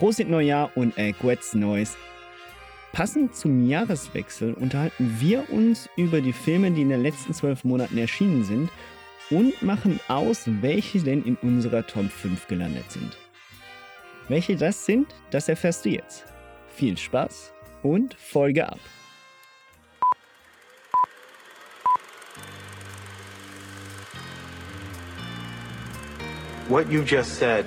Prosit Neujahr und äh, Guetz Neues. Passend zum Jahreswechsel unterhalten wir uns über die Filme, die in den letzten zwölf Monaten erschienen sind und machen aus, welche denn in unserer Top 5 gelandet sind. Welche das sind, das erfährst du jetzt. Viel Spaß und Folge ab. What you just said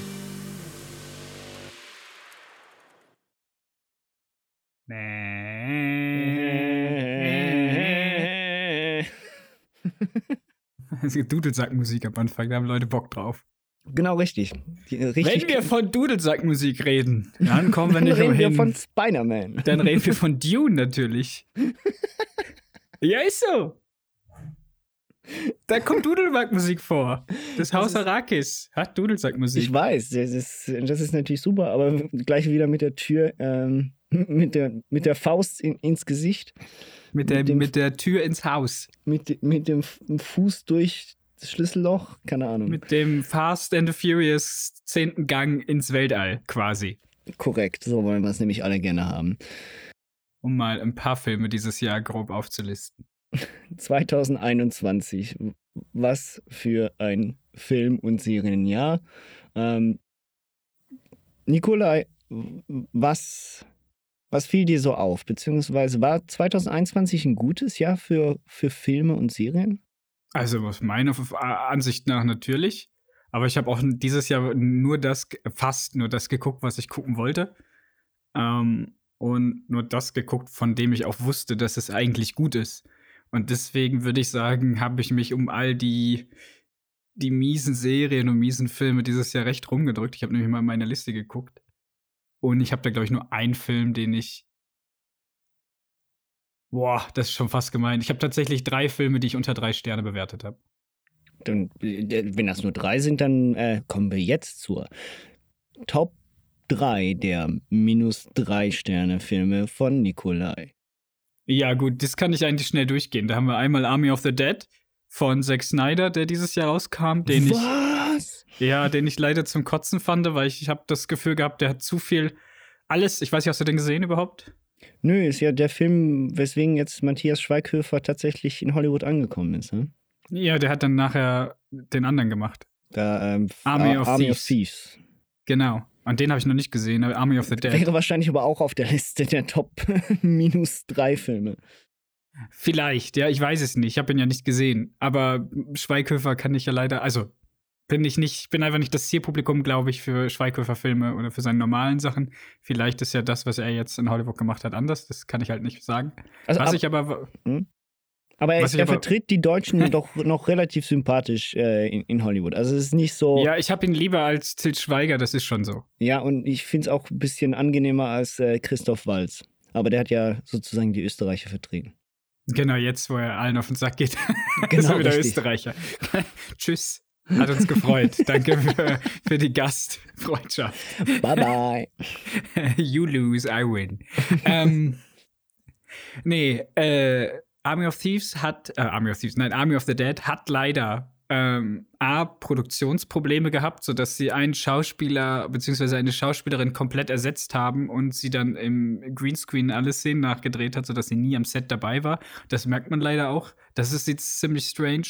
Es gibt Dudelsackmusik am Anfang, da haben Leute Bock drauf. Genau richtig. Äh, richtig Wenn wir von Dudelsackmusik reden, dann kommen wir dann nicht reden wir umhin. von Spider-Man. Dann reden wir von Dune natürlich. ja, ist so. Da kommt Dudelsackmusik vor. Das Haus Arrakis hat Dudelsackmusik. Ich weiß, das ist, das ist natürlich super, aber gleich wieder mit der Tür, ähm, mit, der, mit der Faust in, ins Gesicht, mit, der, mit dem- mit der Tür ins Haus. mit, mit dem Fuß durch das Schlüsselloch, keine Ahnung. Mit dem Fast and the Furious zehnten Gang ins Weltall quasi. Korrekt, so wollen wir es nämlich alle gerne haben. Um mal ein paar Filme dieses Jahr grob aufzulisten. 2021, was für ein Film- und Serienjahr. Ähm, Nikolai, was, was fiel dir so auf? Beziehungsweise war 2021 ein gutes Jahr für, für Filme und Serien? Also aus meiner Ansicht nach natürlich. Aber ich habe auch dieses Jahr nur das, fast nur das geguckt, was ich gucken wollte. Ähm, und nur das geguckt, von dem ich auch wusste, dass es eigentlich gut ist. Und deswegen würde ich sagen, habe ich mich um all die, die miesen Serien und miesen Filme dieses Jahr recht rumgedrückt. Ich habe nämlich mal in meine Liste geguckt. Und ich habe da, glaube ich, nur einen Film, den ich. Boah, das ist schon fast gemein. Ich habe tatsächlich drei Filme, die ich unter drei Sterne bewertet habe. Äh, wenn das nur drei sind, dann äh, kommen wir jetzt zur Top 3 der minus drei Sterne Filme von Nikolai. Ja, gut, das kann ich eigentlich schnell durchgehen. Da haben wir einmal Army of the Dead von Zack Snyder, der dieses Jahr rauskam, den ich, Was? Ja, den ich leider zum Kotzen fand, weil ich, ich habe das Gefühl gehabt, der hat zu viel alles. Ich weiß nicht, hast du den gesehen überhaupt? Nö, ist ja der Film, weswegen jetzt Matthias Schweighöfer tatsächlich in Hollywood angekommen ist. Ne? Ja, der hat dann nachher den anderen gemacht. Da, ähm, Army Ar- of Army Thieves. of Thieves. Genau. Und den habe ich noch nicht gesehen, aber Army of the Dead. Wäre wahrscheinlich aber auch auf der Liste der Top minus drei Filme. Vielleicht, ja, ich weiß es nicht. Ich habe ihn ja nicht gesehen. Aber Schweighöfer kann ich ja leider, also bin ich nicht, bin einfach nicht das Zielpublikum, glaube ich, für Schweighöfer-Filme oder für seine normalen Sachen. Vielleicht ist ja das, was er jetzt in Hollywood gemacht hat, anders. Das kann ich halt nicht sagen. Also, was ab, ich aber, aber er, er aber- vertritt die Deutschen doch noch relativ sympathisch äh, in, in Hollywood. Also es ist nicht so. ja, ich habe ihn lieber als Til Schweiger, das ist schon so. Ja, und ich finde es auch ein bisschen angenehmer als äh, Christoph Walz. Aber der hat ja sozusagen die Österreicher vertreten. Genau, jetzt, wo er allen auf den Sack geht. Genau, ist er wieder richtig. Österreicher. Tschüss. Hat uns gefreut. Danke für, für die Gastfreundschaft. Bye bye. you lose, I win. ähm, nee, äh, Army of Thieves hat, äh, Army of Thieves, nein, Army of the Dead hat leider ähm, A, Produktionsprobleme gehabt, sodass sie einen Schauspieler bzw. eine Schauspielerin komplett ersetzt haben und sie dann im Greenscreen alle Szenen nachgedreht hat, sodass sie nie am Set dabei war. Das merkt man leider auch. Das ist jetzt ziemlich strange.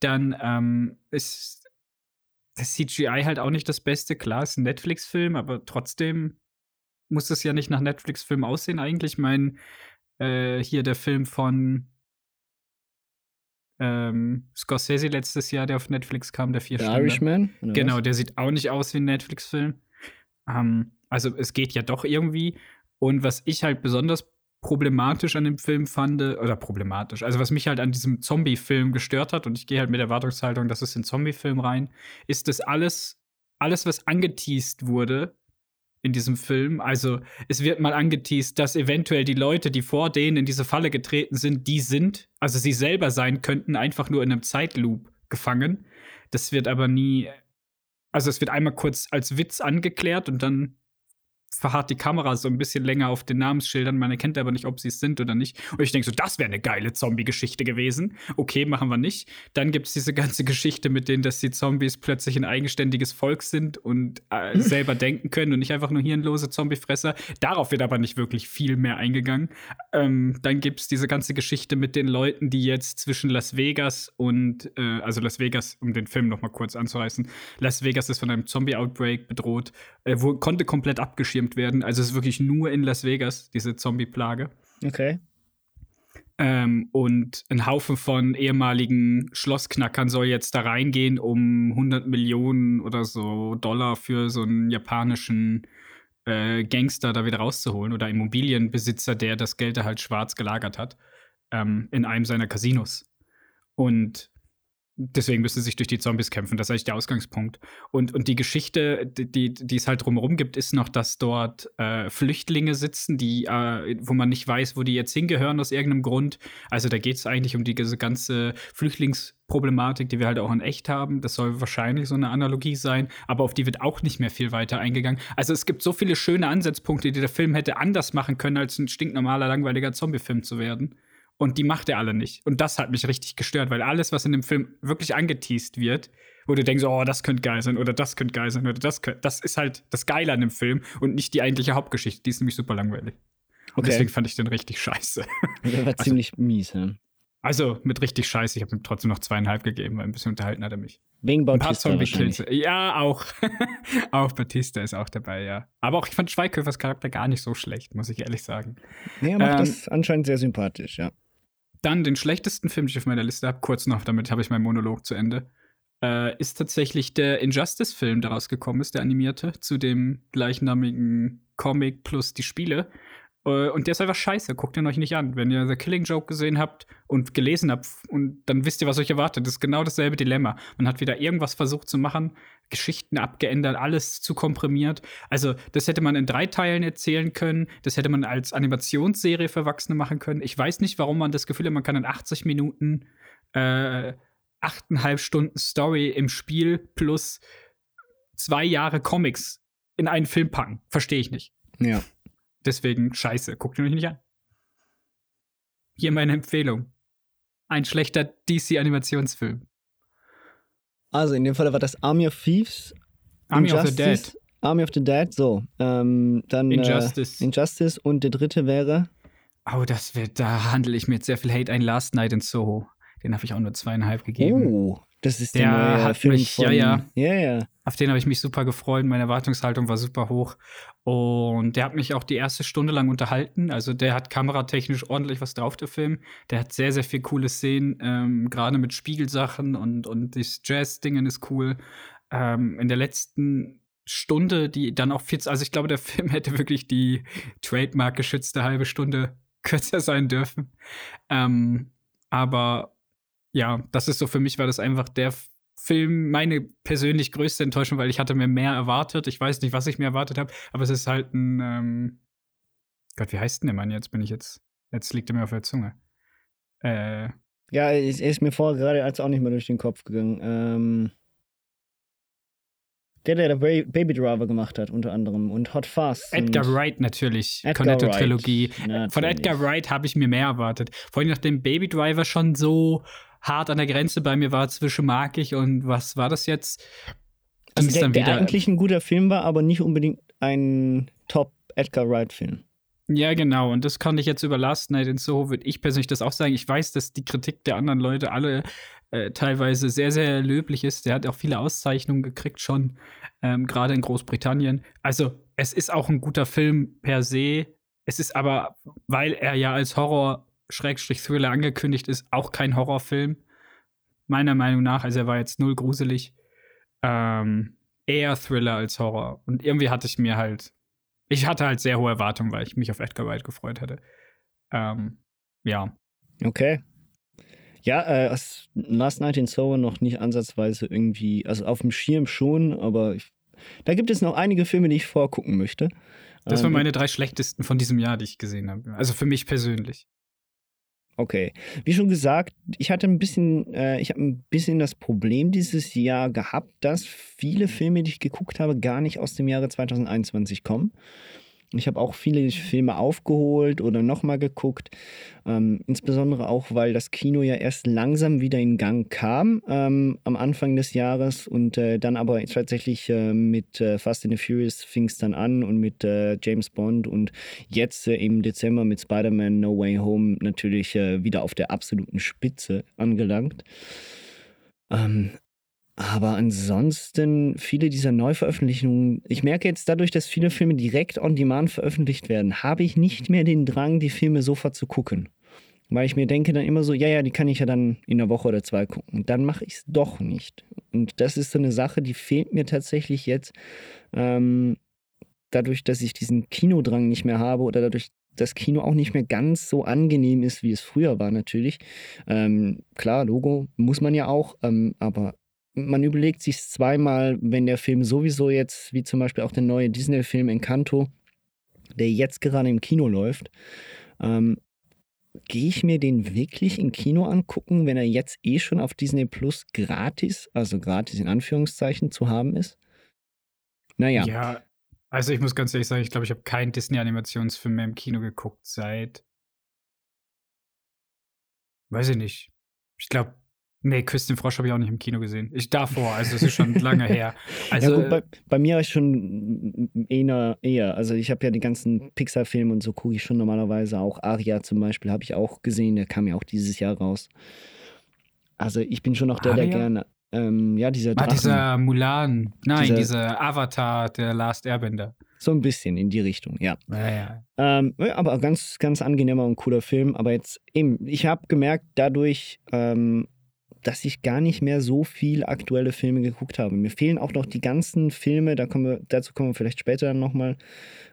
Dann ähm, ist das CGI halt auch nicht das Beste. Klar, ist ein Netflix-Film, aber trotzdem muss es ja nicht nach Netflix-Film aussehen eigentlich. Mein, äh, hier der Film von ähm, Scorsese letztes Jahr, der auf Netflix kam, der vier Der Stunden. Irishman? Genau, was? der sieht auch nicht aus wie ein Netflix-Film. Ähm, also es geht ja doch irgendwie. Und was ich halt besonders problematisch an dem Film fand, oder problematisch, also was mich halt an diesem Zombie-Film gestört hat, und ich gehe halt mit Erwartungshaltung, dass es in Zombie-Film rein, ist, dass alles, alles, was angeteased wurde, in diesem Film. Also es wird mal angeteased, dass eventuell die Leute, die vor denen in diese Falle getreten sind, die sind, also sie selber sein könnten, einfach nur in einem Zeitloop gefangen. Das wird aber nie, also es wird einmal kurz als Witz angeklärt und dann verharrt die Kamera so ein bisschen länger auf den Namensschildern. Man erkennt aber nicht, ob sie es sind oder nicht. Und ich denke so, das wäre eine geile Zombie-Geschichte gewesen. Okay, machen wir nicht. Dann gibt es diese ganze Geschichte mit denen, dass die Zombies plötzlich ein eigenständiges Volk sind und äh, selber denken können und nicht einfach nur hirnlose Zombiefresser. Darauf wird aber nicht wirklich viel mehr eingegangen. Ähm, dann gibt es diese ganze Geschichte mit den Leuten, die jetzt zwischen Las Vegas und, äh, also Las Vegas, um den Film noch mal kurz anzureißen, Las Vegas ist von einem Zombie-Outbreak bedroht, äh, wo, konnte komplett abgeschirmt werden. Also es ist wirklich nur in Las Vegas, diese Zombie-Plage. Okay. Ähm, und ein Haufen von ehemaligen Schlossknackern soll jetzt da reingehen, um 100 Millionen oder so Dollar für so einen japanischen äh, Gangster da wieder rauszuholen oder Immobilienbesitzer, der das Geld da halt schwarz gelagert hat, ähm, in einem seiner Casinos. Und deswegen müsste sich durch die Zombies kämpfen. Das ist eigentlich der Ausgangspunkt. Und, und die Geschichte, die, die es halt drumherum gibt, ist noch, dass dort äh, Flüchtlinge sitzen, die, äh, wo man nicht weiß, wo die jetzt hingehören aus irgendeinem Grund. Also da geht es eigentlich um die, diese ganze Flüchtlingsproblematik, die wir halt auch in echt haben. Das soll wahrscheinlich so eine Analogie sein, aber auf die wird auch nicht mehr viel weiter eingegangen. Also es gibt so viele schöne Ansatzpunkte, die der Film hätte anders machen können, als ein stinknormaler, langweiliger Zombie-Film zu werden. Und die macht er alle nicht. Und das hat mich richtig gestört, weil alles, was in dem Film wirklich angeteased wird, wo du denkst, oh, das könnte geil sein oder das könnte geil sein oder das könnte, das ist halt das Geile an dem Film und nicht die eigentliche Hauptgeschichte. Die ist nämlich super langweilig. Und Okay. deswegen fand ich den richtig scheiße. Der war Also- ziemlich mies, ja. Also mit richtig scheiße, ich habe ihm trotzdem noch zweieinhalb gegeben, weil ein bisschen unterhalten hat er mich. Wegen Ein paar Bautista wahrscheinlich. Ja, auch. auch Batista ist auch dabei, ja. Aber auch ich fand Schweighöfers Charakter gar nicht so schlecht, muss ich ehrlich sagen. Nee, er macht Ähm, das anscheinend sehr sympathisch, ja. Dann den schlechtesten Film, den ich auf meiner Liste habe, kurz noch, damit habe ich meinen Monolog zu Ende, äh, ist tatsächlich der Injustice-Film, der rausgekommen ist, der animierte, zu dem gleichnamigen Comic plus die Spiele. Äh, und der ist einfach scheiße, guckt ihn euch nicht an. Wenn ihr The Killing Joke gesehen habt und gelesen habt, und dann wisst ihr, was euch erwartet. Das ist genau dasselbe Dilemma. Man hat wieder irgendwas versucht zu machen, Geschichten abgeändert, alles zu komprimiert. Also, das hätte man in drei Teilen erzählen können. Das hätte man als Animationsserie für Erwachsene machen können. Ich weiß nicht, warum man das Gefühl hat, man kann in 80 Minuten äh, achteinhalb Stunden Story im Spiel plus zwei Jahre Comics in einen Film packen. Verstehe ich nicht. Ja. Deswegen scheiße, guckt ihn euch nicht an. Hier meine Empfehlung. Ein schlechter DC-Animationsfilm. Also in dem Fall war das Army of Thieves. Army of the Injustice- Dead. Army of the Dead, so. Ähm, dann Injustice. Äh, Injustice und der dritte wäre. Oh, das wird, da handle ich mir jetzt sehr viel Hate ein. Last Night in Soho. Den habe ich auch nur zweieinhalb gegeben. Oh, das ist Der der neue hat Film mich- ja, von. ja. Ja, ja. Auf den habe ich mich super gefreut. Meine Erwartungshaltung war super hoch. Und der hat mich auch die erste Stunde lang unterhalten. Also der hat kameratechnisch ordentlich was drauf, der Film. Der hat sehr, sehr viel coole Szenen, ähm, gerade mit Spiegelsachen und, und das Jazz-Dingen ist cool. Ähm, in der letzten Stunde, die dann auch viel, also ich glaube, der Film hätte wirklich die Trademark geschützte halbe Stunde kürzer sein dürfen. Ähm, aber ja, das ist so für mich war das einfach der Film meine persönlich größte Enttäuschung, weil ich hatte mir mehr erwartet. Ich weiß nicht, was ich mir erwartet habe, aber es ist halt ein ähm Gott, wie heißt denn der Mann jetzt? Bin ich jetzt jetzt liegt er mir auf der Zunge. Äh, Ja, er ist, ist mir vorher gerade als auch nicht mehr durch den Kopf gegangen. Ähm, der, der der Ba- Baby Driver gemacht hat, unter anderem. Und Hot Fast. Edgar Wright natürlich, Cornetto-Trilogie. Von. Edgar Wright habe ich mir mehr erwartet. Vor allem nachdem Baby Driver schon so hart an der Grenze bei mir war zwischen mag ich und was war das jetzt? Also Ging's der, dann der wieder- eigentlich ein guter Film war, aber nicht unbedingt ein Top Edgar Wright Film. Ja, genau. Und das kann ich jetzt über Last Night in Soho, würde ich persönlich das auch sagen. Ich weiß, dass die Kritik der anderen Leute alle äh, teilweise sehr, sehr löblich ist. Der hat auch viele Auszeichnungen gekriegt schon, ähm, gerade in Großbritannien. Also, es ist auch ein guter Film per se. Es ist aber, weil er ja als Horror-Thriller angekündigt ist, auch kein Horrorfilm. Meiner Meinung nach. Also, er war jetzt null gruselig. Ähm, eher Thriller als Horror. Und irgendwie hatte ich mir halt ich hatte halt sehr hohe Erwartungen, weil ich mich auf Edgar Wright gefreut hatte. Ähm, ja. Okay. Ja, äh, Last Night in Soho noch nicht ansatzweise irgendwie, also auf dem Schirm schon, aber ich, Da gibt es noch einige Filme, die ich vorgucken möchte. Das waren Ähm, meine drei schlechtesten von diesem Jahr, die ich gesehen habe. Also für mich persönlich. Okay. Wie schon gesagt, ich hatte ein bisschen, äh, ich habe ein bisschen das Problem dieses Jahr gehabt, dass viele Filme, die ich geguckt habe, gar nicht aus dem Jahre 2021 kommen. Ich habe auch viele Filme aufgeholt oder nochmal geguckt. Ähm, insbesondere auch, weil das Kino ja erst langsam wieder in Gang kam ähm, am Anfang des Jahres und äh, dann aber tatsächlich äh, mit äh, Fast and the Furious fing es dann an und mit äh, James Bond und jetzt äh, im Dezember mit Spider-Man No Way Home natürlich äh, wieder auf der absoluten Spitze angelangt. Ähm, aber ansonsten, viele dieser Neuveröffentlichungen, ich merke jetzt dadurch, dass viele Filme direkt on demand veröffentlicht werden, habe ich nicht mehr den Drang, die Filme sofort zu gucken. Weil ich mir denke dann immer so, ja, ja, die kann ich ja dann in einer Woche oder zwei gucken. Dann mache ich es doch nicht. Und das ist so eine Sache, die fehlt mir tatsächlich jetzt. Ähm, dadurch, dass ich diesen Kinodrang nicht mehr habe oder dadurch, dass Kino auch nicht mehr ganz so angenehm ist, wie es früher war, natürlich. Ähm, klar, Logo muss man ja auch, ähm, aber man überlegt sich zweimal, wenn der Film sowieso jetzt, wie zum Beispiel auch der neue Disney-Film Encanto, der jetzt gerade im Kino läuft, ähm, gehe ich mir den wirklich im Kino angucken, wenn er jetzt eh schon auf Disney Plus gratis, also gratis in Anführungszeichen, zu haben ist? Naja. Ja, also ich muss ganz ehrlich sagen, ich glaube, ich habe keinen Disney-Animationsfilm mehr im Kino geguckt seit. Weiß ich nicht. Ich glaube, nee, Küss den Frosch habe ich auch nicht im Kino gesehen. Ich davor, also es ist schon lange her. Also, ja, gut, bei, bei mir ist schon eher, eher. Also ich habe ja die ganzen Pixar-Filme und so gucke ich schon normalerweise auch. Aria zum Beispiel habe ich auch gesehen, der kam ja auch dieses Jahr raus. Also ich bin schon noch der, der Aria? gerne. Ähm, ja, dieser ah, Drachen. dieser Mulan. Nein, Dieser- dieser Avatar, der Last Airbender. So ein bisschen in die Richtung, ja. Ja, ja. Ähm, aber ganz, ganz angenehmer und cooler Film. Aber jetzt eben, ich habe gemerkt, dadurch, ähm, dass ich gar nicht mehr so viel aktuelle Filme geguckt habe. Mir fehlen auch noch die ganzen Filme, da kommen wir, dazu kommen wir vielleicht später dann nochmal.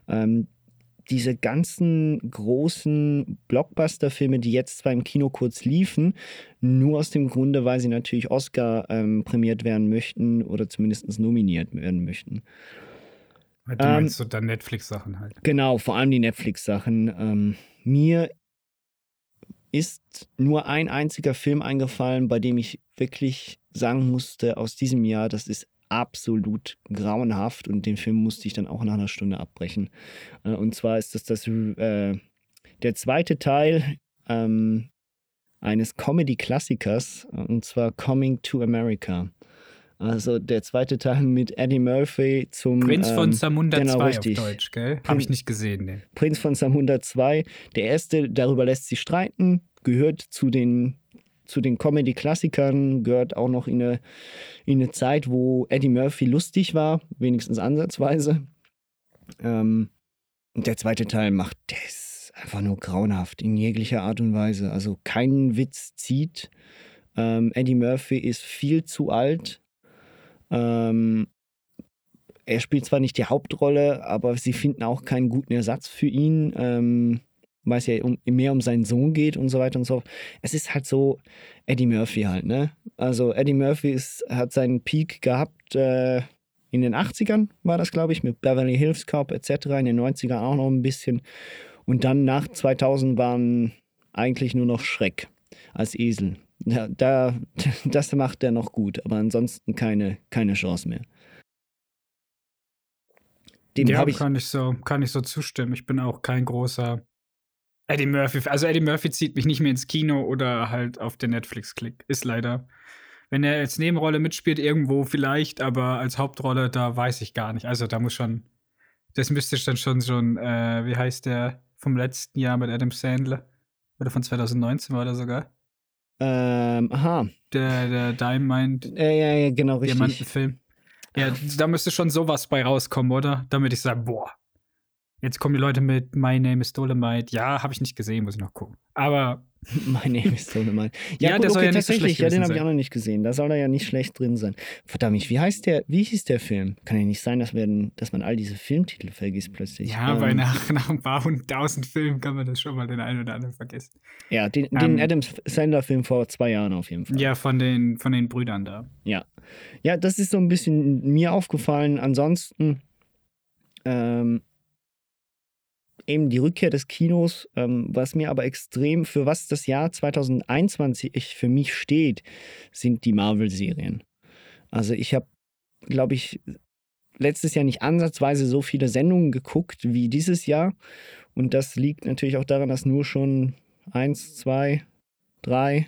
Ähm, diese ganzen großen Blockbuster-Filme, die jetzt zwar im Kino kurz liefen, nur aus dem Grunde, weil sie natürlich Oscar ähm, prämiert werden möchten oder zumindest nominiert werden möchten. Du Ähm, meinst so dann Netflix-Sachen halt. Genau, vor allem die Netflix-Sachen. Ähm, mir ist nur ein einziger Film eingefallen, bei dem ich wirklich sagen musste, aus diesem Jahr, das ist absolut grauenhaft und den Film musste ich dann auch nach einer Stunde abbrechen. Äh, und zwar ist das, das äh, der zweite Teil ähm, eines Comedy-Klassikers, äh, und zwar Coming to America. Also der zweite Teil mit Eddie Murphy zum Prinz von ähm, Zamunda genau, 2 richtig. auf Deutsch, gell? Habe ich nicht gesehen, ne. Prinz von Samunda 2. Der erste, darüber lässt sich streiten, gehört zu den, zu den Comedy-Klassikern, gehört auch noch in eine, in eine Zeit, wo Eddie Murphy lustig war, wenigstens ansatzweise. Ähm, und der zweite Teil macht, ist einfach nur grauenhaft in jeglicher Art und Weise. Also keinen Witz zieht. Ähm, Eddie Murphy ist viel zu alt. Ähm, er spielt zwar nicht die Hauptrolle, aber sie finden auch keinen guten Ersatz für ihn, ähm, weil es ja um, mehr um seinen Sohn geht und so weiter und so fort. Es ist halt so Eddie Murphy halt, ne? Also Eddie Murphy ist, hat seinen Peak gehabt äh, in den 80ern, war das, glaube ich, mit Beverly Hills Cop etc., in den 90ern auch noch ein bisschen. Und dann nach 2000 waren eigentlich nur noch Schreck als Esel. Da, da, das macht er noch gut, aber ansonsten keine, keine Chance mehr. Dem ja, habe ich. kann ich so, kann ich so zustimmen. Ich bin auch kein großer Eddie Murphy. Also Eddie Murphy zieht mich nicht mehr ins Kino oder halt auf den Netflix-Klick. Ist leider. Wenn er als Nebenrolle mitspielt, irgendwo vielleicht, aber als Hauptrolle, da weiß ich gar nicht. Also da muss schon. Das müsste dann schon schon, äh, wie heißt der vom letzten Jahr mit Adam Sandler? Oder von 2019 war der sogar. Ähm, aha. Der, der Diamond, Ja, ja, ja, genau, richtig. Diamantenfilm. Ja, da müsste schon sowas bei rauskommen, oder? Damit ich sage, boah, Jetzt kommen die Leute mit My Name is Dolomite. Ja, habe ich nicht gesehen, muss ich noch gucken. Aber My Name is Dolomite. Ja, Ja, gut, der soll okay, ja nicht so tatsächlich. schlecht ja, den habe ich auch noch nicht gesehen. Da soll er ja nicht schlecht drin sein. Verdammt, wie heißt der, wie hieß der Film? Kann ja nicht sein, dass, wir, dass man all diese Filmtitel vergisst plötzlich. ja, Ähm, weil nach, nach ein paar hunderttausend Filmen kann man das schon mal den einen oder anderen vergessen. Ja, den, den Ähm, Adam Sandler-Film vor zwei Jahren auf jeden Fall. Ja, von den, von den Brüdern da. Ja. Ja, das ist so ein bisschen mir aufgefallen. Ansonsten ähm, eben die Rückkehr des Kinos, ähm, was mir aber extrem, für was das Jahr 2021 für mich steht, sind die Marvel-Serien. Also ich habe, glaube ich, letztes Jahr nicht ansatzweise so viele Sendungen geguckt wie dieses Jahr. Und das liegt natürlich auch daran, dass nur schon eins, zwei, drei,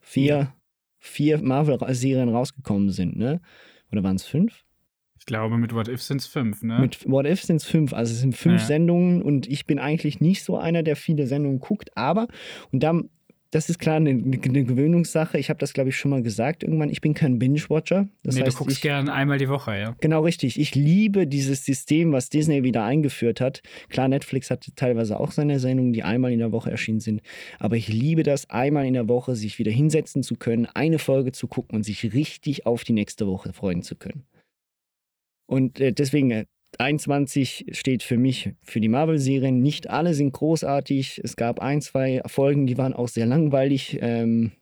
vier, vier Marvel-Serien rausgekommen sind, ne? Oder waren es fünf? Ich glaube, mit What If sind es fünf, ne? Mit What If sind es fünf. Also es sind fünf Ja. Sendungen und ich bin eigentlich nicht so einer, der viele Sendungen guckt, aber, und dann, das ist klar eine, eine Gewöhnungssache. Ich habe das, glaube ich, schon mal gesagt irgendwann. Ich bin kein Binge-Watcher. Das nee, heißt, du guckst ich, gern einmal die Woche, ja. Genau richtig. Ich liebe dieses System, was Disney wieder eingeführt hat. Klar, Netflix hat teilweise auch seine Sendungen, die einmal in der Woche erschienen sind. Aber ich liebe das, einmal in der Woche sich wieder hinsetzen zu können, eine Folge zu gucken und sich richtig auf die nächste Woche freuen zu können. Und äh, deswegen, äh, 21 steht für mich für die Marvel-Serien. Nicht alle sind großartig. Es gab ein, zwei Folgen, die waren auch sehr langweilig. Ähm,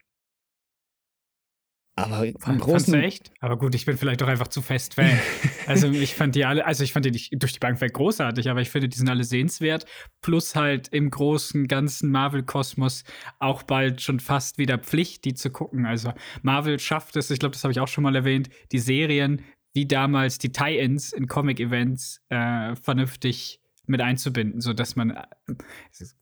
aber im Fandst Großen du echt? Aber gut, ich bin vielleicht doch einfach zu fest Fan. also ich fand die alle, also ich fand die nicht durch die Bank weg großartig, aber ich finde, die sind alle sehenswert. Plus halt im großen, ganzen Marvel-Kosmos auch bald schon fast wieder Pflicht, die zu gucken. Also Marvel schafft es, ich glaube, das habe ich auch schon mal erwähnt, die Serien wie damals die Tie-Ins in Comic-Events äh, vernünftig mit einzubinden, sodass man, äh,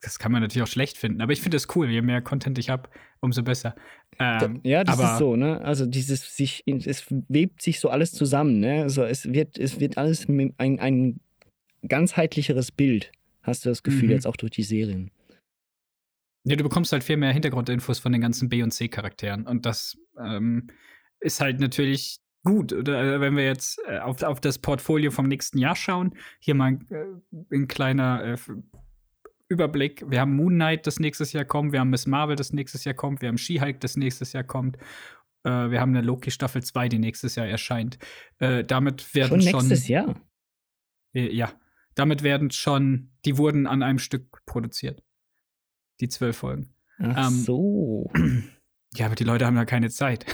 das kann man natürlich auch schlecht finden, aber ich finde es cool, je mehr Content ich habe, umso besser. Ähm, ja, das aber ist so, ne? Also dieses sich, es webt sich so alles zusammen, ne? Also es wird, es wird alles ein, ein ganzheitlicheres Bild, hast du das Gefühl, Mhm. jetzt auch durch die Serien. Ja, du bekommst halt viel mehr Hintergrundinfos von den ganzen B- und C-Charakteren. Und das ähm, ist halt natürlich gut. Oder äh, wenn wir jetzt äh, auf, auf das Portfolio vom nächsten Jahr schauen, hier mal äh, ein kleiner Überblick. Wir haben Moon Knight, das nächstes Jahr kommt. Wir haben Miss Marvel, das nächstes Jahr kommt. Wir haben She-Hulk, das nächstes Jahr kommt. Äh, wir haben eine Loki Staffel 2, die nächstes Jahr erscheint. Äh, damit werden Schon schon. nächstes Jahr. Äh, Ja, damit werden schon, die wurden an einem Stück produziert. Die zwölf Folgen. Ach Ähm, so. Ja, aber die Leute haben da keine Zeit.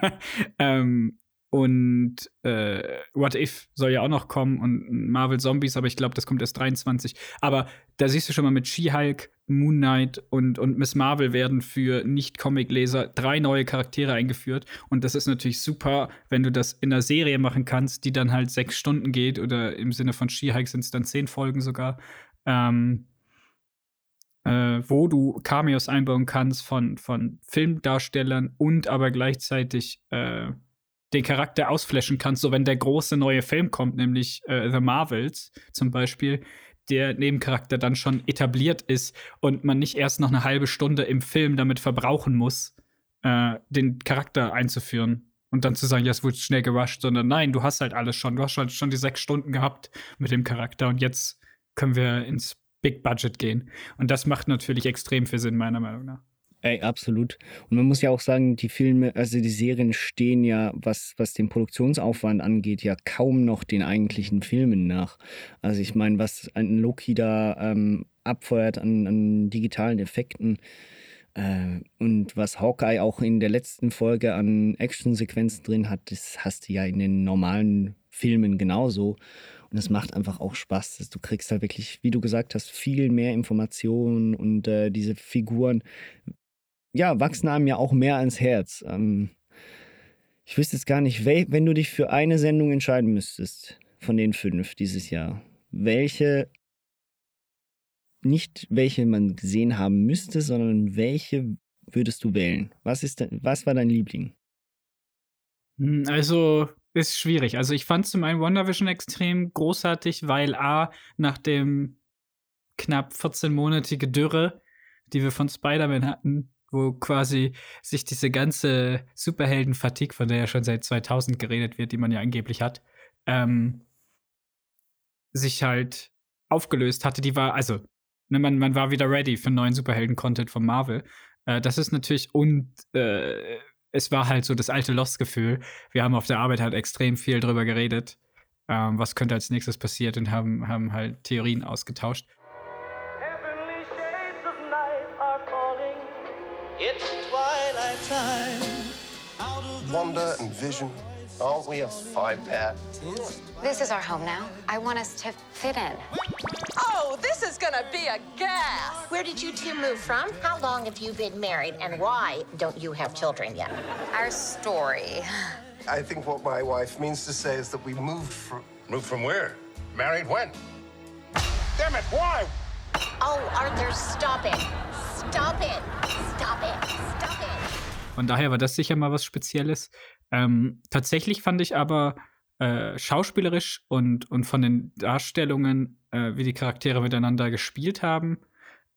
ähm, und äh, What If soll ja auch noch kommen und Marvel Zombies, aber ich glaube, das kommt erst 23. Aber da siehst du schon mal mit She-Hulk, Moon Knight und, und Miss Marvel werden für Nicht-Comic-Leser drei neue Charaktere eingeführt. Und das ist natürlich super, wenn du das in einer Serie machen kannst, die dann halt sechs Stunden geht oder im Sinne von She-Hulk sind es dann zehn Folgen sogar. Ähm, äh, wo du Cameos einbauen kannst von, von Filmdarstellern und aber gleichzeitig äh, den Charakter ausflashen kannst, so wenn der große neue Film kommt, nämlich äh, The Marvels zum Beispiel, der Nebencharakter dann schon etabliert ist und man nicht erst noch eine halbe Stunde im Film damit verbrauchen muss, äh, den Charakter einzuführen und dann zu sagen, ja, es wurde schnell gerusht, sondern nein, du hast halt alles schon, du hast halt schon die sechs Stunden gehabt mit dem Charakter und jetzt können wir ins Big Budget gehen. Und das macht natürlich extrem viel Sinn, meiner Meinung nach. Ey, absolut. Und man muss ja auch sagen, die Filme, also die Serien stehen ja, was, was den Produktionsaufwand angeht, ja kaum noch den eigentlichen Filmen nach. Also ich meine, was ein Loki da ähm, abfeuert an, an digitalen Effekten äh, und was Hawkeye auch in der letzten Folge an Actionsequenzen drin hat, das hast du ja in den normalen Filmen genauso. Und es macht einfach auch Spaß. dass Du kriegst halt wirklich, wie du gesagt hast, viel mehr Informationen und äh, diese Figuren ja, wachsen einem ja auch mehr ans Herz. Ähm, ich wüsste jetzt gar nicht, wenn du dich für eine Sendung entscheiden müsstest von den fünf dieses Jahr, welche, nicht welche man gesehen haben müsste, sondern welche würdest du wählen? Was, ist was war dein Liebling? Hm, Also, ist schwierig. Also, ich fand zum einen WandaVision extrem großartig, weil A, nach dem knapp 14-monatige Dürre, die wir von Spider-Man hatten, wo quasi sich diese ganze Superhelden-Fatigue, von der ja schon seit 2000 geredet wird, die man ja angeblich hat, ähm, sich halt aufgelöst hatte, die war, also, ne, man, man war wieder ready für neuen Superhelden-Content von Marvel. Äh, das ist natürlich, und äh, es war halt so das alte Lost-Gefühl. Wir haben auf der Arbeit halt extrem viel drüber geredet, ähm, was könnte als nächstes passiert und haben, haben halt Theorien ausgetauscht. It's twilight time. Wonder and vision. Aren't we a five pair? This is our home now. I want us to fit in. Oh, this is gonna be a gas! Where did you two move from? How long have you been married? And why don't you have children yet? Our story. I think what my wife means to say is that we moved from. Moved from where? Married when? Damn it, why? Oh, Arthur, stop it. Stop it. Stop it. Stop it. Von daher war das sicher mal was Spezielles. Ähm, tatsächlich fand ich aber äh, schauspielerisch und, und von den Darstellungen, äh, wie die Charaktere miteinander gespielt haben,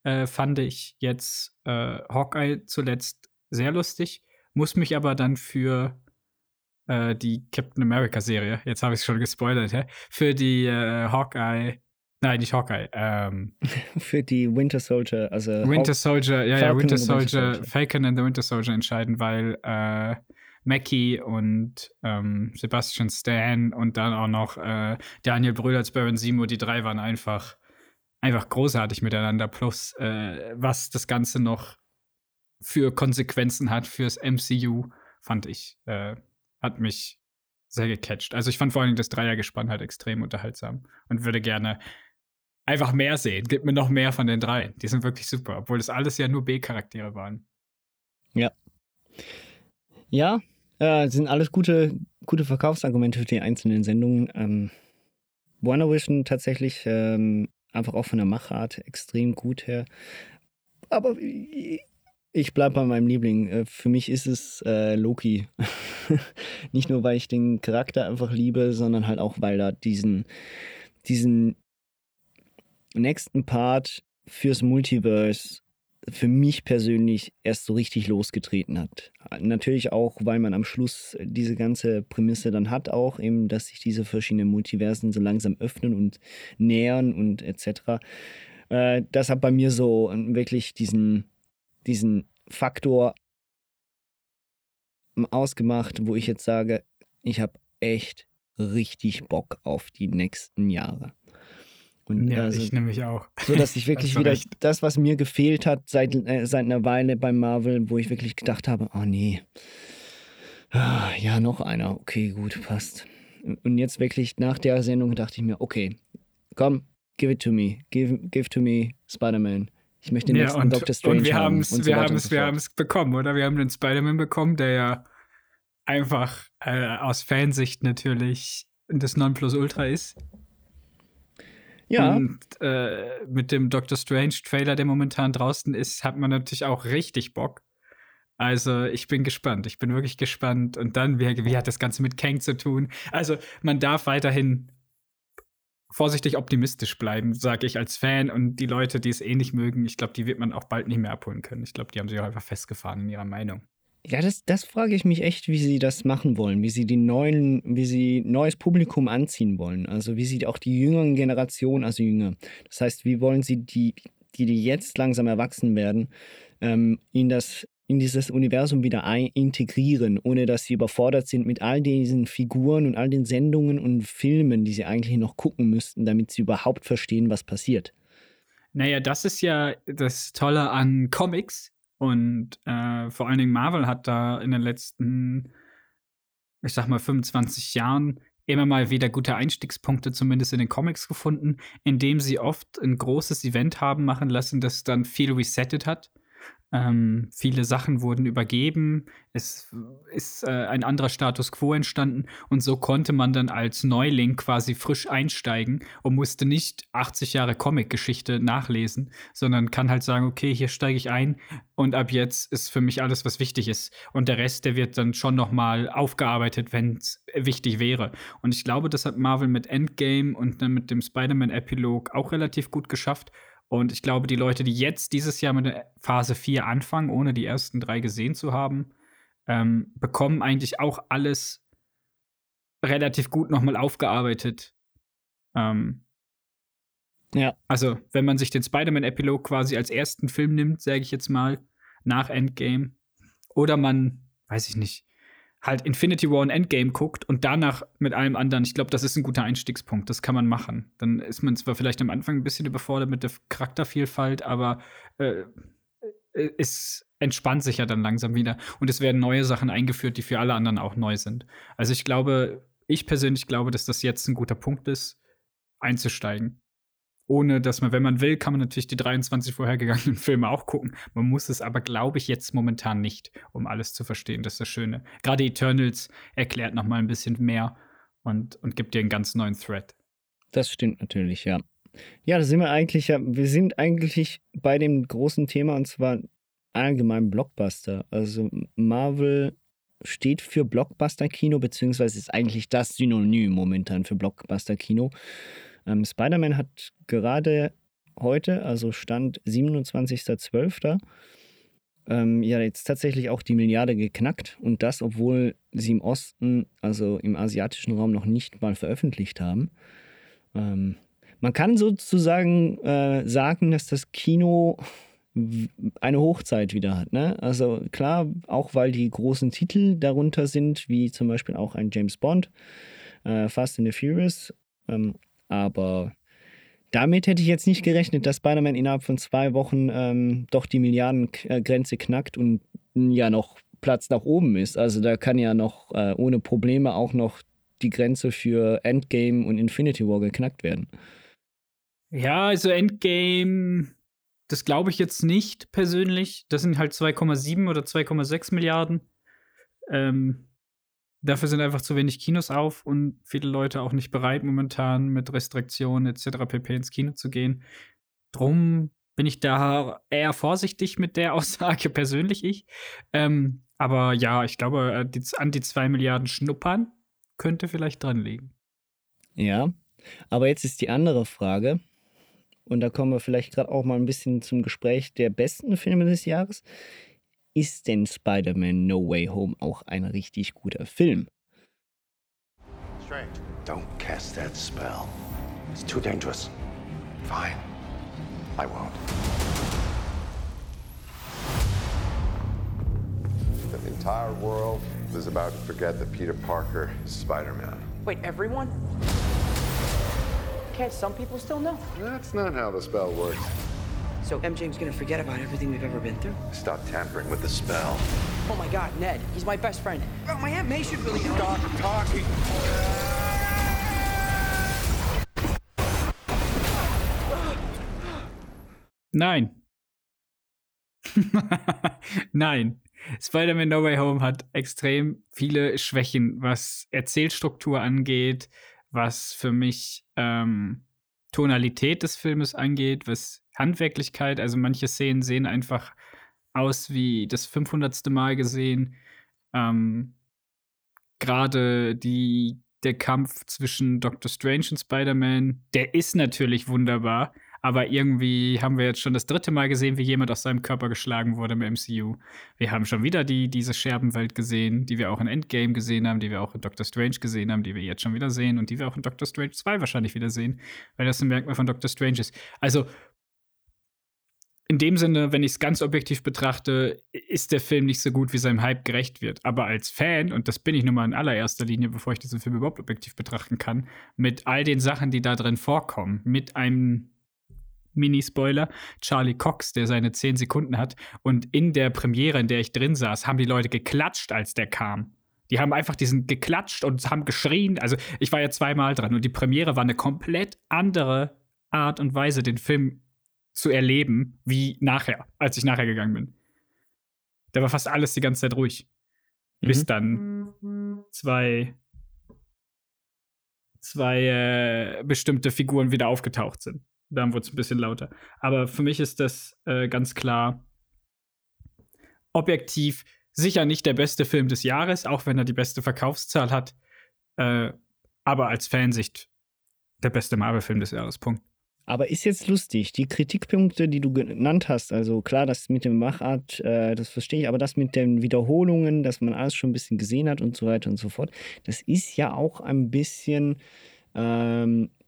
äh, fand ich jetzt äh, Hawkeye zuletzt sehr lustig. Muss mich aber dann für äh, die Captain America-Serie, jetzt habe ich es schon gespoilert, hä? für die äh, Hawkeye, nein, nicht Hawkeye, ähm, Für die Winter Soldier, also Winter Soldier, ja, ja, Falcon Winter the Winter Soldier, Soldier. Falcon and the Winter Soldier entscheiden, weil äh, Mackie und ähm, Sebastian Stan und dann auch noch äh, Daniel Brühl als Baron Simo, die drei waren einfach, einfach großartig miteinander. Plus, äh, was das Ganze noch für Konsequenzen hat fürs MCU, fand ich, äh, hat mich sehr gecatcht. Also ich fand vor allem das Dreiergespann halt extrem unterhaltsam und würde gerne einfach mehr sehen. Gib mir noch mehr von den dreien. Die sind wirklich super, obwohl das alles ja nur B-Charaktere waren. Ja, äh, sind alles gute, gute Verkaufsargumente für die einzelnen Sendungen. Ähm, WandaVision tatsächlich ähm, einfach auch von der Machart extrem gut her. Aber ich bleibe bei meinem Liebling. Äh, Für mich ist es äh, Loki. Nicht nur, weil ich den Charakter einfach liebe, sondern halt auch, weil er diesen, diesen nächsten Part fürs Multiverse für mich persönlich erst so richtig losgetreten hat. Natürlich auch, weil man am Schluss diese ganze Prämisse dann hat, auch eben, dass sich diese verschiedenen Multiversen so langsam öffnen und nähern und etc. Äh, das hat bei mir so wirklich diesen, diesen Faktor ausgemacht, wo ich jetzt sage, ich habe echt richtig Bock auf die nächsten Jahre. Und Ja, also, ich nämlich auch. so dass ich wirklich wieder recht. das, was mir gefehlt hat seit, äh, seit einer Weile beim Marvel, wo ich wirklich gedacht habe, oh nee, ah, ja, noch einer, okay, gut, passt. Und jetzt wirklich nach der Sendung dachte ich mir, okay, komm, give it to me, give, give to me Spider-Man. Ich möchte den Ja, nächsten und, Doctor Strange und wir haben. und es so wir haben es so wir haben es bekommen, oder? Wir haben den Spider-Man bekommen, der ja einfach äh, aus Fansicht natürlich das Nonplusultra ist. Ja, Und äh, mit dem Doctor Strange-Trailer, der momentan draußen ist, hat man natürlich auch richtig Bock. Also ich bin gespannt. Ich bin wirklich gespannt. Und dann, wie, wie hat das Ganze mit Kang zu tun? Also man darf weiterhin vorsichtig optimistisch bleiben, sage ich als Fan. Und die Leute, die es eh nicht mögen, ich glaube, die wird man auch bald nicht mehr abholen können. Ich glaube, die haben sich auch einfach festgefahren in ihrer Meinung. Ja, das, das frage ich mich echt, wie sie das machen wollen, wie sie die neuen, wie sie neues Publikum anziehen wollen. Also wie sie auch die jüngeren Generationen, also jünger. Das heißt, wie wollen sie die, die, die jetzt langsam erwachsen werden, ähm, in das in dieses Universum wieder ein integrieren, ohne dass sie überfordert sind mit all diesen Figuren und all den Sendungen und Filmen, die sie eigentlich noch gucken müssten, damit sie überhaupt verstehen, was passiert. Naja, das ist ja das Tolle an Comics. Und äh, vor allen Dingen Marvel hat da in den letzten, ich sag mal, 25 Jahren immer mal wieder gute Einstiegspunkte, zumindest in den Comics gefunden, indem sie oft ein großes Event haben machen lassen, das dann viel resettet hat. Ähm, viele Sachen wurden übergeben, es ist äh, ein anderer Status quo entstanden und so konnte man dann als Neuling quasi frisch einsteigen und musste nicht 80 Jahre Comic-Geschichte nachlesen, sondern kann halt sagen, okay, hier steige ich ein und ab jetzt ist für mich alles, was wichtig ist. Und der Rest, der wird dann schon nochmal aufgearbeitet, wenn es wichtig wäre. Und ich glaube, das hat Marvel mit Endgame und dann mit dem Spider-Man-Epilog auch relativ gut geschafft. Und ich glaube, die Leute, die jetzt dieses Jahr mit der Phase 4 anfangen, ohne die ersten drei gesehen zu haben, ähm, bekommen eigentlich auch alles relativ gut nochmal aufgearbeitet. Ähm, Ja. Also, wenn man sich den Spider-Man-Epilog quasi als ersten Film nimmt, sage ich jetzt mal, nach Endgame, oder man, weiß ich nicht, halt Infinity War und Endgame guckt und danach mit allem anderen, ich glaube, das ist ein guter Einstiegspunkt. Das kann man machen. Dann ist man zwar vielleicht am Anfang ein bisschen überfordert mit der Charaktervielfalt, aber äh, es entspannt sich ja dann langsam wieder. Und es werden neue Sachen eingeführt, die für alle anderen auch neu sind. Also ich glaube, ich persönlich glaube, dass das jetzt ein guter Punkt ist, einzusteigen ohne dass man, wenn man will, kann man natürlich die 23 vorhergegangenen Filme auch gucken. Man muss es aber, glaube ich, jetzt momentan nicht, um alles zu verstehen. Das ist das Schöne. Gerade Eternals erklärt noch mal ein bisschen mehr und, und gibt dir einen ganz neuen Thread. Das stimmt natürlich, ja. Ja, da sind wir eigentlich, ja, wir sind eigentlich bei dem großen Thema und zwar allgemein Blockbuster. Also Marvel steht für Blockbuster-Kino, beziehungsweise ist eigentlich das Synonym momentan für Blockbuster-Kino. Ähm, Spider-Man hat gerade heute, also Stand 27.12., ähm, ja jetzt tatsächlich auch die Milliarde geknackt und das, obwohl sie im Osten, also im asiatischen Raum, noch nicht mal veröffentlicht haben. Ähm, man kann sozusagen äh, sagen, dass das Kino eine Hochzeit wieder hat. Ne? Also klar, auch weil die großen Titel darunter sind, wie zum Beispiel auch ein James Bond, äh, Fast and the Furious, ähm, aber damit hätte ich jetzt nicht gerechnet, dass Spider-Man innerhalb von zwei Wochen ähm, doch die Milliardengrenze knackt und ja noch Platz nach oben ist. Also da kann ja noch äh, ohne Probleme auch noch die Grenze für Endgame und Infinity War geknackt werden. Ja, also Endgame, das glaube ich jetzt nicht persönlich. Das sind halt 2,7 oder 2,6 Milliarden. Ähm, Dafür sind einfach zu wenig Kinos auf und viele Leute auch nicht bereit, momentan mit Restriktionen etc. pp. ins Kino zu gehen. Drum bin ich da eher vorsichtig mit der Aussage, persönlich ich. Ähm, aber ja, ich glaube, äh, die, an die zwei Milliarden schnuppern könnte vielleicht dran liegen. Ja, aber jetzt ist die andere Frage. Und da kommen wir vielleicht gerade auch mal ein bisschen zum Gespräch der besten Filme des Jahres. Ist denn Spider-Man No Way Home auch ein richtig guter Film? Strange. Don't cast that spell. It's too dangerous. Fine. I won't. The entire world is about to forget that Peter Parker is Spider-Man. Wait, everyone? Can't some people still know? That's not how the spell works. So MJ's gonna forget about everything we've ever been through? Stop tampering with the spell. Oh my god, Ned, he's my best friend. Oh, my Aunt May should really know. Stop talking! Nein. Nein. Spider-Man No Way Home hat extrem viele Schwächen, was Erzählstruktur angeht, was für mich ähm, Tonalität des Filmes angeht, was Handwerklichkeit, also manche Szenen sehen einfach aus wie das 500. Mal gesehen. Ähm, Gerade die der Kampf zwischen Doctor Strange und Spider-Man, der ist natürlich wunderbar, aber irgendwie haben wir jetzt schon das dritte Mal gesehen, wie jemand aus seinem Körper geschlagen wurde im MCU. Wir haben schon wieder die, diese Scherbenwelt gesehen, die wir auch in Endgame gesehen haben, die wir auch in Doctor Strange gesehen haben, die wir jetzt schon wieder sehen und die wir auch in Doctor Strange 2 wahrscheinlich wieder sehen, weil das ein Merkmal von Doctor Strange ist. Also, in dem Sinne, wenn ich es ganz objektiv betrachte, ist der Film nicht so gut, wie seinem Hype gerecht wird. Aber als Fan, und das bin ich nun mal in allererster Linie, bevor ich diesen Film überhaupt objektiv betrachten kann, mit all den Sachen, die da drin vorkommen, mit einem Mini-Spoiler, Charlie Cox, der seine 10 Sekunden hat. Und in der Premiere, in der ich drin saß, haben die Leute geklatscht, als der kam. Die haben einfach diesen geklatscht und haben geschrien. Also ich war ja zweimal dran und die Premiere war eine komplett andere Art und Weise, den Film zu erleben, wie nachher, als ich nachher gegangen bin. Da war fast alles die ganze Zeit ruhig. Mhm. Bis dann zwei, zwei äh, bestimmte Figuren wieder aufgetaucht sind. Dann wurde es ein bisschen lauter. Aber für mich ist das äh, ganz klar objektiv sicher nicht der beste Film des Jahres, auch wenn er die beste Verkaufszahl hat. Äh, aber als Fansicht der beste Marvel-Film des Jahres. Punkt. Aber ist jetzt lustig, die Kritikpunkte, die du genannt hast, also klar, das mit dem Machart, äh, das verstehe ich, aber das mit den Wiederholungen, dass man alles schon ein bisschen gesehen hat und so weiter und so fort, das ist ja auch ein bisschen ähm, äh,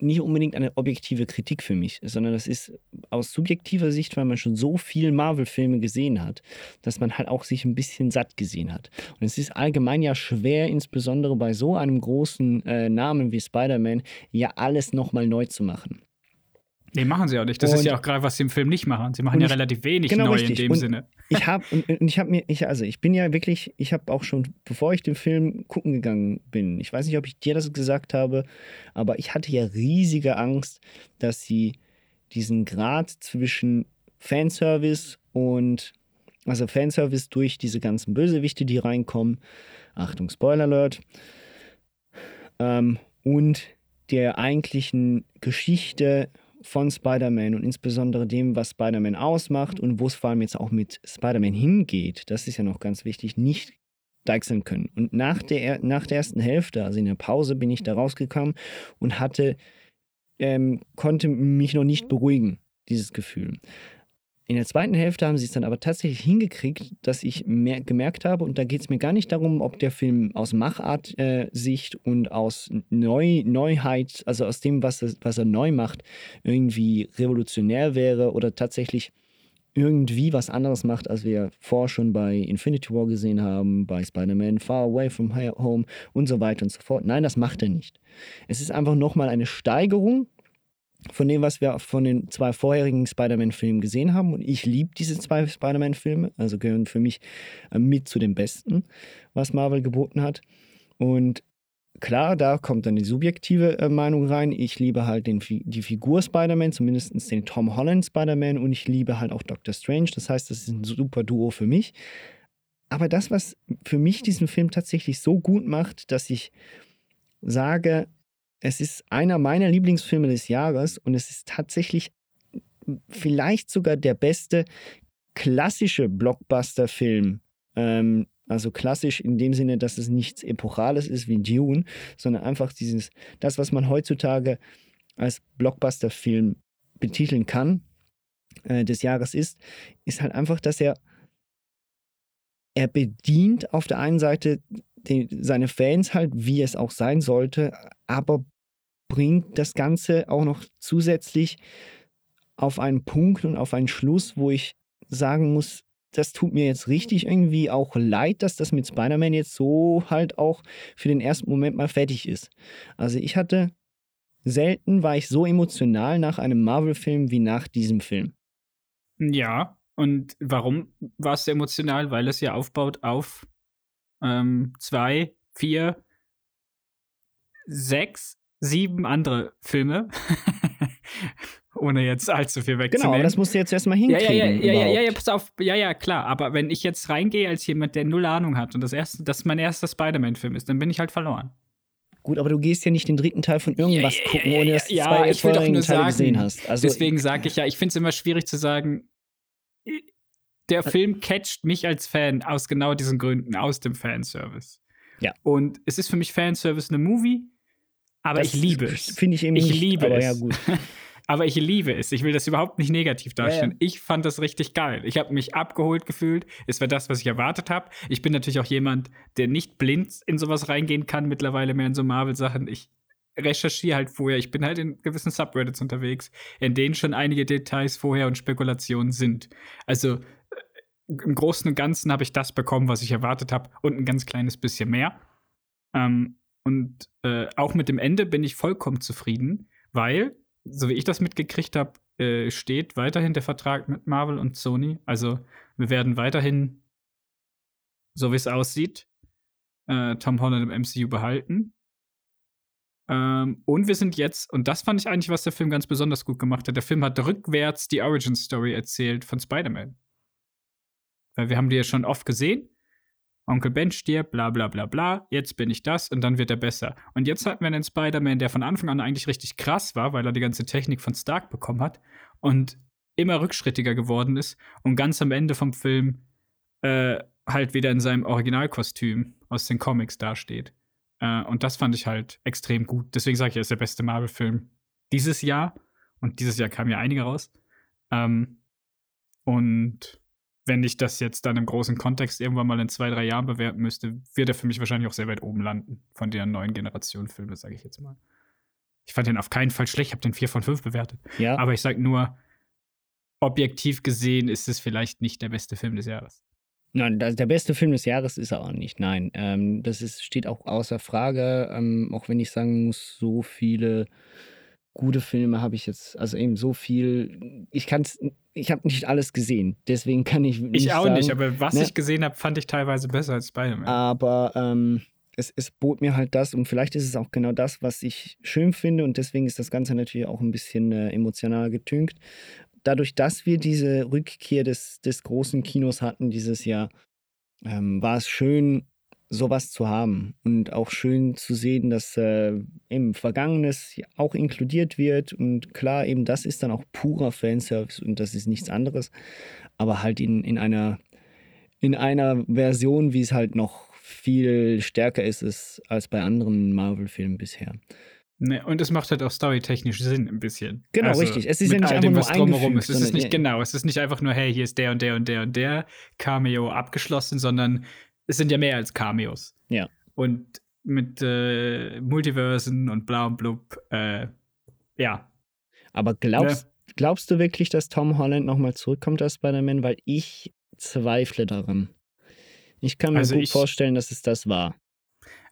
nicht unbedingt eine objektive Kritik für mich, sondern das ist aus subjektiver Sicht, weil man schon so viel Marvel-Filme gesehen hat, dass man halt auch sich ein bisschen satt gesehen hat. Und es ist allgemein ja schwer, insbesondere bei so einem großen äh, Namen wie Spider-Man, ja alles nochmal neu zu machen. Nee, machen sie auch nicht. Das Und- ist ja auch gerade, was sie im Film nicht machen. Sie machen ja ich- relativ wenig genau neu richtig. in dem Und Sinne. Ich habe und, und ich habe mir, ich, also ich bin ja wirklich, ich habe auch schon, bevor ich den Film gucken gegangen bin, ich weiß nicht, ob ich dir das gesagt habe, aber ich hatte ja riesige Angst, dass sie diesen Grad zwischen Fanservice und also Fanservice durch diese ganzen Bösewichte, die reinkommen, Achtung, Spoiler Alert, ähm, und der eigentlichen Geschichte von Spider-Man und insbesondere dem, was Spider-Man ausmacht und wo es vor allem jetzt auch mit Spider-Man hingeht, das ist ja noch ganz wichtig, nicht deichseln können. Und nach der, nach der ersten Hälfte, also in der Pause, bin ich da rausgekommen und hatte, ähm, konnte mich noch nicht beruhigen, dieses Gefühl. In der zweiten Hälfte haben sie es dann aber tatsächlich hingekriegt, dass ich mehr gemerkt habe, und da geht es mir gar nicht darum, ob der Film aus Machart-Sicht und aus Neu Neuheit, also aus dem, was er, was er neu macht, irgendwie revolutionär wäre oder tatsächlich irgendwie was anderes macht, als wir vorher schon bei Infinity War gesehen haben, bei Spider-Man Far Away from Home und so weiter und so fort. Nein, das macht er nicht. Es ist einfach nochmal eine Steigerung von dem, was wir von den zwei vorherigen Spider-Man-Filmen gesehen haben. Und ich liebe diese zwei Spider-Man-Filme, also gehören für mich äh, mit zu den besten, was Marvel geboten hat. Und klar, da kommt dann die subjektive äh, Meinung rein. Ich liebe halt den, die Figur Spider-Man, zumindest den Tom Holland Spider-Man. Und ich liebe halt auch Doctor Strange. Das heißt, das ist ein super Duo für mich. Aber das, was für mich diesen Film tatsächlich so gut macht, dass ich sage, es ist einer meiner Lieblingsfilme des Jahres und es ist tatsächlich vielleicht sogar der beste klassische Blockbuster-Film. Ähm, also klassisch in dem Sinne, dass es nichts Epochales ist wie Dune, sondern einfach dieses, das, was man heutzutage als Blockbuster-Film betiteln kann, äh, des Jahres ist, ist halt einfach, dass er er bedient auf der einen Seite die, seine Fans halt, wie es auch sein sollte, aber bringt das Ganze auch noch zusätzlich auf einen Punkt und auf einen Schluss, wo ich sagen muss, das tut mir jetzt richtig irgendwie auch leid, dass das mit Spider-Man jetzt so halt auch für den ersten Moment mal fertig ist. Also ich hatte selten war ich so emotional nach einem Marvel-Film wie nach diesem Film. Ja, und warum war es emotional? Weil es ja aufbaut auf ähm, zwei, vier, sechs, sieben andere Filme. Ohne jetzt allzu viel wegzunehmen. Genau, aber das musst du jetzt erstmal hinkriegen. ja, ja, ja, ja, ja, ja, pass auf. Ja, ja, klar. Aber wenn ich jetzt reingehe als jemand, der null Ahnung hat und das erste, das mein erster Spider-Man-Film ist, dann bin ich halt verloren. Gut, aber du gehst ja nicht den dritten Teil von irgendwas Ja, gucken, ja, ohne dass du ja, zwei ich will doch nur Teile sagen, gesehen hast. Also deswegen sage ich ja, ich finde es immer schwierig zu sagen, der Film catcht mich als Fan aus genau diesen Gründen, aus dem Fanservice. Ja. Und es ist für mich Fanservice eine Movie, aber Das ich liebe es. finde ich eben ich nicht, liebe aber es. ja, gut. aber ich liebe es. Ich will das überhaupt nicht negativ darstellen. ja. Ich fand das richtig geil. Ich habe mich abgeholt gefühlt. Es war das, was ich erwartet habe. Ich bin natürlich auch jemand, der nicht blind in sowas reingehen kann, mittlerweile mehr in so Marvel-Sachen. Ich recherchiere halt vorher. Ich bin halt in gewissen Subreddits unterwegs, in denen schon einige Details vorher und Spekulationen sind. Also äh, im Großen und Ganzen habe ich das bekommen, was ich erwartet habe und ein ganz kleines bisschen mehr. Ähm, und äh, auch mit dem Ende bin ich vollkommen zufrieden, weil, so wie ich das mitgekriegt habe, äh, steht weiterhin der Vertrag mit Marvel und Sony. Also wir werden weiterhin, so wie es aussieht, äh, Tom Holland im MCU behalten. Ähm, und wir sind jetzt, und das fand ich eigentlich, was der Film ganz besonders gut gemacht hat. Der Film hat rückwärts die Origin Story erzählt von Spider-Man. Weil wir haben die ja schon oft gesehen. Onkel Ben stirbt, bla bla bla bla, jetzt bin ich das und dann wird er besser. Und jetzt hatten wir einen Spider-Man, der von Anfang an eigentlich richtig krass war, weil er die ganze Technik von Stark bekommen hat und immer rückschrittiger geworden ist und ganz am Ende vom Film äh, halt wieder in seinem Originalkostüm aus den Comics dasteht. Äh, und das fand ich halt extrem gut. Deswegen sage ich, er ist der beste Marvel-Film dieses Jahr. Und dieses Jahr kamen ja einige raus. Ähm, und wenn ich das jetzt dann im großen Kontext irgendwann mal in zwei, drei Jahren bewerten müsste, wird er für mich wahrscheinlich auch sehr weit oben landen von der neuen Generation Filme, sage ich jetzt mal. Ich fand den auf keinen Fall schlecht, ich habe den 4 von 5 bewertet. Ja. Aber ich sag nur, objektiv gesehen ist es vielleicht nicht der beste Film des Jahres. Nein, der beste Film des Jahres ist er auch nicht. Nein, ähm, das ist, steht auch außer Frage. Ähm, auch wenn ich sagen muss, so viele gute Filme habe ich jetzt, also eben so viel. Ich kann es, ich habe nicht alles gesehen. Deswegen kann ich nicht Ich auch sagen, nicht, aber was ne? ich gesehen habe, fand ich teilweise besser als Spider-Man. Aber ähm, es, es bot mir halt das und vielleicht ist es auch genau das, was ich schön finde und deswegen ist das Ganze natürlich auch ein bisschen äh, emotional getünkt. Dadurch, dass wir diese Rückkehr des, des großen Kinos hatten dieses Jahr, ähm, war es schön, sowas zu haben und auch schön zu sehen, dass äh, eben Vergangenes auch inkludiert wird und klar, eben das ist dann auch purer Fanservice und das ist nichts anderes, aber halt in, in einer in einer Version, wie es halt noch viel stärker ist, ist als bei anderen Marvel-Filmen bisher. Ne, und es macht halt auch storytechnisch Sinn ein bisschen. Genau, richtig. Es ist ja nicht einfach dem, nur was drumherum ist. Es ist nicht genau. Es ist nicht einfach nur, hey, hier ist der und der und der und der Cameo abgeschlossen, sondern es sind ja mehr als Cameos. Ja. Und mit äh, Multiversen und bla und blub, äh, ja. Aber glaubst, glaubst du wirklich, dass Tom Holland nochmal zurückkommt als Spider-Man? Weil ich zweifle daran. Ich kann mir Also gut ich- vorstellen, dass es das war.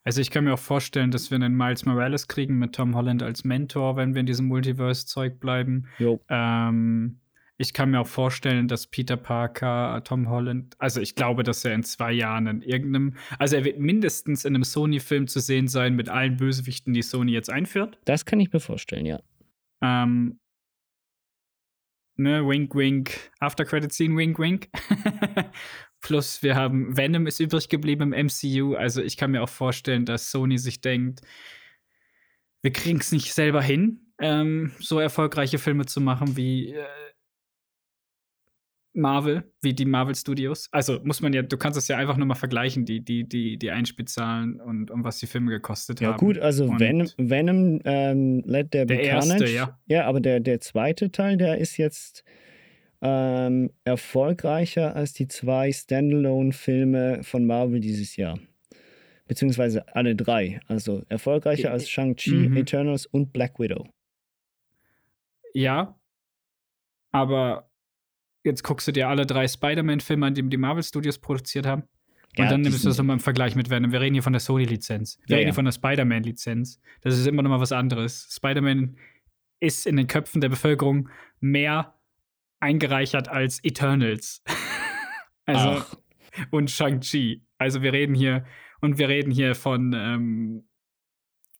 Also ich kann mir auch vorstellen, dass wir einen Miles Morales kriegen mit Tom Holland als Mentor, wenn wir in diesem Multiverse-Zeug bleiben. Jo. Ähm, ich kann mir auch vorstellen, dass Peter Parker, Tom Holland, also ich glaube, dass er in zwei Jahren in irgendeinem, also er wird mindestens in einem Sony-Film zu sehen sein mit allen Bösewichten, die Sony jetzt einführt. Das kann ich mir vorstellen, ja. Ähm, ne, wink, wink, After Credit Scene, wink, wink. Plus wir haben Venom ist übrig geblieben im MCU. Also ich kann mir auch vorstellen, dass Sony sich denkt, wir kriegen es nicht selber hin, ähm, so erfolgreiche Filme zu machen wie äh, Marvel, wie die Marvel Studios. Also muss man ja, du kannst es ja einfach nur mal vergleichen, die, die, die, die Einspielzahlen und, und was die Filme gekostet Ja, haben. gut, also Und Venom, Venom ähm, Let There Be Der erste, Carnage. ja. Ja, aber der, der zweite Teil, der ist jetzt ähm, erfolgreicher als die zwei Standalone-Filme von Marvel dieses Jahr. Beziehungsweise alle drei. Also erfolgreicher als Shang-Chi, Mhm. Eternals und Black Widow. Ja. Aber jetzt guckst du dir alle drei Spider-Man-Filme an, die die Marvel Studios produziert haben. Und Ja, dann nimmst du das nochmal im Vergleich mit Venom. Wir reden hier von der Sony-Lizenz. Wir Ja, reden hier von der Spider-Man-Lizenz. Das ist immer noch mal was anderes. Spider-Man ist in den Köpfen der Bevölkerung mehr eingereichert als Eternals. also, Ach. und Shang-Chi. Also wir reden hier, und wir reden hier von ähm,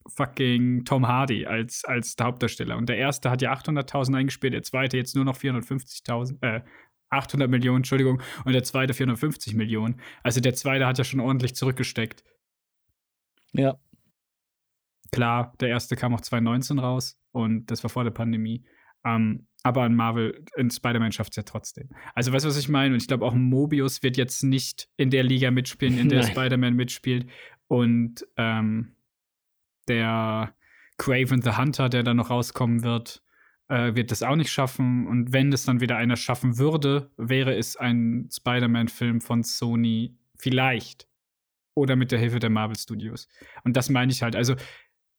fucking Tom Hardy als, als der Hauptdarsteller. Und der erste hat ja 800.000 eingespielt, der zweite jetzt nur noch 450.000, äh, 800 Millionen, Entschuldigung, und der zweite 450 Millionen. Also der zweite hat ja schon ordentlich zurückgesteckt. Ja. Klar, der erste kam auch 2019 raus und das war vor der Pandemie. Ähm, aber an Marvel, in Spider-Man schafft es ja trotzdem. Also, weißt du, was ich meine? Und ich glaube, auch Mobius wird jetzt nicht in der Liga mitspielen, in der. Spider-Man mitspielt. Und ähm, der Craven the Hunter, der dann noch rauskommen wird, äh, wird das auch nicht schaffen. Und wenn das dann wieder einer schaffen würde, wäre es ein Spider-Man-Film von Sony vielleicht. Oder mit der Hilfe der Marvel Studios. Und das meine ich halt. Also,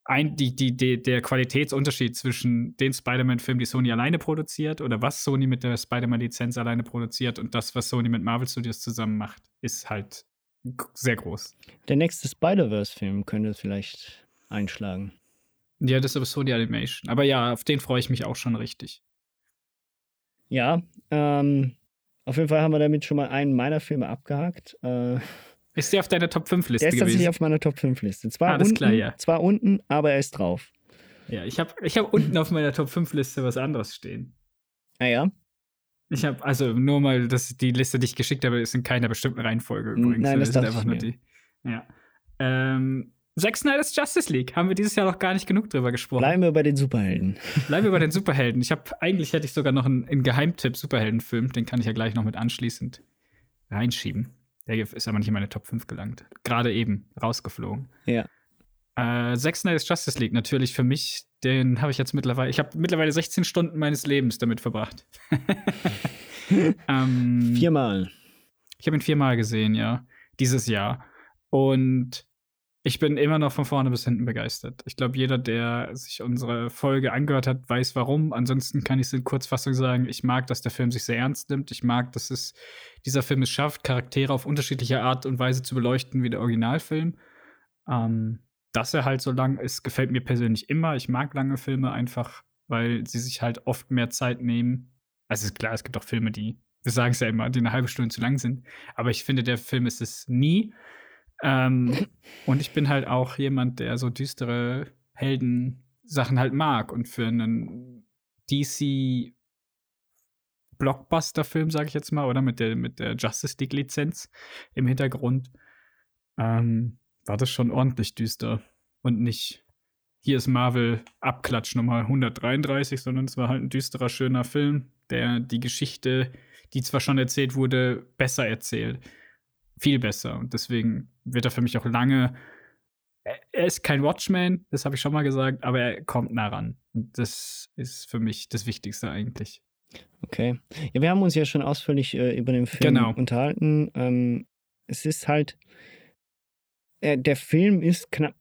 ein, die, die, die, der Qualitätsunterschied zwischen den Spider-Man-Filmen, die Sony alleine produziert, oder was Sony mit der Spider-Man-Lizenz alleine produziert und das, was Sony mit Marvel Studios zusammen macht, ist halt sehr groß. Der nächste Spider-Verse-Film könnte vielleicht einschlagen. Ja, das ist aber Sony Animation. Aber ja, auf den freue ich mich auch schon richtig. Ja, ähm, auf jeden Fall haben wir damit schon mal einen meiner Filme abgehakt. Äh, Ist der auf deiner Top 5 Liste der ist gewesen? tatsächlich auf meiner Top 5-Liste. Zwar, Alles unten, klar, ja. zwar unten, aber er ist drauf. ja, ich habe ich hab unten auf meiner Top 5 Liste was anderes stehen. Naja, Ich habe, also nur mal, dass die Liste, die ich geschickt habe, ist in keiner bestimmten Reihenfolge übrigens. Nein, das sind dachte ich nur mir. die. Ja. Ähm, Zack Snyder's Justice League. Haben wir dieses Jahr noch gar nicht genug drüber gesprochen. bleiben wir bei den Superhelden. Bleiben wir bei den Superhelden. Ich habe, eigentlich hätte ich sogar noch einen, einen Geheimtipp Superheldenfilm, den kann ich ja gleich noch mit anschließend reinschieben. Der ist aber nicht in meine Top 5 gelangt. Gerade eben rausgeflogen. Ja. Äh, Zack Snyder's Justice League, natürlich für mich, den habe ich jetzt mittlerweile, ich habe mittlerweile 16 Stunden meines Lebens damit verbracht. ähm, Viermal. ich habe ihn viermal gesehen, ja, dieses Jahr. Und Ich bin immer noch von vorne bis hinten begeistert. Ich glaube, jeder, der sich unsere Folge angehört hat, weiß warum. Ansonsten kann ich es in Kurzfassung sagen, ich mag, dass der Film sich sehr ernst nimmt. Ich mag, dass es dieser Film es schafft, Charaktere auf unterschiedliche Art und Weise zu beleuchten wie der Originalfilm. Ähm, dass er halt so lang ist, gefällt mir persönlich immer. Ich mag lange Filme einfach, weil sie sich halt oft mehr Zeit nehmen. Also klar, es gibt auch Filme, die, wir sagen es ja immer, die eine halbe Stunde zu lang sind. Aber ich finde, der Film ist es nie. Ähm, und ich bin halt auch jemand, der so düstere Helden-Sachen halt mag. Und für einen DC Blockbuster-Film, sage ich jetzt mal, oder mit der, mit der Justice League-Lizenz im Hintergrund, ähm, war das schon ordentlich düster. Und nicht, hier ist Marvel Abklatsch Nummer 133, sondern es war halt ein düsterer, schöner Film, der die Geschichte, die zwar schon erzählt wurde, besser erzählt. Viel besser. Und deswegen wird er für mich auch lange. Er ist kein Watchman, das habe ich schon mal gesagt, aber er kommt nah ran. Und das ist für mich das Wichtigste eigentlich. Okay. Ja, wir haben uns ja schon ausführlich äh, über den Film Genau. unterhalten. Ähm, es ist halt, äh, der Film ist knapp,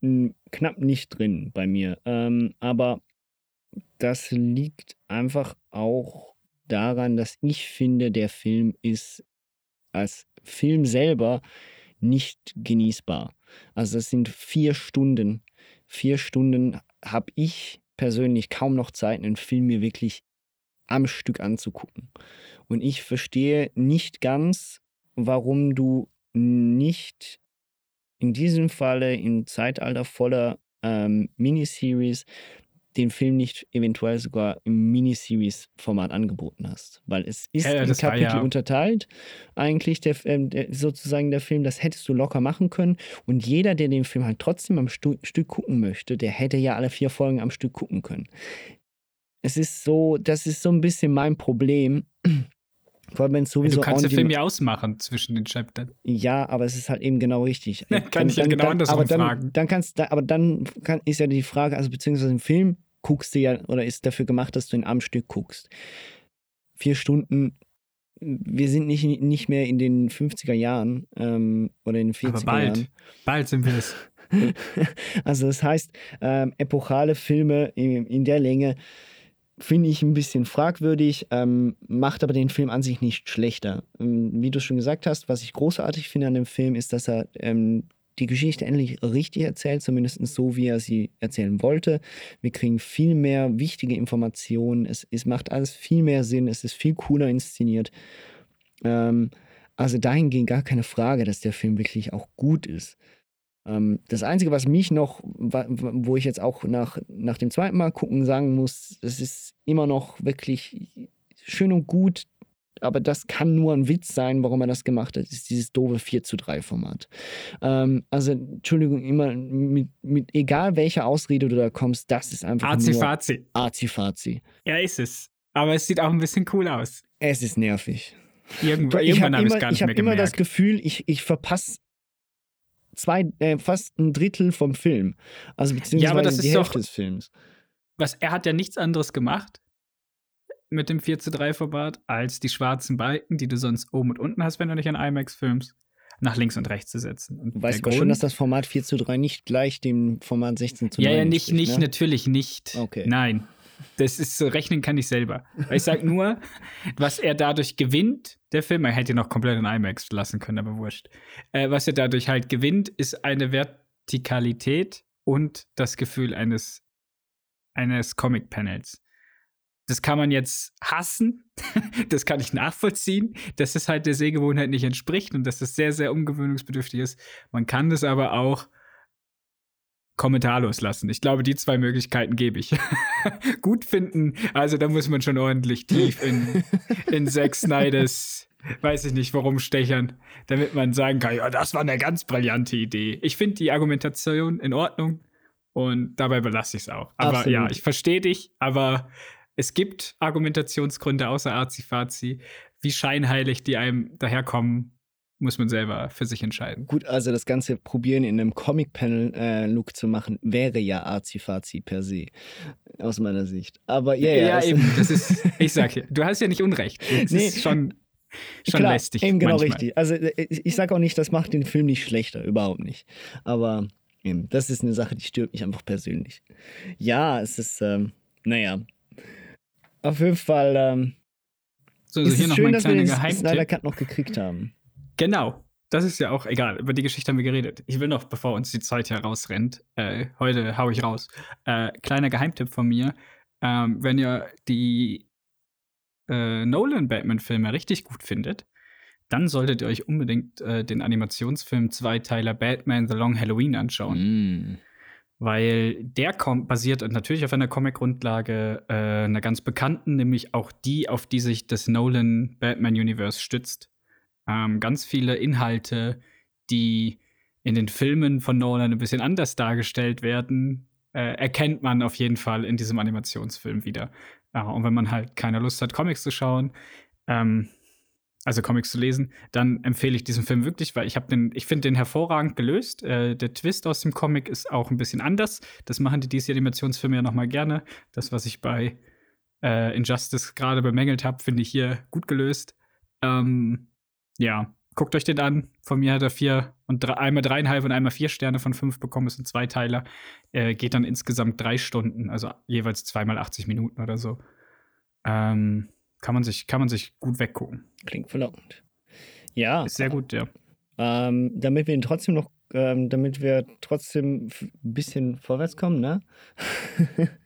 knapp nicht drin bei mir. Ähm, aber das liegt einfach auch daran, dass ich finde, der Film ist als Film selber nicht genießbar. Also das sind vier Stunden. Vier Stunden habe ich persönlich kaum noch Zeit, einen Film mir wirklich am Stück anzugucken. Und ich verstehe nicht ganz, warum du nicht in diesem Falle im Zeitalter voller ähm, Miniseries den Film nicht eventuell sogar im Miniseries-Format angeboten hast. Weil es ist Ja, ja, in das war Kapitel ja- unterteilt, eigentlich der, der, sozusagen der Film, das hättest du locker machen können. Und jeder, der den Film halt trotzdem am Stu Stück gucken möchte, der hätte ja alle vier Folgen am Stück gucken können. Es ist so, das ist so ein bisschen mein Problem. Vor allem, sowieso du kannst den Film ja ausmachen zwischen den Chaptern. ja, aber es ist halt eben genau richtig. Kann ich ja genau andersrum aber dann, fragen. Dann kannst, aber dann kann, ist ja die Frage, also beziehungsweise im Film guckst du ja oder ist dafür gemacht, dass du ihn am Stück guckst. Vier Stunden. Wir sind nicht, nicht mehr in den 50er Jahren ähm, oder in den 40er Aber bald, Jahren. bald sind wir es. Also das heißt, ähm, epochale Filme in, in der Länge finde ich ein bisschen fragwürdig, ähm, macht aber den Film an sich nicht schlechter. Ähm, wie du schon gesagt hast, was ich großartig finde an dem Film, ist, dass er ähm, die Geschichte endlich richtig erzählt, zumindest so, wie er sie erzählen wollte. Wir kriegen viel mehr wichtige Informationen. Es, es macht alles viel mehr Sinn. Es ist viel cooler inszeniert. Ähm, also dahingehend gar keine Frage, dass der Film wirklich auch gut ist. Ähm, das Einzige, was mich noch, wo ich jetzt auch nach, nach dem zweiten Mal gucken sagen muss, das ist immer noch wirklich schön und gut, aber das kann nur ein Witz sein, warum er das gemacht hat, ist dieses doofe 4 zu 3 Format. Ähm, also, Entschuldigung, immer mit, mit egal welcher Ausrede du da kommst, das ist einfach Azi-Fazi. Azi-Fazi. Ja, ist es. Aber es sieht auch ein bisschen cool aus. Es ist nervig. Irgendwann, ich irgendwann habe habe ich gar ich nicht hab mehr immer das Gefühl, ich, ich verpasse zwei, äh, fast ein Drittel vom Film. Also beziehungsweise Ja, aber das die ist Hälfte doch- des Films. Was, er hat ja nichts anderes gemacht mit dem 4 zu 3 Format, als die schwarzen Balken, die du sonst oben und unten hast, wenn du nicht an IMAX filmst, nach links und rechts zu setzen. Und Du weißt aber schon, dass das Format 4 zu 3 nicht gleich dem Format 16 zu 9 Ja, ja, nicht, entspricht, nicht, ne? natürlich nicht. Okay. Nein. Das ist so, rechnen kann ich selber. Weil ich sage nur, was er dadurch gewinnt, der Film, er hätte ihn noch komplett in IMAX lassen können, aber wurscht. Äh, was er dadurch halt gewinnt, ist eine Vertikalität und das Gefühl eines, eines Comic-Panels. Das kann man jetzt hassen, das kann ich nachvollziehen, dass es halt der Sehgewohnheit nicht entspricht und dass es sehr, sehr umgewöhnungsbedürftig ist. Man kann das aber auch kommentarlos lassen. Ich glaube, die zwei Möglichkeiten gebe ich. Gut finden, also da muss man schon ordentlich tief in, in Zack Snyders, weiß ich nicht, warum stechern, damit man sagen kann, ja, das war eine ganz brillante Idee. Ich finde die Argumentation in Ordnung und dabei belasse ich es auch. Aber Absolut. ja, ich verstehe dich, aber es gibt Argumentationsgründe außer Azi-Fazi. Wie scheinheilig die einem daherkommen, muss man selber für sich entscheiden. Gut, also das Ganze probieren in einem Comic-Panel-Look zu machen, wäre ja Azi-Fazi per se, aus meiner Sicht. Aber ja, ja. ja, es- eben. Das ist, ich sag ja, du hast ja nicht Unrecht. Es Nee. ist schon, schon Klar, lästig. Eben genau manchmal. richtig. Also äh, ich, ich sage auch nicht, das macht den Film nicht schlechter, überhaupt nicht. Aber Eben, Das ist eine Sache, die stört mich einfach persönlich. Ja, es ist, ähm, naja. Auf jeden Fall, ähm, So, also ist hier es noch schön, mein dass wir kleiner den Snyder Geheimtipp. Cut noch gekriegt haben. Genau. Das ist ja auch egal. Über die Geschichte haben wir geredet. Ich will noch, bevor uns die Zeit hier rausrennt, äh, heute hau ich raus. Äh, kleiner Geheimtipp von mir. Ähm, wenn ihr die äh, Nolan-Batman-Filme richtig gut findet, dann solltet ihr euch unbedingt äh, den Animationsfilm Zweiteiler Batman The Long Halloween anschauen. Mm. Weil der kommt, basiert natürlich auf einer Comic-Grundlage, äh, einer ganz bekannten, nämlich auch die, auf die sich das Nolan-Batman-Universe stützt. Ähm, ganz viele Inhalte, die in den Filmen von Nolan ein bisschen anders dargestellt werden, äh, erkennt man auf jeden Fall in diesem Animationsfilm wieder. Ja, und wenn man halt keine Lust hat, Comics zu schauen, ähm, also Comics zu lesen, dann empfehle ich diesen Film wirklich, weil ich habe den, ich finde den hervorragend gelöst. Äh, der Twist aus dem Comic ist auch ein bisschen anders. Das machen die DC-Animationsfilme ja noch mal gerne. Das, was ich bei äh, Injustice gerade bemängelt habe, finde ich hier gut gelöst. Ähm, ja, guckt euch den an. Von mir hat er vier und drei, einmal dreieinhalb und einmal vier Sterne von fünf bekommen. Ist ein Zweiteiler. Äh, geht dann insgesamt drei Stunden, also jeweils zweimal 80 Minuten oder so. Ähm, kann man sich, kann man sich gut weggucken. Klingt verlockend. Ja. Ist sehr gut, ja. Ähm, damit wir ihn trotzdem noch, ähm, damit wir trotzdem ein bisschen vorwärts kommen, ne?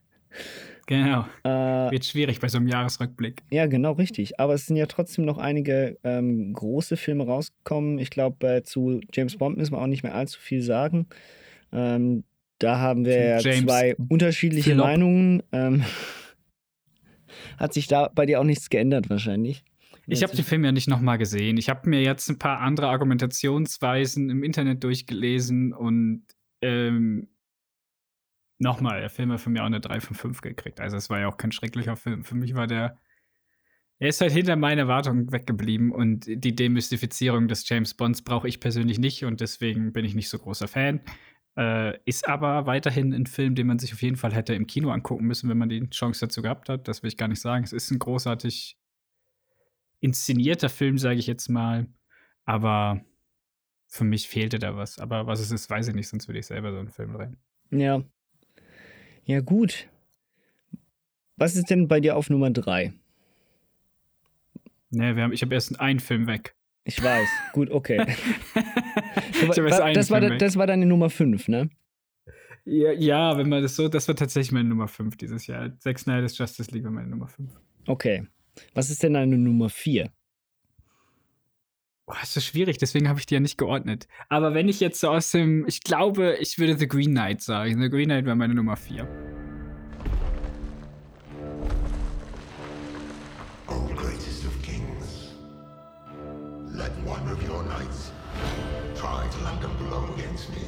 Genau. Äh, Wird schwierig bei so einem Jahresrückblick. Ja, genau, richtig. Aber es sind ja trotzdem noch einige ähm, große Filme rausgekommen. Ich glaube, äh, zu James Bond müssen wir auch nicht mehr allzu viel sagen. Ähm, da haben wir ja James zwei unterschiedliche Philop. Meinungen. Hat sich da bei dir auch nichts geändert wahrscheinlich? Ich habe den Film ja nicht nochmal gesehen. Ich habe mir jetzt ein paar andere Argumentationsweisen im Internet durchgelesen und ähm, nochmal, der Film hat von mir auch eine 3 von 5 gekriegt. Also es war ja auch kein schrecklicher Film. Für mich war der. Er ist halt hinter meiner Erwartung weggeblieben und die Demystifizierung des James Bonds brauche ich persönlich nicht und deswegen bin ich nicht so großer Fan. Äh, ist aber weiterhin ein Film, den man sich auf jeden Fall hätte im Kino angucken müssen, wenn man die Chance dazu gehabt hat. Das will ich gar nicht sagen. Es ist ein großartig inszenierter Film, sage ich jetzt mal. Aber für mich fehlte da was. Aber was es ist, weiß ich nicht, sonst würde ich selber so einen Film drehen. Ja. Ja, gut. Was ist denn bei dir auf Nummer drei? Nee, wir haben, ich habe erst einen Film weg. Ich weiß. Gut, okay. Das, war, das war deine Nummer fünf, ne? Ja, ja, wenn man das so, das war tatsächlich meine Nummer 5 dieses Jahr. Zack Snyder's Justice League war meine Nummer 5. Okay. Was ist denn deine Nummer vier? Boah, ist so schwierig, deswegen habe ich die ja nicht geordnet. Aber wenn ich jetzt so aus dem, ich glaube, ich würde The Green Knight sagen. The Green Knight war meine Nummer 4. to land a blow against me.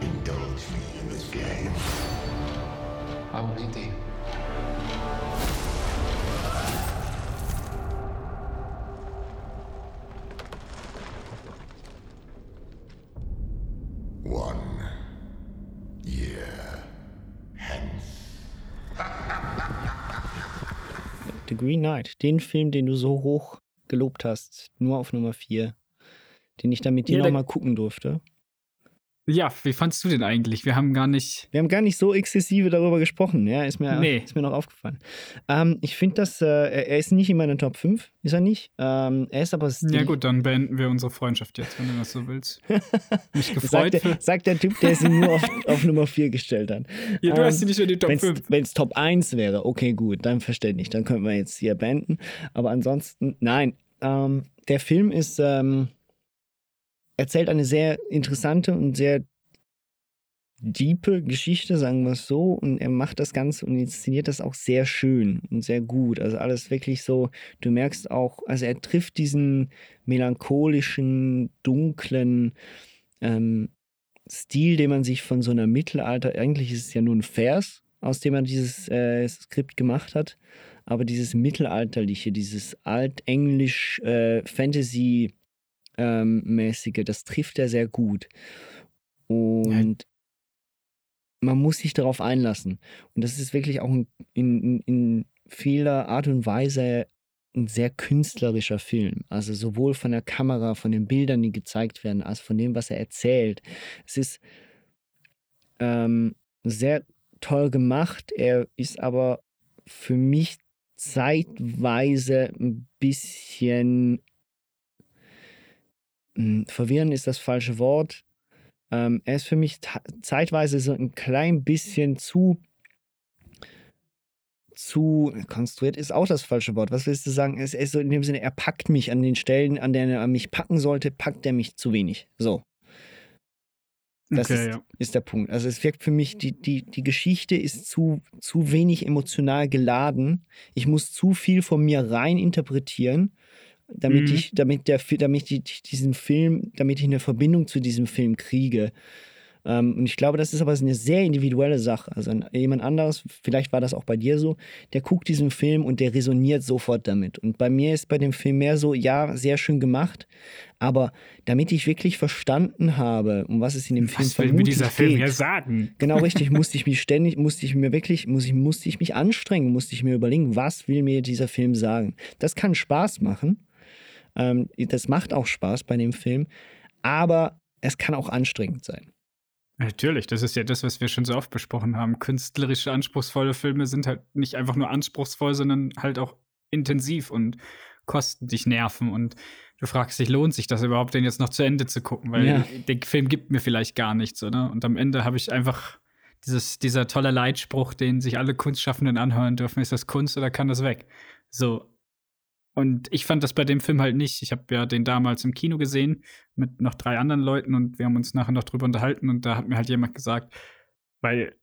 Indulge me in this game. I will meet thee. One year hence. The Green Knight. Den Film, den du so hoch gelobt hast. Nur auf Nummer vier. Den ich dann mit dir Ja, der- nochmal gucken durfte. Ja, wie fandst du den eigentlich? Wir haben gar nicht. Wir haben gar nicht so exzessive darüber gesprochen, ja, ist mir, Nee. ist mir noch aufgefallen. Ähm, ich finde, dass äh, er ist nicht in meiner Top 5, ist er nicht. Ähm, er ist aber. Ja, gut, dann beenden wir unsere Freundschaft jetzt, wenn du das so willst. Mich Sagt gefreut. der, für- sagt der Typ, der sie nur auf, auf Nummer 4 gestellt hat. Ja, du hast sie nicht in die Top 5. Wenn es Top 1 wäre, okay, gut, dann verständlich. Dann könnten wir jetzt hier beenden. Aber ansonsten, nein. Ähm, der Film ist, ähm, erzählt eine sehr interessante und sehr diepe Geschichte, sagen wir es so. Und er macht das Ganze und inszeniert das auch sehr schön und sehr gut. Also alles wirklich so, du merkst auch, also er trifft diesen melancholischen, dunklen ähm, Stil, den man sich von so einer Mittelalter, eigentlich ist es ja nur ein Vers, aus dem er dieses äh, Skript gemacht hat, aber dieses Mittelalterliche, dieses altenglisch äh, Fantasy ähm, mäßige, das trifft er sehr gut. Und man muss sich darauf einlassen. Und das ist wirklich auch in, in, in vieler Art und Weise ein sehr künstlerischer Film. Also sowohl von der Kamera, von den Bildern, die gezeigt werden, als von dem, was er erzählt. Es ist ähm, sehr toll gemacht. Er ist aber für mich zeitweise ein bisschen hm, verwirrend ist das falsche Wort. Ähm, er ist für mich zeitweise so ein klein bisschen zu zu konstruiert ist auch das falsche Wort. Was willst du sagen? Es ist so in dem Sinne, er packt mich an den Stellen, an denen er mich packen sollte, packt er mich zu wenig. So. Das Okay, ist, ja. ist der Punkt. Also es wirkt für mich, die, die, die Geschichte ist zu, zu wenig emotional geladen. Ich muss zu viel von mir rein interpretieren, damit Mhm. ich, damit der, damit ich diesen Film, damit ich eine Verbindung zu diesem Film kriege. Ähm, und ich glaube, das ist aber eine sehr individuelle Sache. Also jemand anderes, vielleicht war das auch bei dir so, der guckt diesen Film und der resoniert sofort damit. Und bei mir ist bei dem Film mehr so, ja, sehr schön gemacht, aber damit ich wirklich verstanden habe, um was es in dem Film Was will mir vermutlich dieser Film geht, hier sagen? Genau richtig, musste ich mich ständig, musste ich mir wirklich, muss ich, musste ich mich anstrengen, musste ich mir überlegen, was will mir dieser Film sagen. Das kann Spaß machen. Ähm, das macht auch Spaß bei dem Film, aber es kann auch anstrengend sein. Natürlich, das ist ja das, was wir schon so oft besprochen haben. Künstlerische, anspruchsvolle Filme sind halt nicht einfach nur anspruchsvoll, sondern halt auch intensiv und kosten dich Nerven. Und du fragst dich, lohnt sich das überhaupt, den jetzt noch zu Ende zu gucken? Weil Ja. der Film gibt mir vielleicht gar nichts, oder? Und am Ende habe ich einfach dieses, dieser tolle Leitspruch, den sich alle Kunstschaffenden anhören dürfen: ist das Kunst oder kann das weg? So. Und ich fand das bei dem Film halt nicht. Ich habe ja den damals im Kino gesehen mit noch drei anderen Leuten und wir haben uns nachher noch drüber unterhalten und da hat mir halt jemand gesagt, weil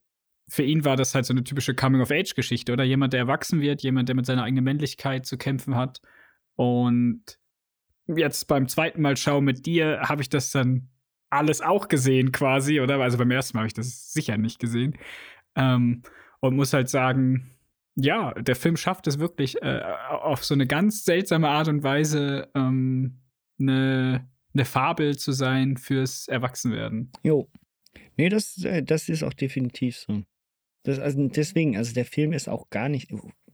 für ihn war das halt so eine typische Coming-of-Age-Geschichte oder jemand, der erwachsen wird, jemand, der mit seiner eigenen Männlichkeit zu kämpfen hat. Und jetzt beim zweiten Mal schauen mit dir habe ich das dann alles auch gesehen quasi, oder? Also beim ersten Mal habe ich das sicher nicht gesehen. Ähm, und muss halt sagen, ja, der Film schafft es wirklich äh, auf so eine ganz seltsame Art und Weise ähm, eine, eine Fabel zu sein fürs Erwachsenwerden. Jo. Nee, das, äh, das ist auch definitiv so. Das, also deswegen, also der Film ist auch gar nicht,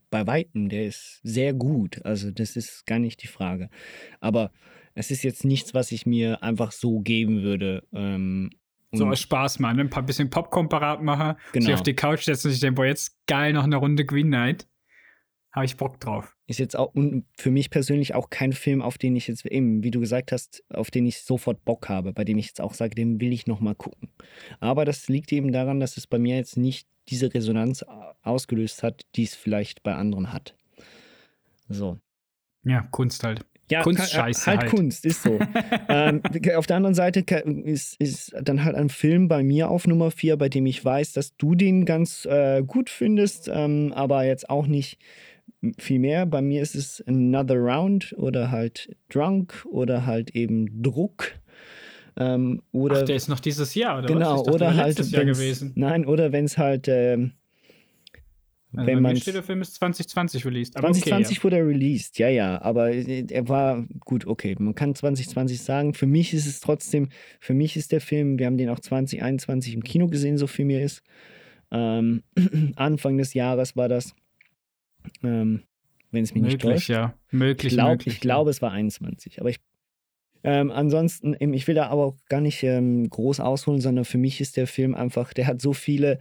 bei Weitem, der ist sehr gut. Also das ist gar nicht die Frage. Aber es ist jetzt nichts, was ich mir einfach so geben würde. Ähm, So und- aus Spaß mal, ne? ein paar bisschen Popcorn parat machen, Genau. sich auf die Couch setzen und ich denke, boah, jetzt geil, noch eine Runde Green Knight. Habe ich Bock drauf. Ist jetzt auch und für mich persönlich auch kein Film, auf den ich jetzt eben, wie du gesagt hast, auf den ich sofort Bock habe, bei dem ich jetzt auch sage, den will ich noch mal gucken. Aber das liegt eben daran, dass es bei mir jetzt nicht diese Resonanz ausgelöst hat, die es vielleicht bei anderen hat. So. Ja, Kunst halt. Ja, Kunstscheiße halt, halt. Kunst, ist so. ähm, auf der anderen Seite ist, ist dann halt ein Film bei mir auf Nummer 4, bei dem ich weiß, dass du den ganz äh, gut findest, ähm, aber jetzt auch nicht viel mehr. Bei mir ist es Another Round oder halt Drunk oder halt eben Druck. Ähm, oder Ach, der ist noch dieses Jahr, oder genau, dachte, oder halt Jahr gewesen. Nein, oder wenn es halt ähm, Also wenn man steht, der Film ist 2020 released. Aber 2020 okay, wurde er released, ja, ja, aber er war gut, okay, man kann 2020 sagen. Für mich ist es trotzdem, für mich ist der Film, wir haben den auch 2021 im Kino gesehen, so viel mir ist. Ähm, Anfang des Jahres war das, ähm, wenn es ja. mich nicht Möglich, täuscht. ja. Möglich, Ich, glaub, möglich. ich glaube, es war 21, aber ich ähm, ansonsten, ähm, ich will da aber auch gar nicht ähm, groß ausholen, sondern für mich ist der Film einfach, der hat so viele,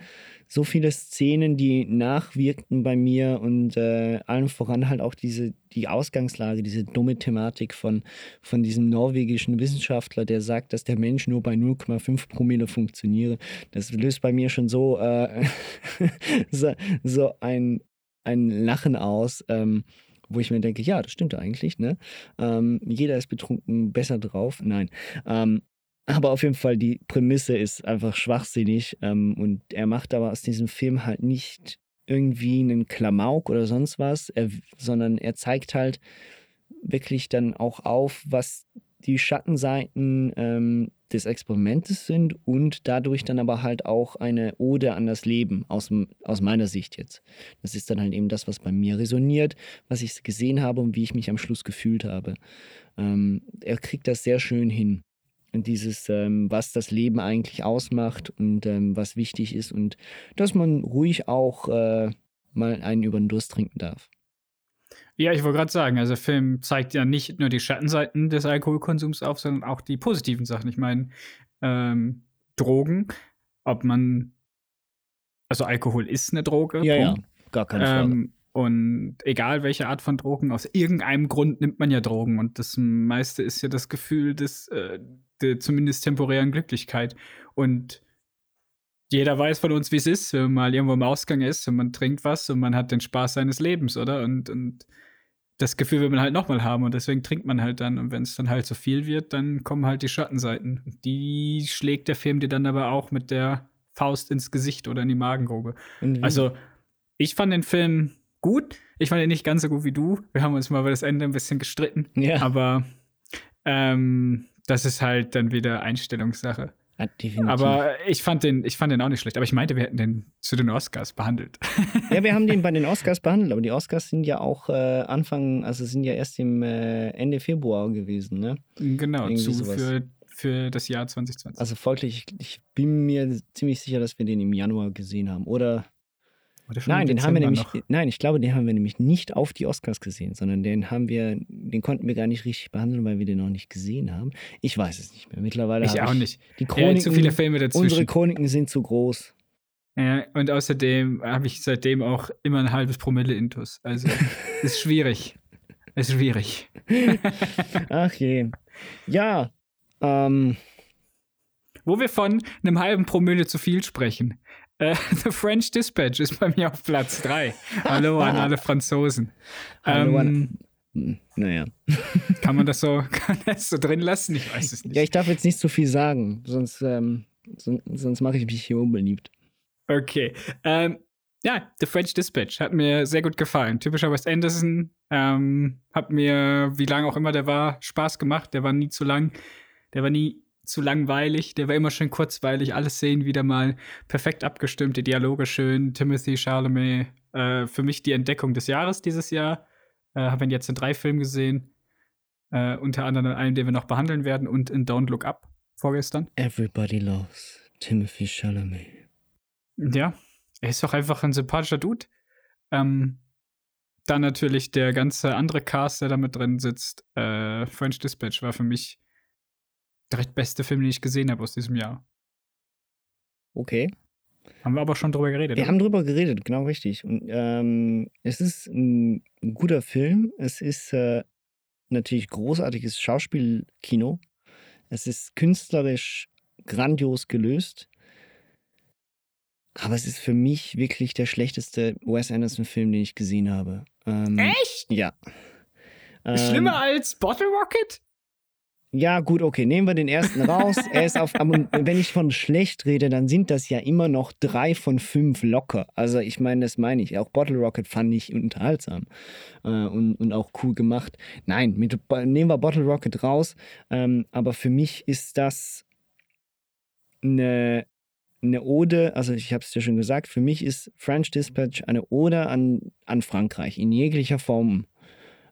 so viele Szenen, die nachwirkten bei mir und äh, allen voran halt auch diese, die Ausgangslage, diese dumme Thematik von, von diesem norwegischen Wissenschaftler, der sagt, dass der Mensch nur bei 0,5 Promille funktioniere. Das löst bei mir schon so, äh, so, so ein, ein Lachen aus. Ähm, wo ich mir denke, ja, das stimmt eigentlich, ne? Ähm, jeder ist betrunken besser drauf. Nein. Ähm, aber auf jeden Fall, die Prämisse ist einfach schwachsinnig. Ähm, und er macht aber aus diesem Film halt nicht irgendwie einen Klamauk oder sonst was, er, sondern er zeigt halt wirklich dann auch auf, was die Schattenseiten ähm, des Experimentes sind und dadurch dann aber halt auch eine Ode an das Leben aus, aus meiner Sicht jetzt. Das ist dann halt eben das, was bei mir resoniert, was ich gesehen habe und wie ich mich am Schluss gefühlt habe. Ähm, er kriegt das sehr schön hin. Und dieses, ähm, was das Leben eigentlich ausmacht und ähm, was wichtig ist und dass man ruhig auch äh, mal einen über den Durst trinken darf. Ja, ich wollte gerade sagen, also der Film zeigt ja nicht nur die Schattenseiten des Alkoholkonsums auf, sondern auch die positiven Sachen. Ich meine, ähm, Drogen ob man, also Alkohol ist eine Droge. Ja, ja, gar keine Frage. Ähm, und egal welche Art von Drogen, aus irgendeinem Grund nimmt man ja Drogen. Und das meiste ist ja das Gefühl des, äh, der zumindest temporären Glücklichkeit. Und jeder weiß von uns, wie es ist, wenn man mal irgendwo im Ausgang ist und man trinkt was und man hat den Spaß seines Lebens, oder? Und, und das Gefühl will man halt nochmal haben und deswegen trinkt man halt dann. Und wenn es dann halt zu viel wird, dann kommen halt die Schattenseiten. Und Die schlägt der Film dir dann aber auch mit der Faust ins Gesicht oder in die Magengrube. Wie- Also, ich fand den Film gut. Ich fand ihn nicht ganz so gut wie du. Wir haben uns mal über das Ende ein bisschen gestritten. Ja. Aber ähm, das ist halt dann wieder Einstellungssache. Ja, definitiv. Aber ich fand, den, ich fand den auch nicht schlecht. Aber ich meinte, wir hätten den zu den Oscars behandelt. ja, wir haben den bei den Oscars behandelt, aber die Oscars sind ja auch äh, Anfang, also sind ja erst im äh, Ende Februar gewesen, ne? genau, Irgendwie zu, sowas. für, für das Jahr 2020. Also folglich, ich, ich bin mir ziemlich sicher, dass wir den im Januar gesehen haben. Oder nein, den haben wir Dezember nämlich, noch. nein, ich glaube, den haben wir nämlich nicht auf die Oscars gesehen, sondern den haben wir, den konnten wir gar nicht richtig behandeln, weil wir den noch nicht gesehen haben. Ich weiß es nicht mehr. Mittlerweile Ich auch nicht. Die Ja, Chroniken, zu viele Filme dazwischen. Unsere Chroniken sind zu groß. Ja, und außerdem habe ich seitdem auch immer ein halbes Promille Intus. Also, ist schwierig. Ist schwierig. Ach je. Ja, ähm, Wo wir von einem halben Promille zu viel sprechen. Äh, The French Dispatch ist bei mir auf Platz 3. Hallo an alle Franzosen. Hallo an- ähm, hm, naja. kann man das so, kann das so drin lassen? Ich weiß es nicht. Ja, ich darf jetzt nicht zu viel sagen, sonst, ähm, son- sonst mache ich mich hier unbeliebt. Okay. Ähm, ja, The French Dispatch hat mir sehr gut gefallen. Typischer Wes Anderson. Ähm, hat mir, wie lang auch immer der war, Spaß gemacht. Der war nie zu lang. Der war nie zu langweilig. Der war immer schön kurzweilig. Alle Szenen wieder mal perfekt abgestimmt. Die Dialoge schön. Timothy Chalamet. Äh, für mich die Entdeckung des Jahres dieses Jahr. Äh, Habe ihn jetzt in drei Filmen gesehen. Äh, unter anderem in einem, den wir noch behandeln werden. Und in Don't Look Up vorgestern. Everybody loves Timothy Chalamet. Ja, er ist doch einfach ein sympathischer Dude. Ähm, dann natürlich der ganze andere Cast, der da mit drin sitzt. Äh, French Dispatch war für mich der recht beste Film, den ich gesehen habe aus diesem Jahr. Okay. Haben wir aber schon drüber geredet. Wir oder? haben drüber geredet, genau richtig. Und ähm, es ist ein guter Film. Es ist äh, natürlich großartiges Schauspielkino. Es ist künstlerisch grandios gelöst. Aber es ist für mich wirklich der schlechteste Wes Anderson-Film, den ich gesehen habe. Ähm, Echt? Ja. Ähm, Schlimmer als Bottle Rocket? Ja, gut, okay, nehmen wir den ersten raus. er ist auf, aber wenn ich von schlecht rede, dann sind das ja immer noch drei von fünf locker. Also ich meine, das meine ich. Auch Bottle Rocket fand ich unterhaltsam äh, und, und auch cool gemacht. Nein, mit, nehmen wir Bottle Rocket raus. Ähm, aber für mich ist das eine, eine Ode, also ich habe es ja schon gesagt, für mich ist French Dispatch eine Ode an, an Frankreich in jeglicher Form.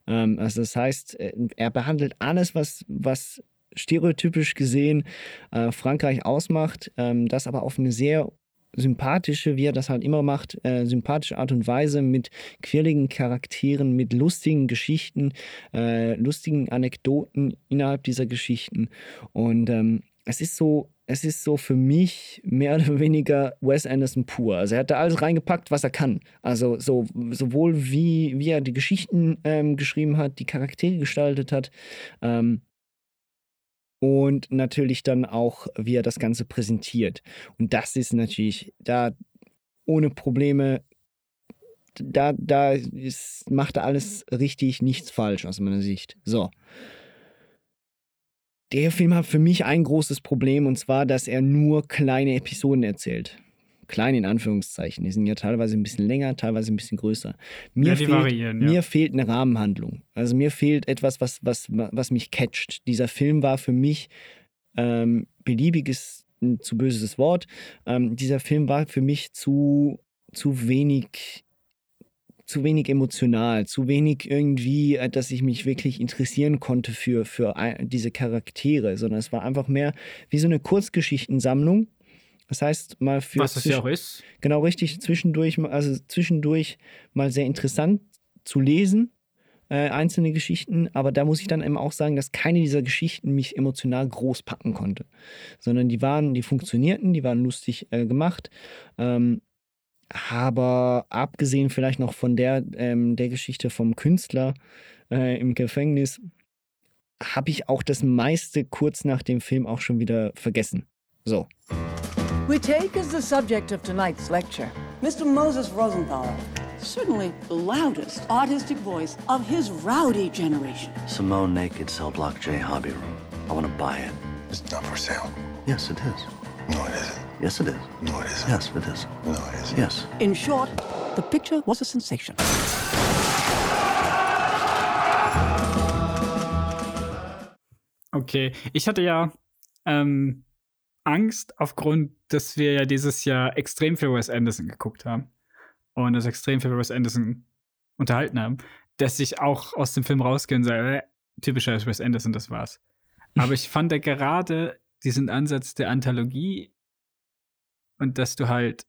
Ähm, also das heißt, äh, er behandelt alles, was, was stereotypisch gesehen äh, Frankreich ausmacht, ähm, das aber auf eine sehr sympathische, wie er das halt immer macht, äh, sympathische Art und Weise mit quirligen Charakteren, mit lustigen Geschichten, äh, lustigen Anekdoten innerhalb dieser Geschichten. Und ähm, es ist so, es ist so für mich mehr oder weniger Wes Anderson pur. Also er hat da alles reingepackt, was er kann. Also so, sowohl wie, wie er die Geschichten ähm, geschrieben hat, die Charaktere gestaltet hat, ähm, und natürlich dann auch, wie er das Ganze präsentiert. Und das ist natürlich da ohne Probleme, da, da ist, macht er alles richtig, nichts falsch aus meiner Sicht. So. Der Film hat für mich ein großes Problem und zwar, dass er nur kleine Episoden erzählt. Klein in Anführungszeichen. Die sind ja teilweise ein bisschen länger, teilweise ein bisschen größer. Mir, Ja, fehlt, variieren, ja. mir fehlt eine Rahmenhandlung. Also mir fehlt etwas, was, was, was mich catcht. Dieser Film war für mich ähm, beliebiges, ein zu böses Wort. Ähm, dieser Film war für mich zu, zu wenig zu wenig emotional, zu wenig irgendwie, äh, dass ich mich wirklich interessieren konnte für, für diese Charaktere, sondern es war einfach mehr wie so eine Kurzgeschichtensammlung. Das heißt, mal für. Was es ja auch ist. Genau, richtig, zwischendurch, mal- also zwischendurch mal sehr interessant zu lesen. äh, einzelne Geschichten, aber da muss ich dann eben auch sagen, dass keine dieser Geschichten mich emotional groß packen konnte, sondern die waren, die funktionierten, die waren lustig äh, gemacht. Ähm, aber abgesehen vielleicht noch von der, ähm, der Geschichte vom Künstler äh, im Gefängnis, habe ich auch das meiste kurz nach dem Film auch schon wieder vergessen. So. We take as the subject of tonight's lecture Mr. Moses Rosenthaler, certainly the loudest artistic voice of his rowdy generation. Simone Naked Cell Block J Hobby Room. I want to buy it. It's not for sale. Yes, it is. No, it isn't. Yes, it is. No, it isn't. Yes, it is. No, it isn't. Yes. In short, the picture was a sensation. Okay, ich hatte ja ähm, Angst aufgrund, dass wir ja dieses Jahr extrem viel Wes Anderson geguckt haben und das extrem viel Wes Anderson unterhalten haben, dass ich auch aus dem Film rausgehe und sage, äh, typischer Wes Anderson, das war's. Aber ich fand ja gerade diesen Ansatz der Anthologie und dass du halt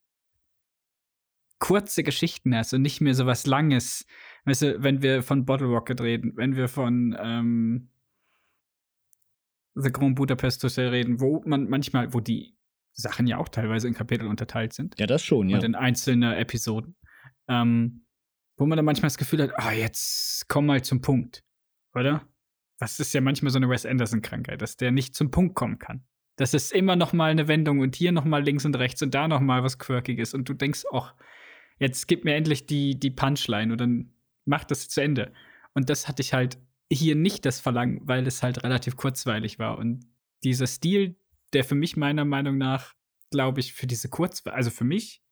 kurze Geschichten hast und nicht mehr so was Langes. Weißt du, wenn wir von Bottle Rocket reden, wenn wir von ähm, The Grand Budapest Hotel reden, wo man manchmal, wo die Sachen ja auch teilweise in Kapitel unterteilt sind. Ja, das schon, ja. Und in einzelne Episoden. Ähm, wo man dann manchmal das Gefühl hat, ah, jetzt komm mal zum Punkt. Oder? Das ist ja manchmal so eine Wes Anderson-Krankheit, dass der nicht zum Punkt kommen kann. Das ist immer noch mal eine Wendung und hier noch mal links und rechts und da noch mal was Quirkiges und du denkst, ach, jetzt gib mir endlich die, die Punchline dann mach das zu Ende. Und das hatte ich halt hier nicht das Verlangen, weil es halt relativ kurzweilig war. Und dieser Stil, der für mich meiner Meinung nach, glaube ich, für diese Kurzweil, also für mich,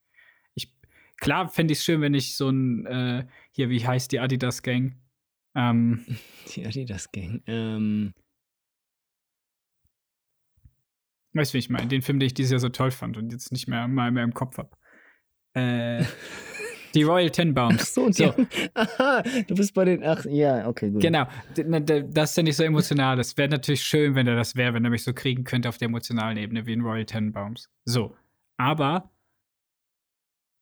ich, klar fände ich es schön, wenn ich so ein, äh, hier, wie heißt die Adidas Gang? Ähm, die Adidas Gang, ähm. Weißt du, wie ich meine? Den Film, den ich dieses Jahr so toll fand und jetzt nicht mehr mal mehr im Kopf habe. Äh. Die Royal Tenenbaums. Ach so, so. aha, du bist bei den, ach, ja, okay, gut. Genau, das ist ja nicht so emotional. Das wäre natürlich schön, wenn er das wäre, wenn er mich so kriegen könnte auf der emotionalen Ebene wie in Royal Tenenbaums. So, aber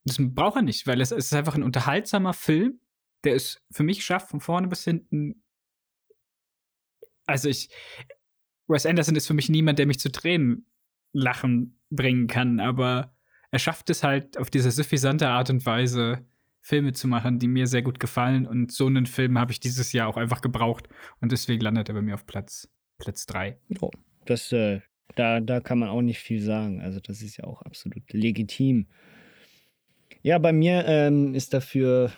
das braucht er nicht, weil es ist einfach ein unterhaltsamer Film, der es für mich schafft, von vorne bis hinten. Also ich, Wes Anderson ist für mich niemand, der mich zu Tränen lachen bringen kann, aber er schafft es halt auf diese suffisante Art und Weise, Filme zu machen, die mir sehr gut gefallen. Und so einen Film habe ich dieses Jahr auch einfach gebraucht. Und deswegen landet er bei mir auf Platz, Platz 3. Oh, das, äh, da, da kann man auch nicht viel sagen. Also, das ist ja auch absolut legitim. Ja, bei mir ähm, ist dafür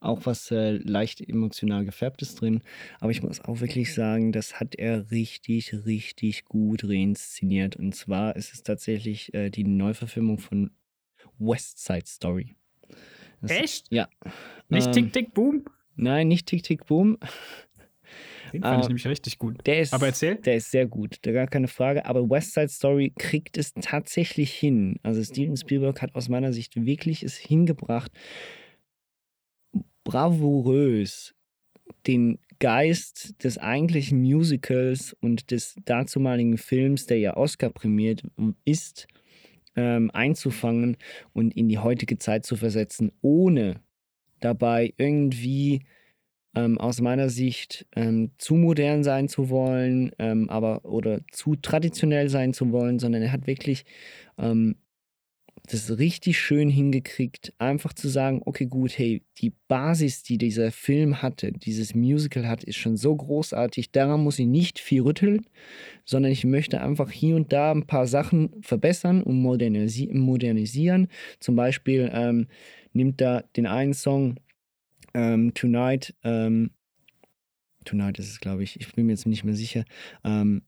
auch was äh, leicht emotional gefärbtes drin. Aber ich muss auch wirklich sagen, das hat er richtig, richtig gut reinszeniert. Und zwar ist es tatsächlich äh, die Neuverfilmung von West Side Story. Das, Echt? Ja. Nicht ähm, Tick Tick Boom? Nein, nicht Tick Tick Boom. Den fand uh, ich nämlich richtig gut. Der ist, Aber erzähl. Der ist sehr gut, da gar keine Frage. Aber West Side Story kriegt es tatsächlich hin. Also Steven Spielberg hat aus meiner Sicht wirklich es hingebracht, bravourös den Geist des eigentlichen Musicals und des dazumaligen Films, der ja Oscar prämiert ist, ähm, einzufangen und in die heutige Zeit zu versetzen, ohne dabei irgendwie ähm, aus meiner Sicht ähm, zu modern sein zu wollen, ähm, aber oder zu traditionell sein zu wollen, sondern er hat wirklich ähm, das richtig schön hingekriegt, einfach zu sagen, okay, gut, hey, die Basis, die dieser Film hatte, dieses Musical hat, ist schon so großartig, daran muss ich nicht viel rütteln, sondern ich möchte einfach hier und da ein paar Sachen verbessern und modernisi modernisieren. Zum Beispiel ähm, nimmt da den einen Song ähm, Tonight, ähm, Tonight ist es, glaube ich, ich bin mir jetzt nicht mehr sicher, ähm,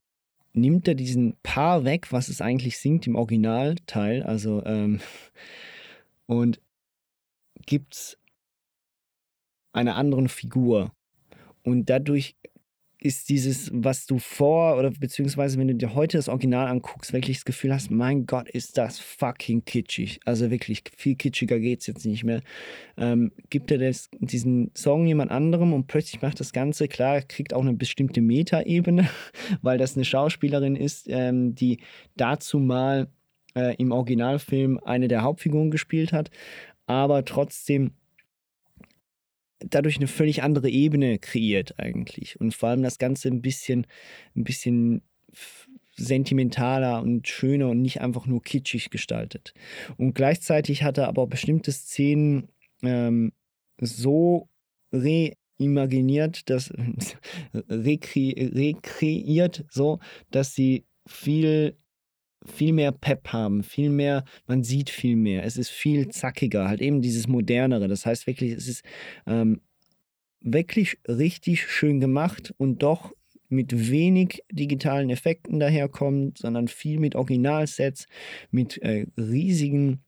nimmt er diesen Paar weg, was es eigentlich singt im Originalteil, also ähm, und gibt es einer anderen Figur. Und dadurch ist dieses, was du vor oder beziehungsweise wenn du dir heute das Original anguckst, wirklich das Gefühl hast, mein Gott, ist das fucking kitschig. Also wirklich, viel kitschiger geht es jetzt nicht mehr. Ähm, gibt er das, diesen Song jemand anderem und plötzlich macht das Ganze, klar, kriegt auch eine bestimmte Meta-Ebene, weil das eine Schauspielerin ist, ähm, die dazu mal äh, im Originalfilm eine der Hauptfiguren gespielt hat, aber trotzdem dadurch eine völlig andere Ebene kreiert eigentlich. Und vor allem das Ganze ein bisschen, ein bisschen sentimentaler und schöner und nicht einfach nur kitschig gestaltet. Und gleichzeitig hat er aber bestimmte Szenen ähm, so reimaginiert, dass rekre, rekreiert, so, dass sie viel viel mehr Pep haben, viel mehr, man sieht viel mehr, es ist viel zackiger, halt eben dieses modernere. Das heißt wirklich, es ist ähm, wirklich richtig schön gemacht und doch mit wenig digitalen Effekten daherkommt, sondern viel mit Originalsets, mit äh, riesigen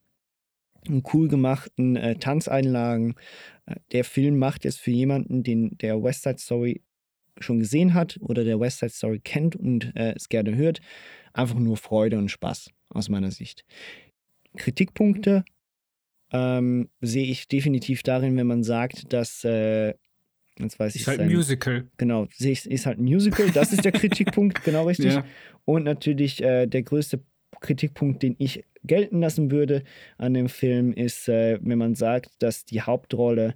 und cool gemachten äh, Tanzeinlagen. Äh, der Film macht jetzt für jemanden, den der West Side Story schon gesehen hat oder der West Side Story kennt und äh, es gerne hört, einfach nur Freude und Spaß aus meiner Sicht. Kritikpunkte ähm, sehe ich definitiv darin, wenn man sagt, dass äh, Jetzt weiß ist ich halt ein Musical. Genau, ist halt ein Musical. Das ist der Kritikpunkt, genau richtig. Ja. Und natürlich äh, der größte Kritikpunkt, den ich gelten lassen würde an dem Film, ist, äh, wenn man sagt, dass die Hauptrolle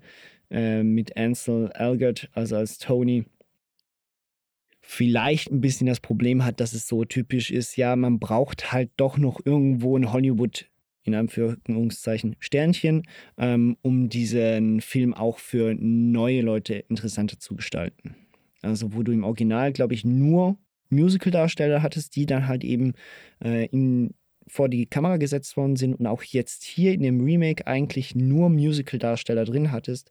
äh, mit Ansel Elgert, also als Tony, vielleicht ein bisschen das Problem hat, dass es so typisch ist, ja, man braucht halt doch noch irgendwo in Hollywood in Anführungszeichen Sternchen, ähm, um diesen Film auch für neue Leute interessanter zu gestalten. Also wo du im Original, glaube ich, nur Musical-Darsteller hattest, die dann halt eben äh, in, vor die Kamera gesetzt worden sind und auch jetzt hier in dem Remake eigentlich nur Musical-Darsteller drin hattest.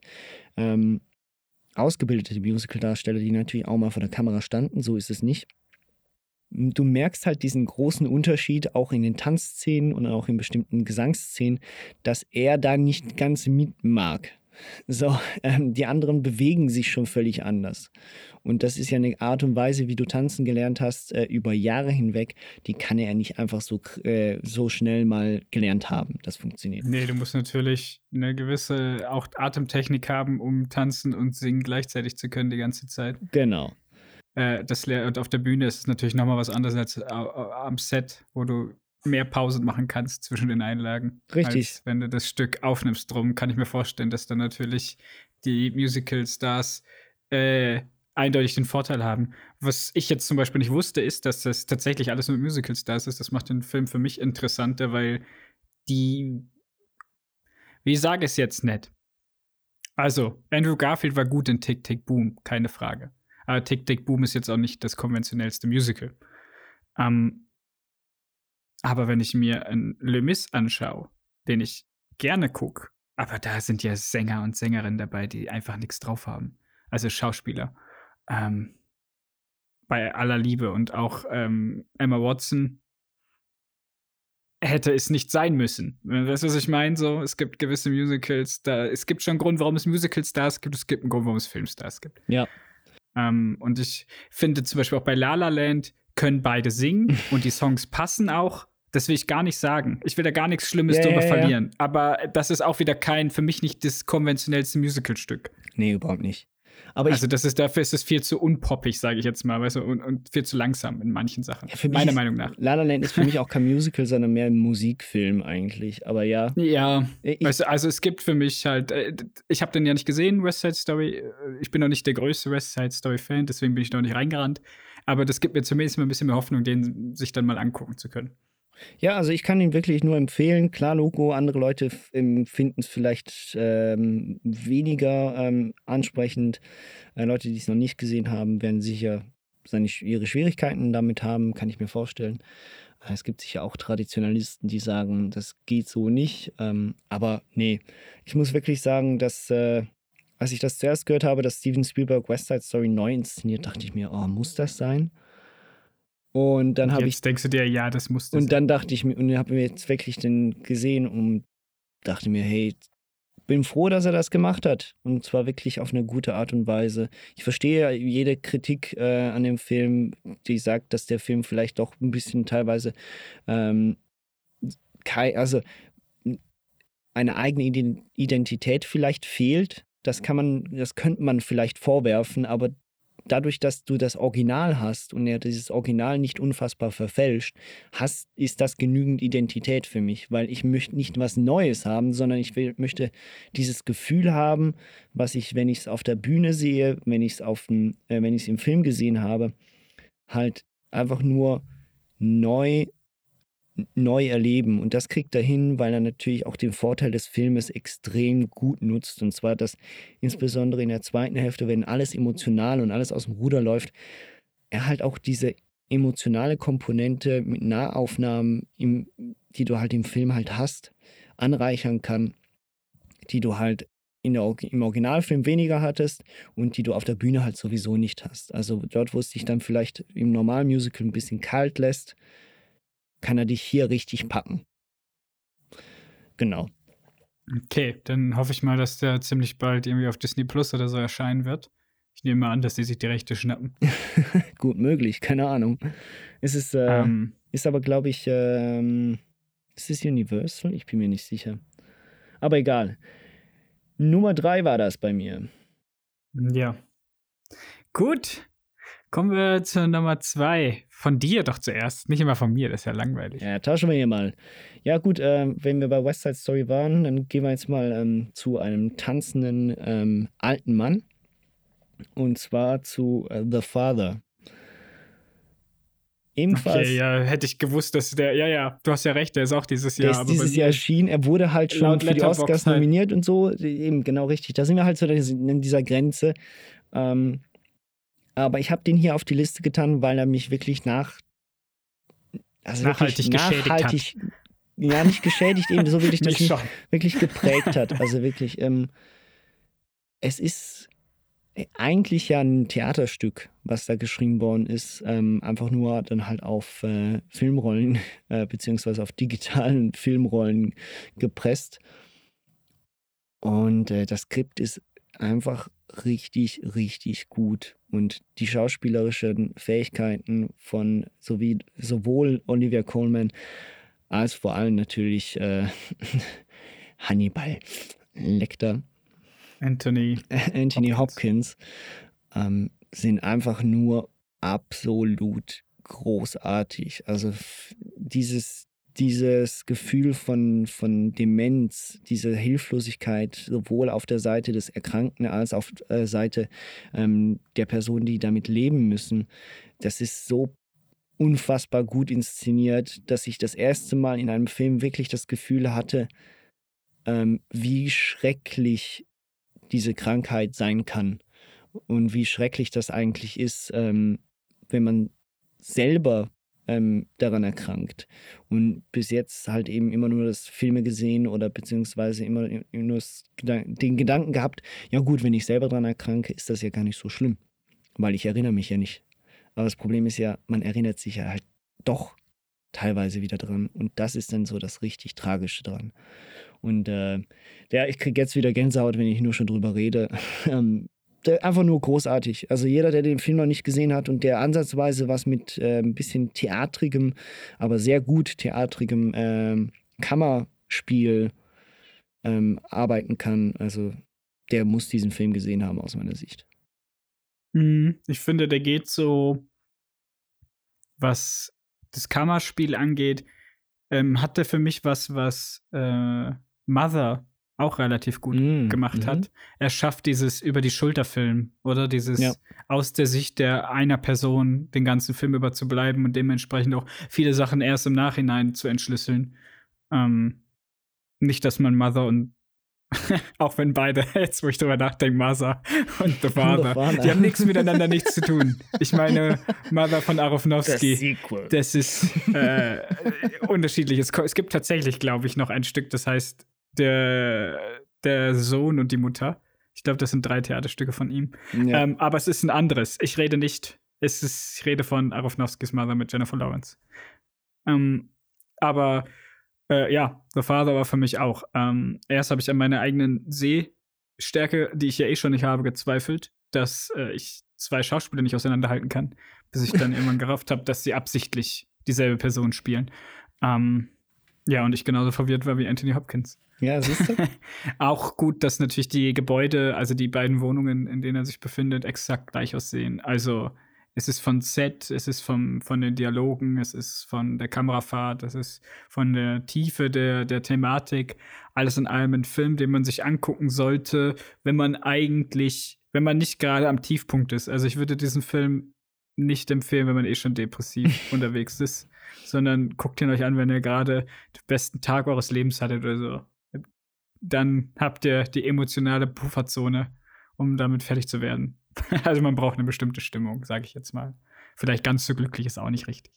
Ähm, ausgebildete Musical-Darsteller, die natürlich auch mal vor der Kamera standen, so ist es nicht du merkst halt diesen großen Unterschied auch in den Tanzszenen und auch in bestimmten Gesangsszenen, dass er da nicht ganz mit mag. So, ähm, die anderen bewegen sich schon völlig anders. Und das ist ja eine Art und Weise, wie du tanzen gelernt hast, äh, über Jahre hinweg, die kann er nicht einfach so, äh, so schnell mal gelernt haben. Das funktioniert. Nee, du musst natürlich eine gewisse auch Atemtechnik haben, um tanzen und singen gleichzeitig zu können die ganze Zeit. Genau. Äh, das und auf der Bühne ist es natürlich nochmal was anderes als äh, am Set, wo du mehr Pausen machen kannst zwischen den Einlagen. Richtig. Als wenn du das Stück aufnimmst. Drum kann ich mir vorstellen, dass dann natürlich die Musical-Stars äh, eindeutig den Vorteil haben. Was ich jetzt zum Beispiel nicht wusste, ist, dass das tatsächlich alles mit Musical-Stars ist. Das macht den Film für mich interessanter, weil die. Wie sage ich es jetzt nicht? Also, Andrew Garfield war gut in Tick, Tick, Boom, keine Frage. Aber Tick, Tick, Boom ist jetzt auch nicht das konventionellste Musical. Ähm, aber wenn ich mir ein Le Mis anschaue, den ich gerne gucke, aber da sind ja Sänger und Sängerinnen dabei, die einfach nichts drauf haben. Also Schauspieler. Ähm, bei aller Liebe und auch ähm, Emma Watson hätte es nicht sein müssen. Weißt du, was ich meine? So, es gibt gewisse Musicals, da, es gibt schon einen Grund, warum es Musical-Stars gibt, es gibt einen Grund, warum es Filmstars gibt. Ja. Ähm, und ich finde zum Beispiel auch bei La La Land können beide singen und die Songs passen auch. Das will ich gar nicht sagen. Ich will da gar nichts Schlimmes Ja, drüber ja, ja. verlieren. Aber das ist auch wieder kein, für mich nicht das konventionellste Musicalstück. Nee, überhaupt nicht. Aber also das ist, dafür ist es viel zu unpoppig, sage ich jetzt mal, weißt du, und, und viel zu langsam in manchen Sachen. für mich meiner ist, Meinung nach. La La Land ist für mich auch kein Musical, sondern mehr ein Musikfilm eigentlich. Aber ja. Ja, Ich- weißt du, also es gibt für mich halt, äh, ich habe den ja nicht gesehen, West Side Story. Äh, Ich bin noch nicht der größte West Side Story Fan, deswegen bin ich noch nicht reingerannt. Aber das gibt mir zumindest mal ein bisschen mehr Hoffnung, den sich dann mal angucken zu können. Ja, also ich kann ihn wirklich nur empfehlen. Klar, Logo, andere Leute ähm, finden es vielleicht ähm, weniger ähm, ansprechend. Äh, Leute, die es noch nicht gesehen haben, werden sicher seine, ihre Schwierigkeiten damit haben, kann ich mir vorstellen. Äh, Es gibt sicher auch Traditionalisten, die sagen, das geht so nicht. Ähm, aber nee, ich muss wirklich sagen, dass, äh, als ich das zuerst gehört habe, dass Steven Spielberg West Side Story neu inszeniert, dachte ich mir, oh, muss das sein? Und dann habe ich Jetzt denkst du dir, ja, das muss das und dann dachte ich mir, und habe mir jetzt wirklich den gesehen und dachte mir, hey, bin froh, dass er das gemacht hat. Und zwar wirklich auf eine gute Art und Weise. Ich verstehe jede Kritik äh, an dem Film, die sagt, dass der Film vielleicht doch ein bisschen teilweise ähm, also eine eigene Iden- Identität vielleicht fehlt. Das kann man, das könnte man vielleicht vorwerfen, aber dadurch, dass du das Original hast und er dieses Original nicht unfassbar verfälscht, hast, ist das genügend Identität für mich, weil ich möchte nicht was Neues haben, sondern ich will, möchte dieses Gefühl haben, was ich, wenn ich es auf der Bühne sehe, wenn ich es auf äh, wenn ich es im Film gesehen habe, halt einfach nur neu neu erleben. Und das kriegt er hin, weil er natürlich auch den Vorteil des Filmes extrem gut nutzt. Und zwar, dass insbesondere in der zweiten Hälfte, wenn alles emotional und alles aus dem Ruder läuft, er halt auch diese emotionale Komponente mit Nahaufnahmen, im, die du halt im Film halt hast, anreichern kann, die du halt der, im Originalfilm weniger hattest und die du auf der Bühne halt sowieso nicht hast. Also dort, wo es dich dann vielleicht im normalen Musical ein bisschen kalt lässt, kann er dich hier richtig packen. Genau. Okay, dann hoffe ich mal, dass der ziemlich bald irgendwie auf Disney Plus oder so erscheinen wird. Ich nehme mal an, dass die sich die Rechte schnappen. Gut möglich, keine Ahnung. Es ist, äh, ähm, ist aber, glaube ich, ähm, ist es Universal? Ich bin mir nicht sicher. Aber egal. Nummer drei war das bei mir. Ja. Gut. Kommen wir zur Nummer zwei. Von dir doch zuerst, nicht immer von mir, das ist ja langweilig. Ja, tauschen wir hier mal. Ja, gut, äh, wenn wir bei West Side Story waren, dann gehen wir jetzt mal ähm, zu einem tanzenden ähm, alten Mann. Und zwar zu äh, The Father. Ebenfalls. Okay, ja, hätte ich gewusst, dass der, ja, ja, du hast ja recht, der ist auch dieses Jahr. Der ist dieses Jahr erschienen, er wurde halt schon für die Oscars halt. nominiert und so, eben, genau richtig. Da sind wir halt so in dieser Grenze. Ähm, aber ich habe den hier auf die Liste getan, weil er mich wirklich nach. Also nachhaltig wirklich nachhaltig, geschädigt hat. Ja, nicht geschädigt, eben so wirklich, das wirklich geprägt hat. Also wirklich, ähm, es ist eigentlich ja ein Theaterstück, was da geschrieben worden ist, ähm, einfach nur dann halt auf äh, Filmrollen äh, beziehungsweise auf digitalen Filmrollen gepresst. Und äh, das Skript ist einfach richtig, richtig gut. Und die schauspielerischen Fähigkeiten von sowie, sowohl Olivia Coleman als vor allem natürlich äh, Hannibal Lecter. Anthony. Anthony Hopkins, Hopkins ähm, sind einfach nur absolut großartig. Also dieses, dieses Gefühl von, von Demenz, diese Hilflosigkeit, sowohl auf der Seite des Erkrankten als auch auf der Seite ähm, der Personen, die damit leben müssen, das ist so unfassbar gut inszeniert, dass ich das erste Mal in einem Film wirklich das Gefühl hatte, ähm, wie schrecklich diese Krankheit sein kann und wie schrecklich das eigentlich ist, ähm, wenn man selber ähm, daran erkrankt. Und bis jetzt halt eben immer nur das Filme gesehen oder beziehungsweise immer nur den Gedanken gehabt, ja gut, wenn ich selber daran erkranke, ist das ja gar nicht so schlimm, weil ich erinnere mich ja nicht. Aber das Problem ist ja, man erinnert sich ja halt doch teilweise wieder dran. Und das ist dann so das richtig Tragische dran. Und äh, ja, ich kriege jetzt wieder Gänsehaut, wenn ich nur schon drüber rede. Ähm, einfach nur großartig. Also jeder, der den Film noch nicht gesehen hat und der ansatzweise was mit äh, ein bisschen theatrigem, aber sehr gut theatrigem äh, Kammerspiel ähm, arbeiten kann, also der muss diesen Film gesehen haben aus meiner Sicht. Mhm. Ich finde, der geht so, was das Kammerspiel angeht, ähm, hat der für mich was, was äh, Mother auch relativ gut mm, gemacht hat. Mhm. Er schafft dieses über die Schulter Film oder dieses ja. aus der Sicht der einer Person den ganzen Film über zu bleiben und dementsprechend auch viele Sachen erst im Nachhinein zu entschlüsseln. Ähm, nicht, dass man Mother und auch wenn beide, jetzt wo ich drüber nachdenke, Mother und The Father, die haben nichts miteinander nichts zu tun. Ich meine, Mother von Aronofsky, das, das ist äh, unterschiedliches. Es gibt tatsächlich, glaube ich, noch ein Stück, das heißt der, der Sohn und die Mutter. Ich glaube, das sind drei Theaterstücke von ihm. Ja. Ähm, aber es ist ein anderes. Ich rede nicht, es ist, ich rede von Aronofskis Mother mit Jennifer Lawrence. Ähm, aber äh, ja, The Father war für mich auch. Ähm, erst habe ich an meiner eigenen Sehstärke, die ich ja eh schon nicht habe, gezweifelt, dass äh, ich zwei Schauspieler nicht auseinanderhalten kann, bis ich dann irgendwann gerafft habe, dass sie absichtlich dieselbe Person spielen. Ähm, ja, und ich genauso verwirrt war wie Anthony Hopkins. Ja, siehst du? Auch gut, dass natürlich die Gebäude, also die beiden Wohnungen, in denen er sich befindet, exakt gleich aussehen. Also es ist von Set, es ist vom, von den Dialogen, es ist von der Kamerafahrt, es ist von der Tiefe der, der Thematik. Alles in allem ein Film, den man sich angucken sollte, wenn man eigentlich, wenn man nicht gerade am Tiefpunkt ist. Also ich würde diesen Film nicht empfehlen, wenn man eh schon depressiv unterwegs ist, sondern guckt ihn euch an, wenn ihr gerade den besten Tag eures Lebens hattet oder so. Dann habt ihr die emotionale Pufferzone, um damit fertig zu werden. Also man braucht eine bestimmte Stimmung, sage ich jetzt mal. Vielleicht ganz so glücklich ist auch nicht richtig.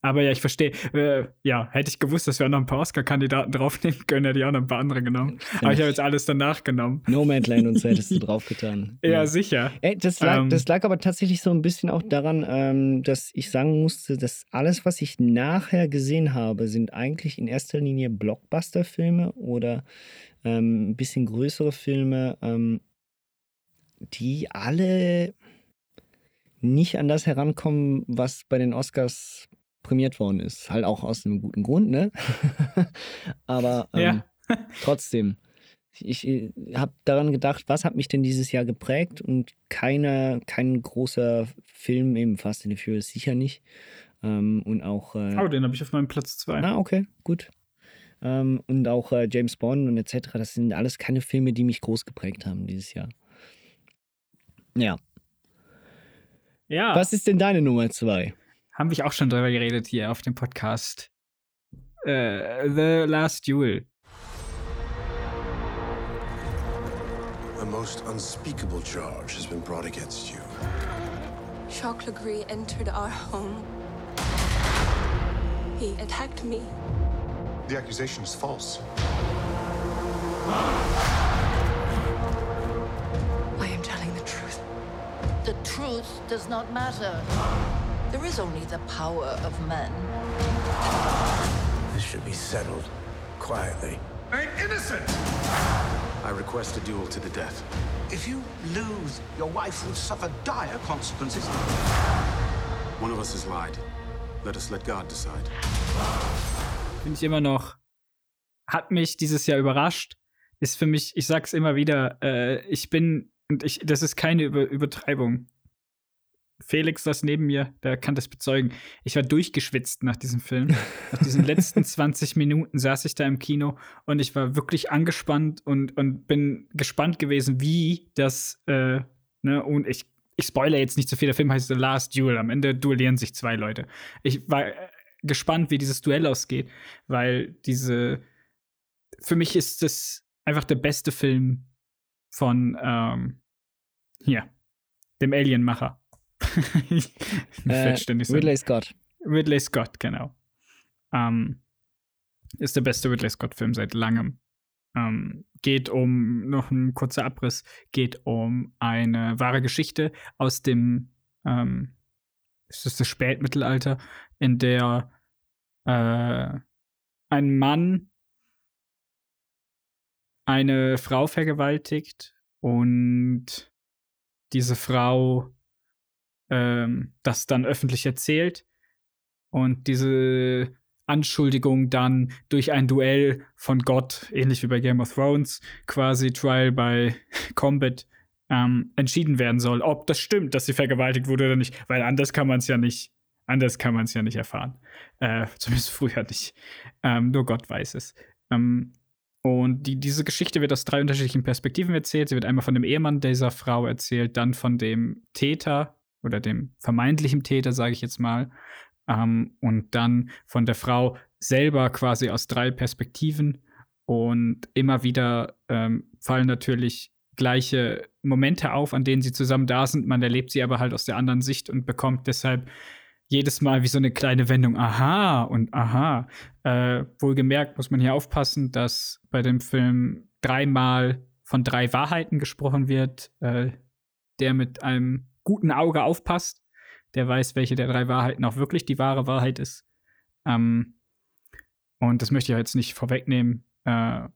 Aber ja, ich verstehe. Äh, ja, hätte ich gewusst, dass wir auch noch ein paar Oscar-Kandidaten draufnehmen können, hätte ich auch noch ein paar andere genommen. Aber ich habe jetzt alles danach genommen. Nomadland und so hättest du draufgetan. ja, ja, sicher. Ey, das, lag, ähm, das lag aber tatsächlich so ein bisschen auch daran, ähm, dass ich sagen musste, dass alles, was ich nachher gesehen habe, sind eigentlich in erster Linie Blockbuster-Filme oder ähm, ein bisschen größere Filme, ähm, die alle nicht an das herankommen, was bei den Oscars prämiert worden ist. Halt auch aus einem guten Grund, ne? Aber ähm, ja. trotzdem. Ich, ich habe daran gedacht, was hat mich denn dieses Jahr geprägt und keiner, kein großer Film, eben Fast and the Furious sicher nicht. Ähm, und auch. Äh, oh, den habe ich auf meinem Platz 2. Ah, okay, gut. Ähm, und auch äh, James Bond und etc. Das sind alles keine Filme, die mich groß geprägt haben dieses Jahr. Ja. Ja. Was ist denn deine Nummer zwei? Haben wir auch schon drüber geredet hier auf dem Podcast. Uh, the Last Duel. A most unspeakable charge has been brought against you. Jacques Legree entered our home. He attacked me. The accusation is false. the truth does not matter. There is only the power of men. This should be settled quietly. I'm innocent! I request a duel to the death. If you lose, your wife will suffer dire consequences. One of us has lied. Let us let God decide. Finde ich immer noch, hat mich dieses Jahr überrascht. Ist für mich, ich sag's immer wieder, äh, ich bin und ich, das ist keine Über Übertreibung. Felix, das neben mir, der kann das bezeugen. Ich war durchgeschwitzt nach diesem Film. nach diesen letzten 20 Minuten saß ich da im Kino und ich war wirklich angespannt und, und bin gespannt gewesen, wie das, äh, ne, und ich, ich spoilere jetzt nicht zu viel. Der Film heißt The Last Duel. Am Ende duellieren sich zwei Leute. Ich war äh, gespannt, wie dieses Duell ausgeht, weil diese, für mich ist das einfach der beste Film von ähm, hier, dem Alienmacher. äh, Ridley Scott. Ridley Scott, genau. Ähm, ist der beste Ridley Scott-Film seit langem. Ähm, geht um, noch ein kurzer Abriss, geht um eine wahre Geschichte aus dem, ähm, ist das das Spätmittelalter, in der äh, ein Mann eine Frau vergewaltigt und diese Frau ähm, das dann öffentlich erzählt und diese Anschuldigung dann durch ein Duell von Gott, ähnlich wie bei Game of Thrones, quasi Trial by Combat, ähm, entschieden werden soll, ob das stimmt, dass sie vergewaltigt wurde oder nicht, weil anders kann man es ja nicht, anders kann man es ja nicht erfahren. Äh, zumindest früher nicht. Ähm, nur Gott weiß es. Ähm, und die, diese Geschichte wird aus drei unterschiedlichen Perspektiven erzählt. Sie wird einmal von dem Ehemann dieser Frau erzählt, dann von dem Täter oder dem vermeintlichen Täter, sage ich jetzt mal, ähm, und dann von der Frau selber quasi aus drei Perspektiven. Und immer wieder ähm, fallen natürlich gleiche Momente auf, an denen sie zusammen da sind. Man erlebt sie aber halt aus der anderen Sicht und bekommt deshalb jedes Mal wie so eine kleine Wendung, aha und aha. Äh, wohlgemerkt muss man hier aufpassen, dass bei dem Film dreimal von drei Wahrheiten gesprochen wird. Äh, der mit einem guten Auge aufpasst, der weiß, welche der drei Wahrheiten auch wirklich die wahre Wahrheit ist. Ähm, und das möchte ich jetzt nicht vorwegnehmen. Äh,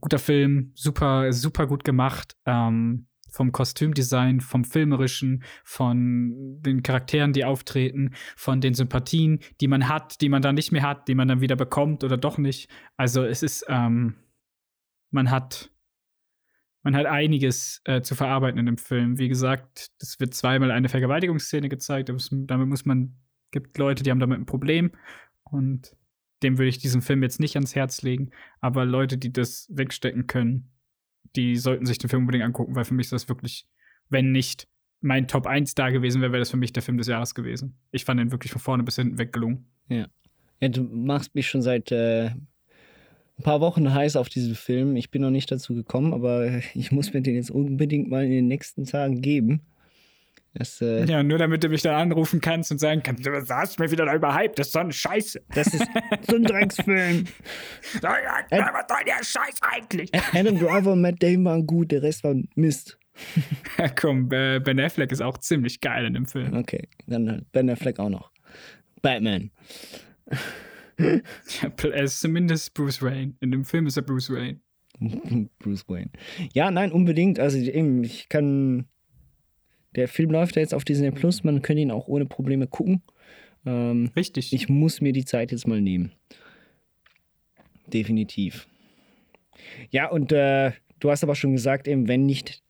guter Film, super, super gut gemacht. Ähm, vom Kostümdesign, vom filmerischen, von den Charakteren, die auftreten, von den Sympathien, die man hat, die man dann nicht mehr hat, die man dann wieder bekommt oder doch nicht. Also es ist, ähm, man hat, man hat einiges äh, zu verarbeiten in dem Film. Wie gesagt, es wird zweimal eine Vergewaltigungsszene gezeigt. Damit muss man, gibt Leute, die haben damit ein Problem. Und dem würde ich diesen Film jetzt nicht ans Herz legen. Aber Leute, die das wegstecken können, die sollten sich den Film unbedingt angucken, weil für mich ist das wirklich, wenn nicht mein Top 1 da gewesen wäre, wäre das für mich der Film des Jahres gewesen. Ich fand den wirklich von vorne bis hinten weggelungen. Ja. ja du machst mich schon seit äh, ein paar Wochen heiß auf diesen Film. Ich bin noch nicht dazu gekommen, aber ich muss mir den jetzt unbedingt mal in den nächsten Tagen geben. Das, äh, ja, nur damit du mich dann anrufen kannst und sagen kannst, du hast mir wieder da überhyped, das ist so eine Scheiße. Das ist so ein Drecksfilm. Was soll der Scheiß eigentlich? Adam Driver und Matt Damon waren gut, der Rest war Mist. Ja, komm, äh, Ben Affleck ist auch ziemlich geil in dem Film. Okay, dann halt Ben Affleck auch noch. Batman. Ja, er ist zumindest Bruce Wayne. In dem Film ist er Bruce Wayne. Bruce Wayne. Ja, nein, unbedingt. Also eben, ich kann. Der Film läuft ja jetzt auf Disney Plus, man könnte ihn auch ohne Probleme gucken. Ähm, Richtig. Ich muss mir die Zeit jetzt mal nehmen. Definitiv. Ja, und äh, du hast aber schon gesagt, eben, wenn nicht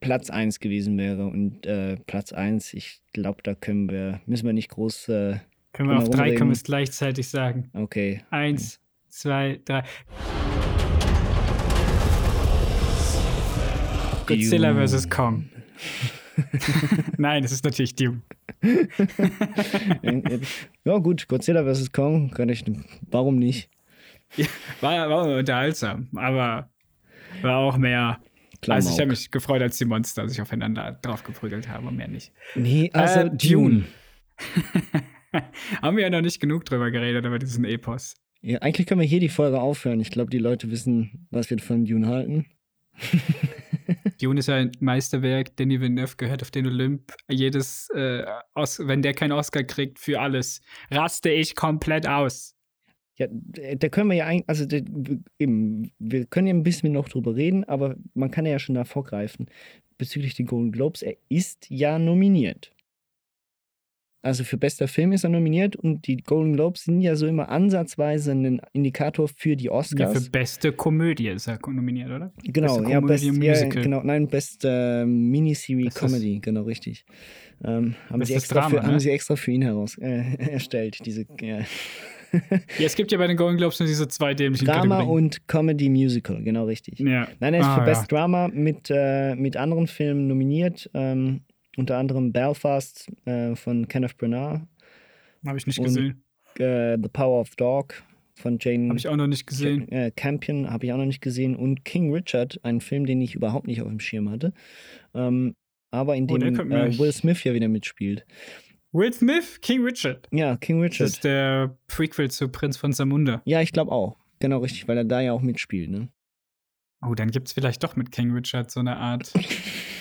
Platz 1 gewesen wäre. Und äh, Platz 1, ich glaube, da können wir, müssen wir nicht groß. Äh, können wir auf drei, können wir es gleichzeitig sagen. Okay. Eins, zwei, drei. Godzilla vs. Kong. Nein, es ist natürlich Dune. ja, gut, Godzilla vs. Kong, kann ich. Warum nicht? Ja, war, war unterhaltsam, aber war auch mehr. Klamauk. Also, ich habe mich gefreut, als die Monster sich aufeinander drauf geprügelt haben und mehr nicht. Nee, also äh, Dune. haben wir ja noch nicht genug drüber geredet, über diesen Epos. Ja, eigentlich können wir hier die Folge aufhören. Ich glaube, die Leute wissen, was wir von Dune halten. Dune ist ja ein Meisterwerk. Denis Villeneuve gehört auf den Olymp. Jedes, äh, Os wenn der keinen Oscar kriegt für alles, raste ich komplett aus. Ja, da können wir ja eigentlich, also da, eben, wir können ja ein bisschen noch drüber reden, aber man kann ja schon da vorgreifen. Bezüglich den Golden Globes, er ist ja nominiert. Also für bester Film ist er nominiert und die Golden Globes sind ja so immer ansatzweise ein Indikator für die Oscars. Ja, für beste Komödie ist er nominiert, oder? Genau, beste ja, best, ja, genau, nein, beste äh, Miniserie Comedy, genau richtig. Ähm, haben, sie extra Drama, für, ne? haben sie extra für ihn heraus äh, erstellt, diese. Ja. ja, es gibt ja bei den Golden Globes nur diese zwei dämlichen Drama und Comedy Musical, genau richtig. Ja. Nein, er ist Ah, für. Best Drama mit, äh, mit anderen Filmen nominiert. Ähm, unter anderem Belfast äh, von Kenneth Branagh. Habe ich nicht und, gesehen. Äh, The Power of Dog von Jane. Habe ich auch noch nicht gesehen. Äh, Campion habe ich auch noch nicht gesehen. Und King Richard, ein Film, den ich überhaupt nicht auf dem Schirm hatte. Ähm, aber in Oh, dem mir äh, Will Smith ja wieder mitspielt. Will Smith, King Richard. Ja, King Das Richard. ist der Prequel zu Prinz von Zamunda. Ja, ich glaube auch. Genau richtig, weil er da ja auch mitspielt. Ne? Oh, dann gibt es vielleicht doch mit King Richard so eine Art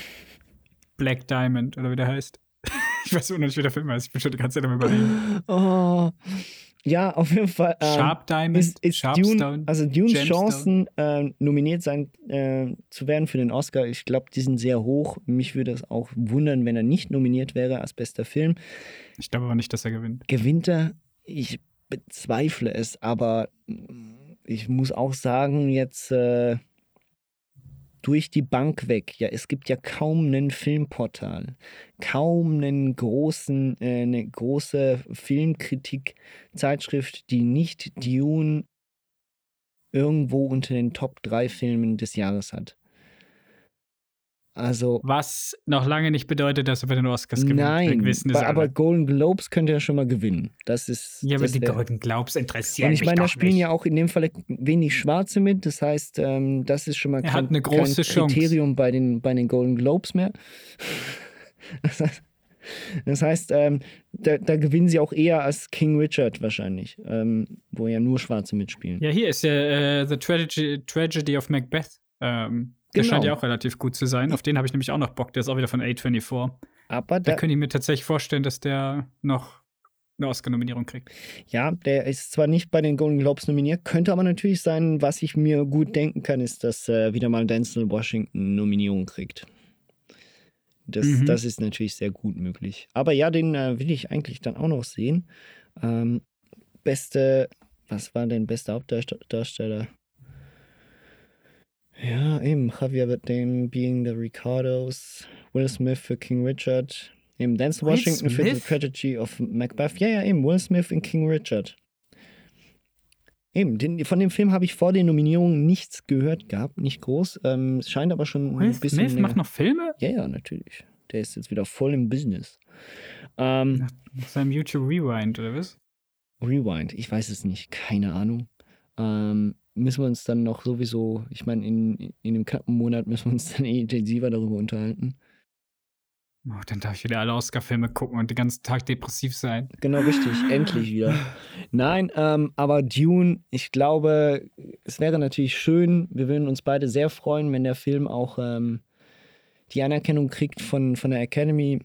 Black Diamond oder wie der heißt. Ich weiß immer noch nicht, wie der Film heißt. Ich bin schon die ganze Zeit am überlegen. Oh. Ja, auf jeden Fall. Ähm, Sharp Diamond, ist, ist Dune, Sharpstone, also Dunes Gemstone. Chancen, äh, nominiert sein äh, zu werden für den Oscar, ich glaube, die sind sehr hoch. Mich würde es auch wundern, wenn er nicht nominiert wäre als bester Film. Ich glaube aber nicht, dass er gewinnt. Gewinnt er? Ich bezweifle es, aber ich muss auch sagen, jetzt äh, durch die Bank weg. Ja, es gibt ja kaum einen Filmportal, kaum einen großen, äh, eine große Filmkritik-Zeitschrift, die nicht Dune irgendwo unter den Top 3 Filmen des Jahres hat. Also. Was noch lange nicht bedeutet, dass er bei den Oscars gewinnt. Nein, wissen aber, aber. Golden Globes könnte er schon mal gewinnen. Das ist. Ja, aber das die wär- Golden Globes interessieren Und ich meine, da spielen nicht. ja auch in dem Fall wenig Schwarze mit. Das heißt, ähm, das ist schon mal Er kein, hat eine große kein Chance. Kriterium bei den, bei den Golden Globes mehr. Das heißt, das heißt ähm, da, da gewinnen sie auch eher als King Richard wahrscheinlich, ähm, wo ja nur Schwarze mitspielen. Ja, hier ist ja äh, The Tragedy, Tragedy of Macbeth. Ähm, der Genau. scheint ja auch relativ gut zu sein. Auf den habe ich nämlich auch noch Bock. Der ist auch wieder von A24. Aber Da da, könnte ich mir tatsächlich vorstellen, dass der noch eine Oscar-Nominierung kriegt. ja, der ist zwar nicht bei den Golden Globes nominiert, könnte aber natürlich sein, was ich mir gut denken kann, ist, dass äh, wieder mal Denzel Washington Nominierung kriegt. Das, Mhm. das ist natürlich sehr gut möglich. Aber ja, den äh, will ich eigentlich dann auch noch sehen. Ähm, beste, was war denn bester Hauptdarsteller? Ja, eben. Javier Bardem being the Ricardos, Will Smith für King Richard, eben Will Washington für The? Tragedy of Macbeth. Ja, ja, eben. Will Smith in King Richard. Eben, den, von dem Film habe ich vor den Nominierungen nichts gehört gehabt, nicht groß. Ähm, es scheint aber schon Will ein bisschen. Smith länger- macht noch Filme? Ja, ja, natürlich. Der ist jetzt wieder voll im Business. Ähm, Nach seinem YouTube Rewind, oder was? Rewind, ich weiß es nicht, keine Ahnung. Ähm, müssen wir uns dann noch sowieso, ich meine, in, in einem knappen Monat müssen wir uns dann eh intensiver darüber unterhalten. Oh, dann darf ich wieder alle Oscar-Filme gucken und den ganzen Tag depressiv sein. Genau, richtig, endlich wieder. Nein, ähm, aber Dune, ich glaube, es wäre natürlich schön, wir würden uns beide sehr freuen, wenn der Film auch ähm, die Anerkennung kriegt von, von der Academy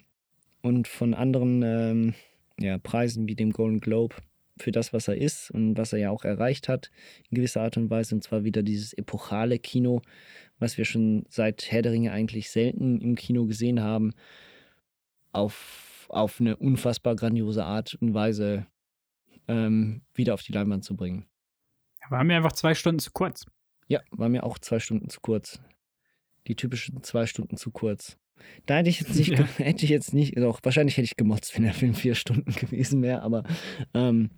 und von anderen ähm, ja, Preisen wie dem Golden Globe für das, was er ist und was er ja auch erreicht hat, in gewisser Art und Weise. Und zwar wieder dieses epochale Kino, was wir schon seit Herr der Ringe eigentlich selten im Kino gesehen haben, auf, auf eine unfassbar grandiose Art und Weise ähm, wieder auf die Leinwand zu bringen. War mir einfach zwei Stunden zu kurz. Ja, war mir auch zwei Stunden zu kurz. Die typischen zwei Stunden zu kurz. Da hätte ich jetzt nicht, Ja. hätte ich jetzt nicht, doch, wahrscheinlich hätte ich gemotzt, wenn der Film vier Stunden gewesen wäre, aber ähm,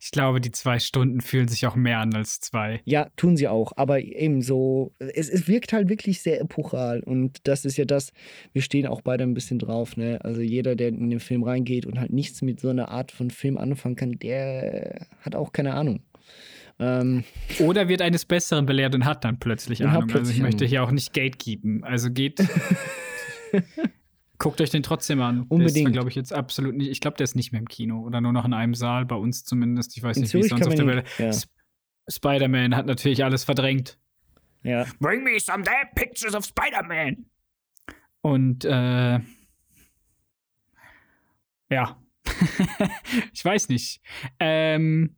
Ich glaube, die zwei Stunden fühlen sich auch mehr an als zwei. Ja, tun sie auch. Aber eben so, es, es wirkt halt wirklich sehr epochal. Und das ist ja das, wir stehen auch beide ein bisschen drauf. Ne? Also jeder, der in den Film reingeht und halt nichts mit so einer Art von Film anfangen kann, der hat auch keine Ahnung. Ähm, Oder wird eines Besseren belehrt und hat dann plötzlich Ahnung. also plötzlich ich möchte hier auch nicht gatekeepen. Also geht. Guckt euch den trotzdem an. Unbedingt. glaube ich, jetzt absolut nicht. Ich glaube, der ist nicht mehr im Kino oder nur noch in einem Saal, bei uns zumindest. Ich weiß In nicht, wie es sonst auf der Welt. ja. Sp- Spider-Man hat natürlich alles verdrängt. ja. Bring me some damn pictures of Spider-Man. Und äh, ja, ich weiß nicht. Ähm,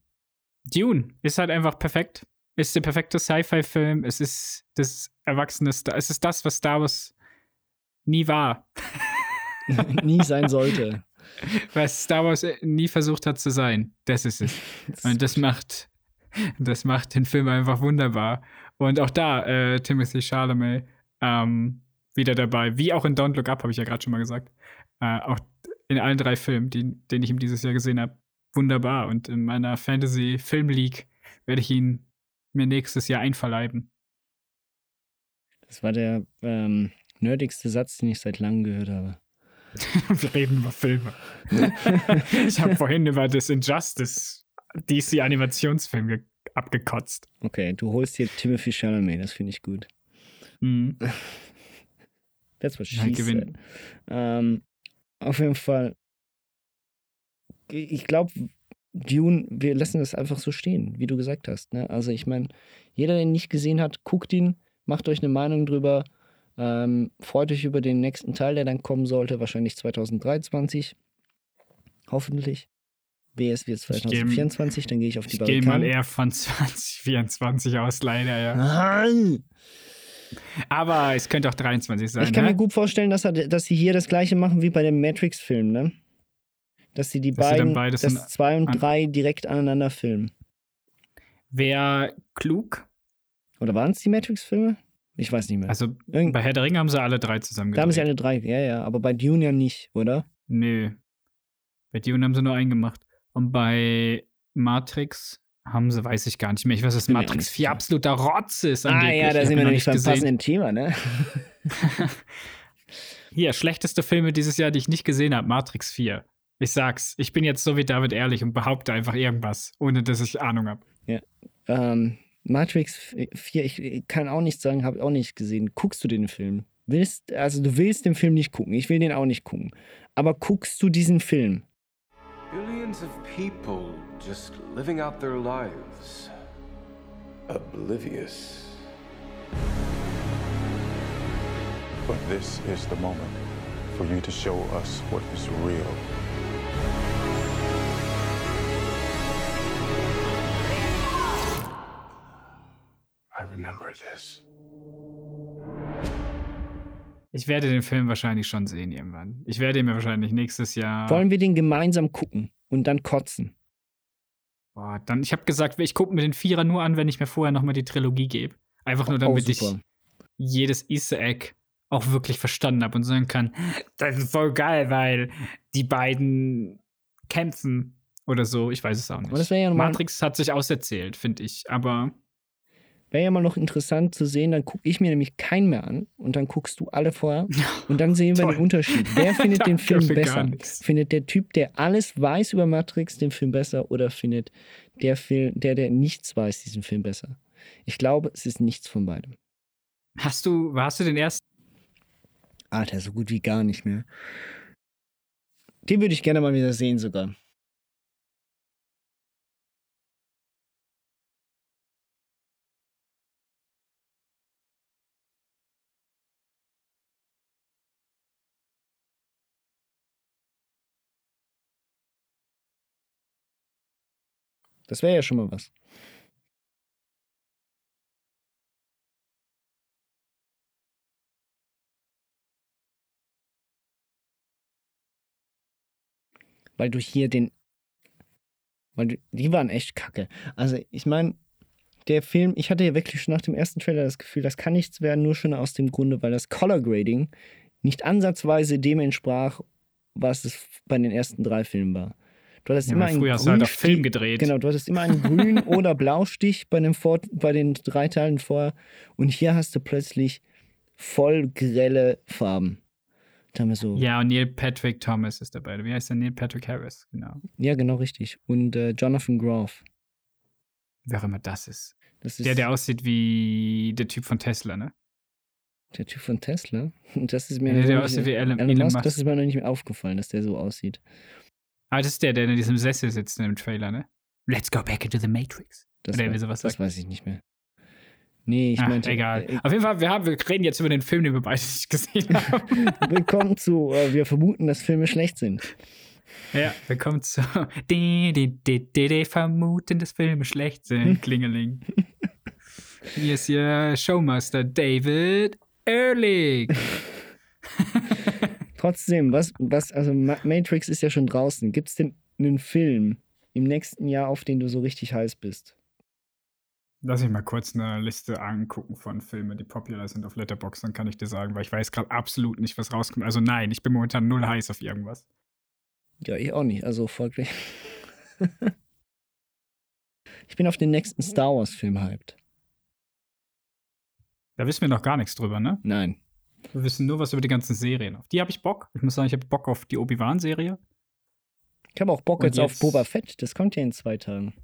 Dune ist halt einfach perfekt. Ist der perfekte Sci-Fi-Film. Es ist das erwachsene Star. Es ist das, was Star Wars nie war. nie sein sollte. Was Star Wars äh, nie versucht hat zu sein. Das ist es. Und das macht, das macht den Film einfach wunderbar. Und auch da, äh, Timothy Chalamet ähm, wieder dabei. Wie auch in Don't Look Up, habe ich ja gerade schon mal gesagt. Äh, auch in allen drei Filmen, die, den ich ihm dieses Jahr gesehen habe, wunderbar. Und in meiner Fantasy Film League werde ich ihn mir nächstes Jahr einverleiben. Das war der ähm, nerdigste Satz, den ich seit langem gehört habe. Wir reden über Filme. ich habe vorhin über das Injustice DC Animationsfilm ge- abgekotzt. Okay, du holst hier Timothy Chalamet, das finde ich gut. Mhm. That's what she said. Ähm, auf jeden Fall. Ich glaube, Dune, wir lassen das einfach so stehen, wie du gesagt hast. Ne? Also ich meine, jeder, der ihn nicht gesehen hat, guckt ihn, macht euch eine Meinung drüber, ähm, freut euch über den nächsten Teil, der dann kommen sollte, wahrscheinlich 2023. Hoffentlich. WS wird Ich geh- 2024, dann gehe ich auf die Ich gehe mal Barrikaden. eher von 2024 aus, leider, ja. Nein! Aber es könnte auch 23 sein. Ich kann ne? mir gut vorstellen, dass, er, dass sie hier das gleiche machen wie bei dem Matrix-Film, ne? Dass sie die Dass beiden, beides in- das 2 und 3 direkt aneinander filmen. Wäre klug. Oder waren es die Matrix-Filme? Ich weiß nicht mehr. Also Irgend- bei Herr der Ringe haben sie alle drei zusammen da haben sie alle drei, ja, ja, aber bei Dune ja nicht, oder? Nö. Bei Dune haben sie nur einen gemacht. Und bei Matrix haben sie, weiß ich gar nicht mehr. Ich weiß, dass Bin Matrix nicht 4 sicher. absoluter Rotz ist. Ah ja, da sind wir noch nämlich beim passenden Thema, ne? Hier, schlechteste Filme dieses Jahr, die ich nicht gesehen habe, Matrix 4. Ich sag's, ich bin jetzt so wie David ehrlich und behaupte einfach irgendwas, ohne dass ich Ahnung habe. Ja. Ähm, Matrix 4, ich kann auch nicht sagen, habe auch nicht gesehen. Guckst du den Film? Willst, also du willst den Film nicht gucken, ich will den auch nicht gucken. Aber guckst du diesen Film? Billions of people just living out their lives. Oblivious. But this is the moment for you to show us what is real. Ich werde den Film wahrscheinlich schon sehen irgendwann. Ich werde ihn mir wahrscheinlich nächstes Jahr. Wollen wir den gemeinsam gucken und dann kotzen? Boah, dann, ich habe gesagt, ich gucke mir den Vierer nur an, wenn ich mir vorher nochmal die Trilogie gebe. Einfach nur, Oh, damit ich super. jedes Easter Egg auch wirklich verstanden habe und sagen kann, das ist voll geil, weil die beiden kämpfen oder so. Ich weiß es auch nicht. Ja Matrix hat sich auserzählt, finde ich. Aber Wäre ja mal noch interessant zu sehen, dann gucke ich mir nämlich keinen mehr an und dann guckst du alle vorher und dann sehen wir Toll. den Unterschied. Wer findet den Film besser? Findet der Typ, der alles weiß über Matrix, den Film besser oder findet der Film, der, der nichts weiß, diesen Film besser? Ich glaube, es ist nichts von beidem. hast du, hast du den ersten? Alter, so gut wie gar nicht mehr. Den würde ich gerne mal wieder sehen sogar. Das wäre ja schon mal was. Weil du hier den. Weil du, die waren echt kacke. Also, ich meine, der Film, ich hatte ja wirklich schon nach dem ersten Trailer das Gefühl, das kann nichts werden, nur schon aus dem Grunde, weil das Color Grading nicht ansatzweise dem entsprach, was es bei den ersten drei Filmen war. Du hattest Ja, immer einen früher hast du halt Film gedreht. Genau, du hattest immer einen Grün- oder Blaustich bei, dem Vor bei den drei Teilen vorher. Und hier hast du plötzlich voll grelle Farben. So. Ja, und Neil Patrick Thomas ist dabei. Wie heißt der? Neil Patrick Harris, genau. Ja, genau richtig. Und äh, Jonathan Groff. Wer auch immer das ist. Das ist Der, der aussieht wie der Typ von Tesla, ne? der Typ von Tesla. Das ist mir Ja, der nicht- aussieht wie Elon- Elon Elon Musk, Musk. Das ist mir noch nicht mehr aufgefallen, dass der so aussieht. Ah, das ist der, der in diesem Sessel sitzt in dem Trailer, ne? Let's go back into the Matrix. Das, Oder irgendwie sowas das sagt. weiß ich nicht mehr. Nee, ich Ach, meinte. egal. äh, Auf jeden Fall, wir, haben, wir reden jetzt über den Film, den wir beide nicht gesehen haben. Willkommen zu, äh, wir vermuten, dass Filme schlecht sind. ja, wir kommen zu. Die, die, die, die, die vermuten, dass Filme schlecht sind. Klingeling. Hier ist Ihr Showmaster David Ehrlich. Trotzdem, was, was, also Ma Matrix ist ja schon draußen. Gibt es denn einen Film im nächsten Jahr, auf den du so richtig heiß bist? Lass ich mal kurz eine Liste angucken von Filmen, die popular sind auf Letterboxd, dann kann ich dir sagen, weil ich weiß gerade absolut nicht, was rauskommt. Also nein, ich bin momentan null heiß auf irgendwas. Ja, ich auch nicht. Also folglich. ich bin auf den nächsten Star Wars-Film hyped. Da wissen wir noch gar nichts drüber, ne? Nein. Wir wissen nur was über die ganzen Serien. Auf die habe ich Bock. Ich muss sagen, ich habe Bock auf die Obi-Wan-Serie. Ich habe auch Bock Und jetzt, auf jetzt- Boba Fett. Das kommt ja in zwei Tagen.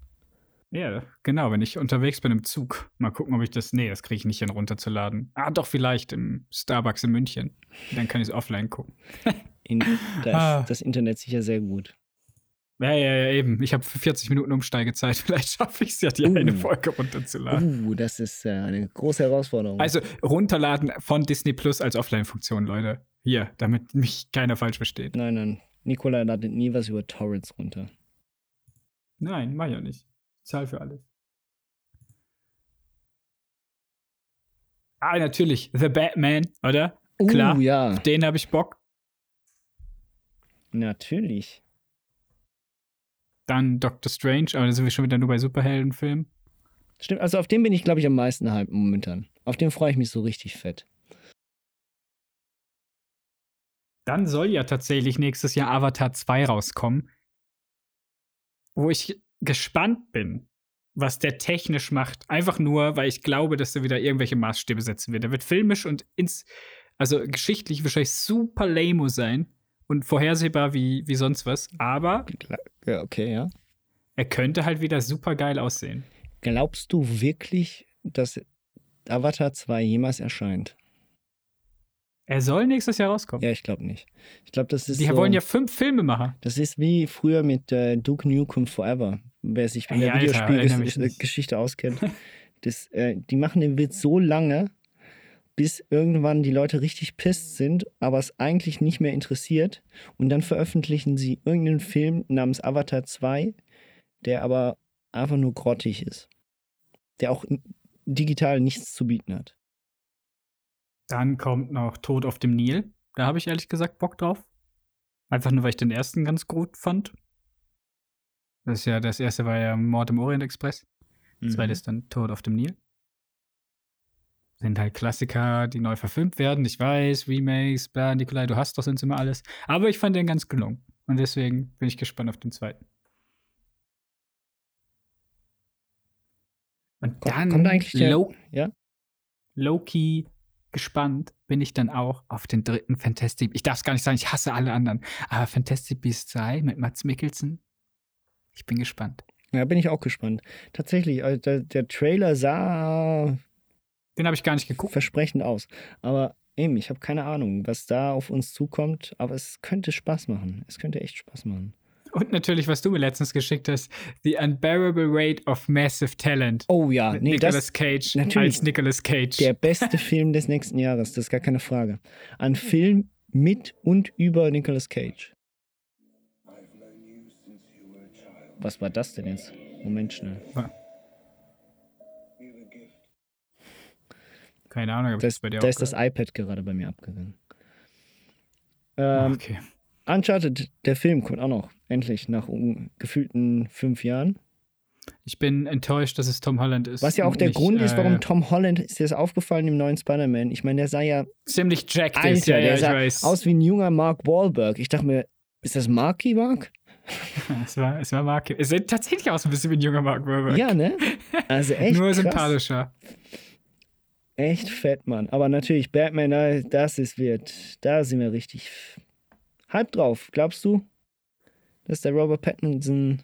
Ja, genau, wenn ich unterwegs bin im Zug. Mal gucken, ob ich das. Nee, das kriege ich nicht hin, runterzuladen. Ah, doch, vielleicht im Starbucks in München. Dann kann ich es offline gucken. In, da ist Ah. das Internet sicher sehr gut. Ja, ja, ja, eben. Ich habe 40 Minuten Umsteigezeit. Vielleicht schaffe ich es ja, die eine Uh. Folge runterzuladen. Uh, das ist äh, eine große Herausforderung. Also runterladen von Disney Plus als Offline-Funktion, Leute. Hier, damit mich keiner falsch versteht. nein, nein. Nikola ladet nie was über Torrents runter. Nein, mach ich auch nicht. Ich zahl für alles. Ah, natürlich. The Batman, oder? Uh, Klar. ja. Auf den habe ich Bock. Natürlich. Dann Doctor Strange, aber da sind wir schon wieder nur bei Superheldenfilmen. Stimmt, also auf den bin ich, glaube ich, am meisten hype momentan. Auf den freue ich mich so richtig fett. Dann soll ja tatsächlich nächstes Jahr Avatar 2 rauskommen. Wo ich gespannt bin, was der technisch macht. Einfach nur, weil ich glaube, dass er wieder irgendwelche Maßstäbe setzen wird. Er wird filmisch und ins, also geschichtlich wahrscheinlich super lame sein und vorhersehbar wie, wie sonst was. Aber Ja, okay, ja. er könnte halt wieder super geil aussehen. Glaubst du wirklich, dass Avatar 2 jemals erscheint? Er soll nächstes Jahr rauskommen. Ja, ich glaube nicht. Ich glaube, das ist Die so, wollen ja fünf Filme machen. Das ist wie früher mit äh, Duke Nukem Forever. Wer sich mit Ey, der. Videospielgeschichte auskennt. Das, äh, die machen den Witz so lange, bis irgendwann die Leute richtig pisst sind, aber es eigentlich nicht mehr interessiert. Und dann veröffentlichen sie irgendeinen Film namens Avatar 2, der aber einfach nur grottig ist. Der auch digital nichts zu bieten hat. Dann kommt noch Tod auf dem Nil. Da habe ich ehrlich gesagt Bock drauf. Einfach nur, weil ich den ersten ganz gut fand. Das ist ja, das erste war ja Mord im Orient Express. Das Mhm. zweite ist dann Tod auf dem Nil. Sind halt Klassiker, die neu verfilmt werden. Ich weiß, Remakes, bla, Nikolai, du hast doch sonst immer alles. Aber ich fand den ganz gelungen. Und deswegen bin ich gespannt auf den zweiten. Und Kommt- dann kommt eigentlich der- low, ja? low-key gespannt bin ich dann auch auf den dritten Fantastic Ich darf es gar nicht sagen, ich hasse alle anderen. Aber Fantastic Beasts 3 mit Mats Mikkelsen, ich bin gespannt. Ja, bin ich auch gespannt. Tatsächlich, also der, der Trailer sah Den habe ich gar nicht geguckt. versprechend aus. Aber eben, ich habe keine Ahnung, was da auf uns zukommt. Aber es könnte Spaß machen. Es könnte echt Spaß machen. Und natürlich, was du mir letztens geschickt hast, The Unbearable Rate of Massive Talent. Oh ja, nee, Nicolas das Cage natürlich. als Nicolas Cage. der beste Film des nächsten Jahres. Das ist gar keine Frage. Ein Film mit und über Nicolas Cage. Was war das denn jetzt? Moment schnell. Keine Ahnung, ob Da das ist, bei dir da ist das iPad gerade bei mir abgegangen. Ähm, okay. Uncharted, der Film, kommt auch noch. Endlich, nach gefühlten fünf Jahren. Ich bin enttäuscht, dass es Tom Holland ist. Was ja auch der nicht, Grund ist, warum äh, Tom Holland, ist das aufgefallen im neuen Spider-Man? Ich meine, der sah ja, ziemlich jacked ist. Alter, Ja, ja, der ich sah weiß. aus wie ein junger Mark Wahlberg. Ich dachte mir, ist das Marky Mark? Es war, es war Mark. Es sieht tatsächlich aus ein bisschen wie ein junger Mark Wahlberg. Ja, ne? Also echt Nur krass. Echt fett, Mann. Aber natürlich, Batman, da- das ist wird. Da sind wir richtig halb drauf. Glaubst du, dass der Robert Pattinson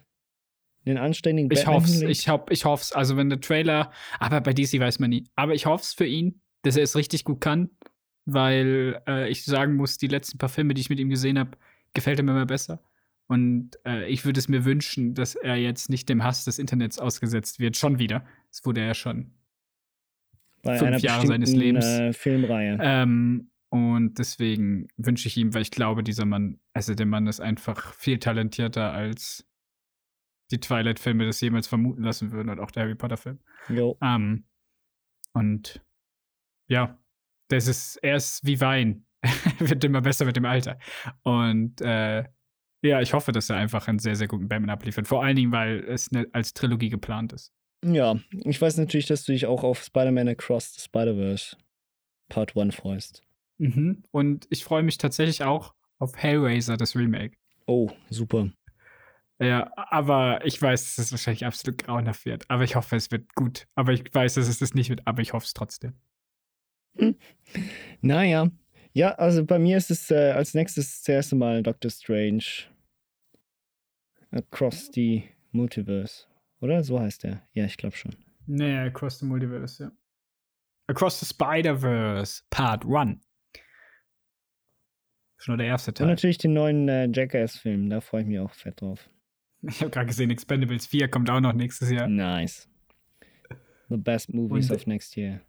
den anständigen Ich Batman hoff's, ich, hoff, ich hoff's. Also wenn der Trailer, aber bei DC weiß man nie. Aber ich hoff's für ihn, dass er es richtig gut kann, weil äh, ich sagen muss, die letzten paar Filme, die ich mit ihm gesehen habe, gefällt er mir immer besser. Und äh, ich würde es mir wünschen, dass er jetzt nicht dem Hass des Internets ausgesetzt wird. Schon wieder. Das wurde er ja schon Bei fünf Jahre seines Lebens. Äh, Filmreihe. Ähm, und deswegen wünsche ich ihm, weil ich glaube, dieser Mann, also der Mann ist einfach viel talentierter als die Twilight-Filme das jemals vermuten lassen würden und auch der Harry Potter-Film. Jo. Ähm, und ja, das ist, er ist wie Wein. Wird immer besser mit dem Alter. Und äh, ja, ich hoffe, dass er einfach einen sehr, sehr guten Batman abliefert. Vor allen Dingen, weil es ne, als Trilogie geplant ist. Ja, ich weiß natürlich, dass du dich auch auf Spider-Man Across the Spider-Verse Part 1 freust. Mhm. Und ich freue mich tatsächlich auch auf Hellraiser, das Remake. Oh, super. Ja, aber ich weiß, dass es wahrscheinlich absolut grauenhaft wird. Aber ich hoffe, es wird gut. Aber ich weiß, dass es das nicht wird, aber ich hoffe es trotzdem. Naja. Ja, also bei mir ist es äh, als nächstes das erste Mal Doctor Strange Across the Multiverse. Oder? So heißt der. Ja, ich glaube schon. Nee, Across the Multiverse, ja. Across the Spider-Verse, Part 1. Schon nur der erste Und Teil. natürlich den neuen äh, Jackass-Film. Da freue ich mich auch fett drauf. Ich habe gerade gesehen, Expendables 4 kommt auch noch nächstes Jahr. Nice. The best movies Und- of next year.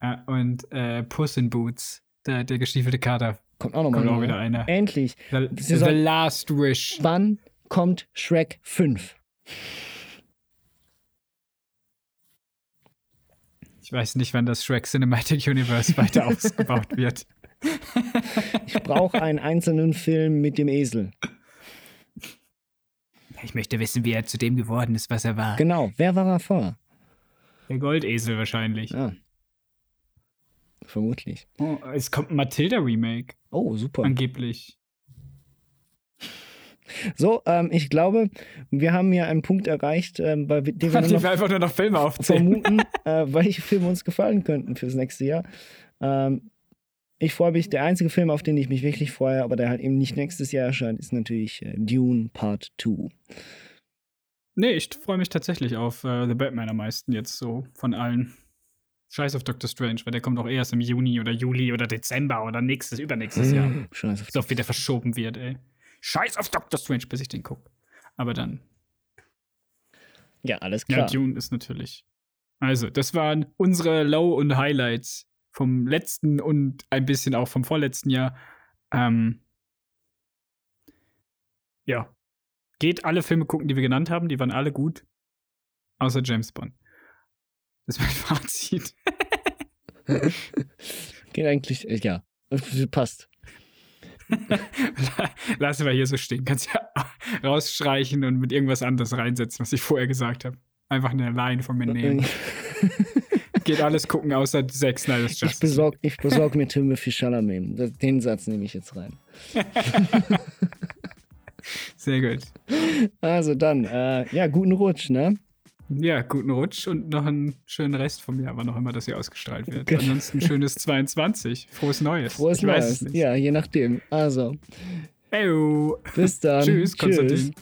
Äh, und äh, Puss in Boots, der, der gestiefelte Kater. Kommt auch nochmal. Kommt auch wieder einer. Endlich. The, the auch- Last Wish. Wann kommt Shrek 5? Ich weiß nicht, wann das Shrek Cinematic Universe weiter ausgebaut wird. Ich brauche einen einzelnen Film mit dem Esel. Ich möchte wissen, wie er zu dem geworden ist, was er war. Genau. Wer war er vor? Der Goldesel wahrscheinlich. Ja. Vermutlich. Oh, es kommt ein Matilda-Remake. Oh, super. Angeblich. So, ähm, ich glaube, wir haben hier einen Punkt erreicht, ähm, bei dem wir noch einfach nur noch Filme aufzählen. vermuten, äh, welche Filme uns gefallen könnten fürs nächste Jahr. Ähm, ich freue mich, der einzige Film, auf den ich mich wirklich freue, aber der halt eben nicht nächstes Jahr erscheint, ist natürlich äh, Dune Part 2. Nee, ich freue mich tatsächlich auf äh, The Batman am meisten jetzt so von allen. Scheiß auf Doctor Strange, weil der kommt auch erst im Juni oder Juli oder Dezember oder nächstes, übernächstes Jahr. Scheiß auf So oft wieder verschoben wird, ey. Scheiß auf Doctor Strange, bis ich den gucke. Aber dann. Ja, alles Ja, klar. Dune ist natürlich. Also, das waren unsere Low- und Highlights vom letzten und ein bisschen auch vom vorletzten Jahr. Ähm, ja. Geht alle Filme gucken, die wir genannt haben. Die waren alle gut. Außer James Bond. Das ist mein Fazit. Geht eigentlich, äh, ja, passt. Lassen wir hier so stehen. Kannst ja rausstreichen und mit irgendwas anderes reinsetzen, was ich vorher gesagt habe. Einfach eine Line von mir nehmen. geht alles gucken, außer Zack Snyder's Ich Justice. besorge ich besorg mir Timothy Chalamet. Den Satz nehme ich jetzt rein. Sehr gut. Also dann, äh, ja, guten Rutsch, ne? Ja, guten Rutsch und noch einen schönen Rest vom Jahr, wann auch immer das hier ausgestrahlt wird. Genau. Ansonsten schönes 22. Frohes Neues. Frohes ich Neues. Ja, je nachdem. Also, Eyo. bis dann. Tschüss, Konstantin.